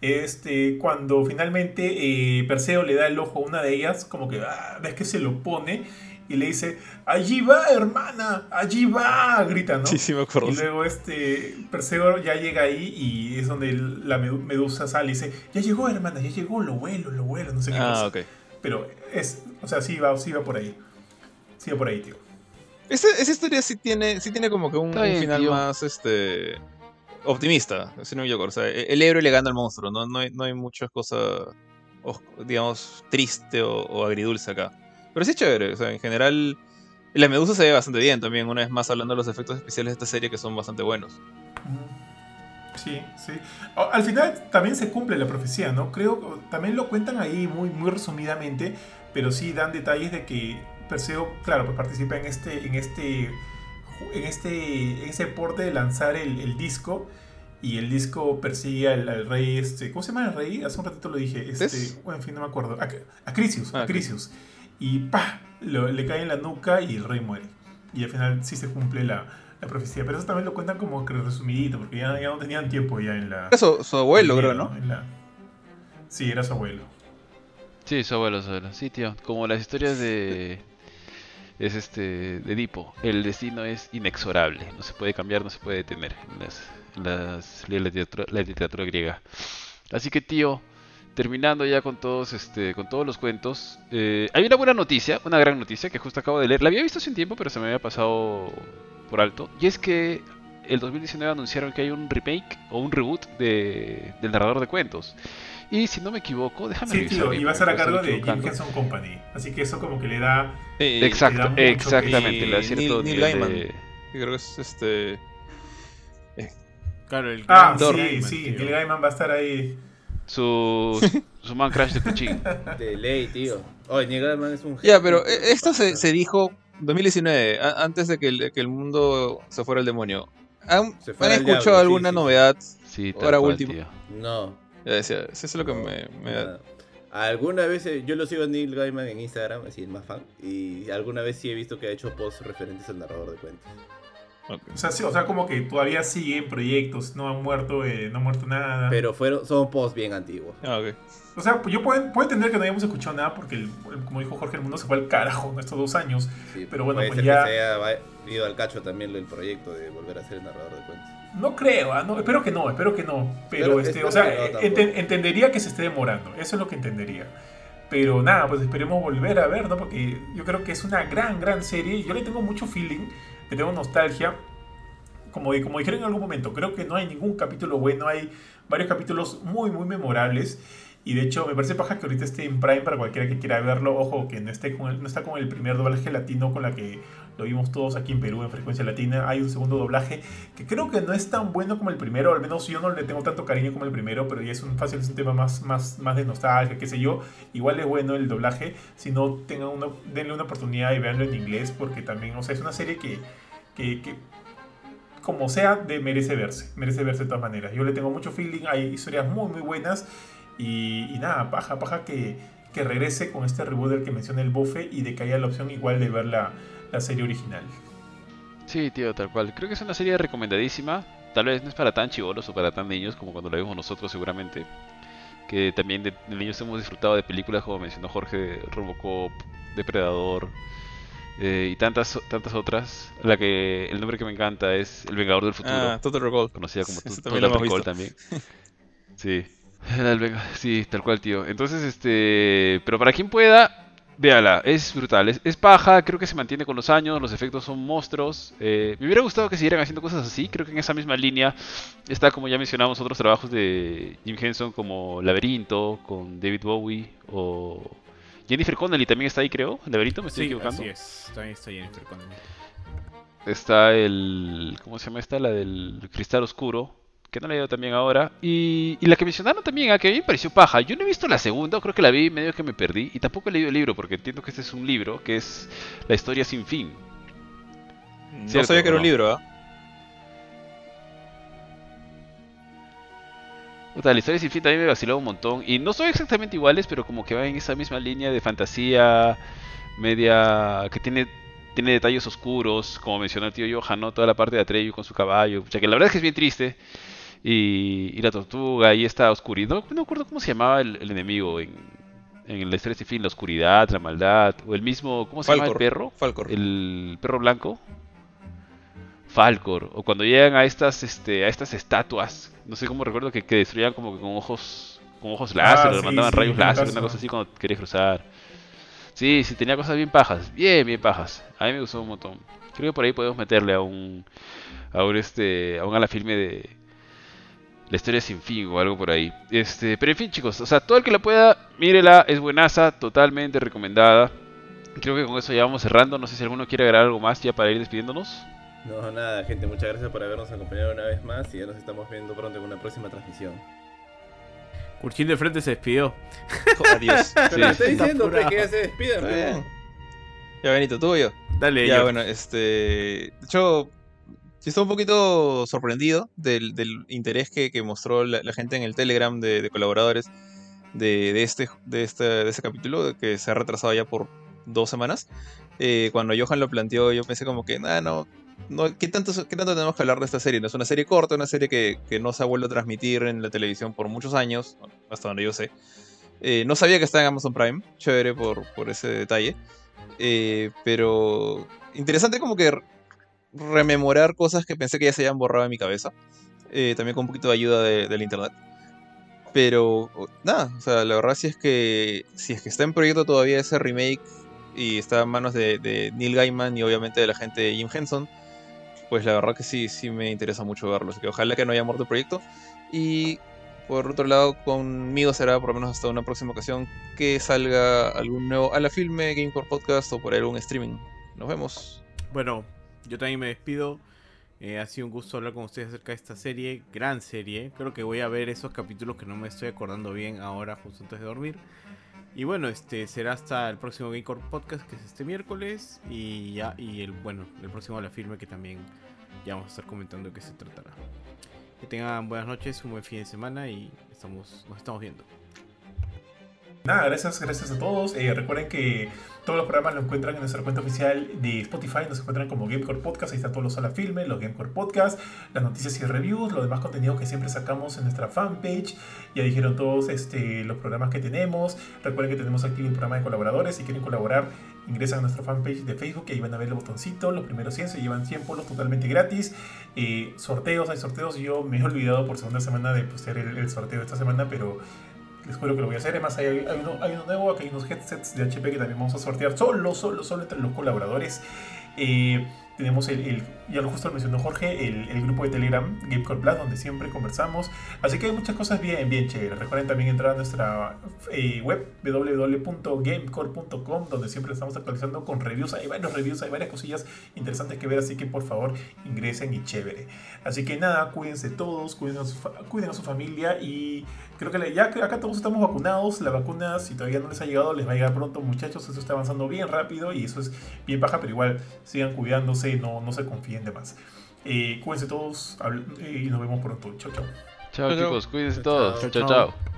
Este, cuando finalmente eh, Perseo le da el ojo a una de ellas, como que ah, ves que se lo pone y le dice, allí va, hermana, allí va, grita, ¿no? Sí, sí, me acuerdo. Y luego este Perseo ya llega ahí y es donde la medusa sale y dice, ya llegó, hermana, ya llegó, lo vuelo, lo vuelo, no sé qué ah, ok. Pero es, o sea, sí va, sí va por ahí. Sí va por ahí, tío. Esa, esa historia sí tiene, sí tiene como que un, final más, este optimista, si no me equivoco. O sea, e, el héroe le gana al monstruo, no, no, hay, no hay muchas cosas, digamos, triste o, o agridulce acá. Pero sí es chévere, o sea, en general la medusa se ve bastante bien también, una vez más hablando de los efectos especiales de esta serie que son bastante buenos. Sí, sí. Al final también se cumple la profecía, ¿no? Creo, también lo cuentan ahí muy, muy resumidamente, pero sí dan detalles de que Perseo, claro, pues participa en este, en este, en este, en ese porte de lanzar el, disco y el disco persigue al, rey, este, ¿cómo se llama el rey? Hace un ratito lo dije, este, bueno, en fin, no me acuerdo, a, Crisius, a Crisius. Ah, y ¡pa! le cae en la nuca y el rey muere. Y al final sí se cumple la, la profecía. Pero eso también lo cuentan como que resumidito, porque ya, ya no tenían tiempo ya en la... Era su, abuelo, creo, ¿no? Sí, era su abuelo. Sí, su abuelo, su abuelo. Sí, tío. Como las historias de... Es este... De Edipo. El destino es inexorable. No se puede cambiar, no se puede detener. En las, las, la, literatura, la literatura griega. Así que, tío terminando ya con todos, este, con todos los cuentos, eh, hay una buena noticia, una gran noticia que justo acabo de leer. La había visto hace un tiempo, pero se me había pasado por alto. Y es que el 2019 anunciaron que hay un remake o un reboot de, del narrador de cuentos. Y si no me equivoco, déjame Sí, tío, y va a ser a cargo de Jim Henson Company. Así que eso como que le da. Exacto, exactamente, le da cierto Neil, Gaiman. Creo que es este. Eh, claro, el Ah, sí, sí, Neil Gaiman va a estar ahí su, *laughs* su man crash de cuchillo. De ley, tío. Oye, Gaiman es un Ya, pero eh, esto se, se dijo 2019, antes de que el, que el, mundo se fuera al demonio. ¿Han, escuchado alguna novedad sí, ahora último? No. Decía, eso es lo que me, me da. Alguna vez, eh, yo lo sigo a Neil Gaiman en Instagram, así el más fan, y alguna vez sí he visto que ha hecho posts referentes al narrador de cuentos. O, sea, sí, o sea, como que todavía siguen proyectos, no han muerto, eh, no ha muerto nada. Pero fueron, son posts bien antiguos. Ah, o sea, yo puedo, puedo, entender que no hayamos escuchado nada porque, como dijo Jorge, el mundo se fue al carajo en estos dos años. pero bueno, pues ya. Que se haya ido al cacho también el proyecto de volver a ser el narrador de cuentos. No creo, ¿ah? no, espero que no, espero que no. Pero, este, o sea, entendería que se esté demorando. Eso es lo que entendería. Pero nada, pues esperemos volver a ver, ¿no? Porque yo creo que es una gran, gran serie. Yo le tengo mucho feeling que tengo nostalgia. Como, como dijeron en algún momento, creo que no hay ningún capítulo bueno, hay varios capítulos muy, muy memorables. Y de hecho, me parece paja que ahorita esté en Prime para cualquiera que quiera verlo. Ojo, que no, esté con el, no está con el primer doblaje latino con la que lo vimos todos aquí en Perú en frecuencia latina. Hay un segundo doblaje que creo que no es tan bueno como el primero. Al menos yo no le tengo tanto cariño como el primero, pero ya es un fácil, es un tema más, más, más de nostalgia, qué sé yo. Igual es bueno el doblaje. Si no, tengan una, denle una oportunidad y veanlo en inglés, porque también, o sea, es una serie que que, como sea, de, merece verse, merece verse de todas maneras. Yo le tengo mucho feeling, hay historias muy, muy buenas y, nada, paja, paja que, que, regrese con este reboot del que menciona el bofe y de que haya la opción igual de ver la, la serie original. Sí, tío, tal cual. Creo que es una serie recomendadísima. Tal vez no es para tan chivolos o para tan niños como cuando la vimos nosotros seguramente. Que también de, niños hemos disfrutado de películas como mencionó Jorge, Robocop, Depredador, eh, y tantas tantas otras. La que el nombre que me encanta es El Vengador del Futuro. Ah, Total Recall. Conocida como *laughs* Total Recall también. *laughs* Sí. *laughs* sí, tal cual, tío. Entonces, este, pero para quien pueda, Véala, es brutal, es, paja, creo que se mantiene con los años, los efectos son monstruos. Eh, me hubiera gustado que siguieran haciendo cosas así, creo que en esa misma línea está, como ya mencionamos, otros trabajos de Jim Henson como Laberinto, con David Bowie o Jennifer Connelly también está ahí, creo, Laberinto, me estoy equivocando. Así es, también está Jennifer Connelly. Está el, ¿cómo se llama esta? La del Cristal Oscuro, que no la he ido también ahora. Y, la que mencionaron también, a ah, que a mí me pareció paja. Yo no he visto la segunda, creo que la vi medio que me perdí. Y tampoco he leído el libro, porque entiendo que este es un libro, que es La historia sin fin. No sabía que era un libro, ¿ah? la historia sin fin también me vaciló un montón. Y no son exactamente iguales, pero como que va en esa misma línea de fantasía media que tiene tiene detalles oscuros, como mencionó el tío Johan, ¿no? Toda la parte de Atreyu con su caballo, o sea, que la verdad es que es bien triste. Y, la tortuga y esta oscuridad. No, me acuerdo cómo se llamaba el, enemigo en, en la historia sin fin, la oscuridad, la maldad, o el mismo, ¿cómo se llama el perro? Falcor. El perro blanco. Falcor. O cuando llegan a estas, este, a estas estatuas, no sé cómo recuerdo que, que destruían como que con ojos, con ojos láser, ah, mandaban rayos láser, una cosa así cuando querías cruzar. Sí, sí, tenía cosas bien pajas, bien, bien pajas. A mí me gustó un montón. Creo que por ahí podemos meterle a un, a un este, a un a la filme de la historia sin fin o algo por ahí. Este, pero en fin, chicos, o sea, todo el que la pueda, mírela, es buenaza, totalmente recomendada. Creo que con eso ya vamos cerrando. No sé si alguno quiere agregar algo más ya para ir despidiéndonos. No, nada, gente, muchas gracias por habernos acompañado una vez más y ya nos estamos viendo pronto en una próxima transmisión. Curchín de frente se despidió. *laughs* Adiós. *laughs* Sí. estoy diciendo que ya se despide, Ya, Benito, tú o yo. Dale, ya. bueno, este. De hecho, sí estoy un poquito sorprendido del, interés que, mostró la, gente en el Telegram de, colaboradores de, este, de, este, de este capítulo, que se ha retrasado ya por dos semanas. Eh, cuando Johan lo planteó, yo pensé como que, nada, no, no, ¿qué, tanto, ¿qué tanto tenemos que hablar de esta serie? No es una serie corta, una serie que, no se ha vuelto a transmitir en la televisión por muchos años, hasta donde yo sé. Eh, no sabía que estaba en Amazon Prime, chévere por, por ese detalle. Eh, pero interesante como que rememorar cosas que pensé que ya se habían borrado en mi cabeza. Eh, también con un poquito de ayuda del internet. Pero nada, o sea, la verdad sí es que si es que está en proyecto todavía ese remake y está en manos de, de Neil Gaiman y obviamente de la gente de Jim Henson, pues la verdad que sí, sí me interesa mucho verlo. Así que ojalá que no haya muerto el proyecto. Y por otro lado, conmigo será por lo menos hasta una próxima ocasión que salga algún nuevo a la filme, Gamecore Podcast o por algún streaming. Nos vemos. Bueno, yo también me despido. Eh, ha sido un gusto hablar con ustedes acerca de esta serie, gran serie. Creo que voy a ver esos capítulos que no me estoy acordando bien ahora, justo antes de dormir. Y bueno, este será hasta el próximo Gamecore Podcast, que es este miércoles. Y ya, y el bueno, el próximo la firme que también ya vamos a estar comentando de qué se tratará. Que tengan buenas noches, un buen fin de semana y estamos, nos estamos viendo. Nada, gracias, gracias a todos. Eh, recuerden que todos los programas los encuentran en nuestra cuenta oficial de Spotify, nos encuentran como Gamecore Podcast, ahí están todos los a la filme, los Gamecore Podcast, las noticias y reviews, los demás contenidos que siempre sacamos en nuestra fanpage. Ya dijeron todos este, los programas que tenemos. Recuerden que tenemos activo el programa de colaboradores. Si quieren colaborar, ingresan a nuestra fanpage de Facebook y ahí van a ver el botoncito. Los primeros 100 se llevan 100 polos totalmente gratis. Eh, sorteos, hay sorteos. Yo me he olvidado por segunda semana de postear el, el sorteo de esta semana, pero les que lo voy a hacer. Además, hay, hay, uno, hay uno nuevo, aquí hay unos headsets de HP que también vamos a sortear solo, solo, solo entre los colaboradores. Eh, tenemos el, ya lo justo lo mencionó Jorge, el, grupo de Telegram Gamecore Plus, donde siempre conversamos. Así que hay muchas cosas bien, bien chéveres. Recuerden también entrar a nuestra eh, web www.gamecore.com, donde siempre estamos actualizando con reviews. Hay varios reviews, hay varias cosillas interesantes que ver, así que por favor ingresen y chévere. Así que nada, cuídense todos, cuiden a cuiden a su familia y creo que ya acá todos estamos vacunados. La vacuna, si todavía no les ha llegado, les va a llegar pronto, muchachos. Eso está avanzando bien rápido y eso es bien baja, pero igual sigan cuidándose, no, no se confíen de más. Eh, cuídense todos eh, y nos vemos pronto. Chao, chao. Chao, chicos, cuídense todos. chao. chao.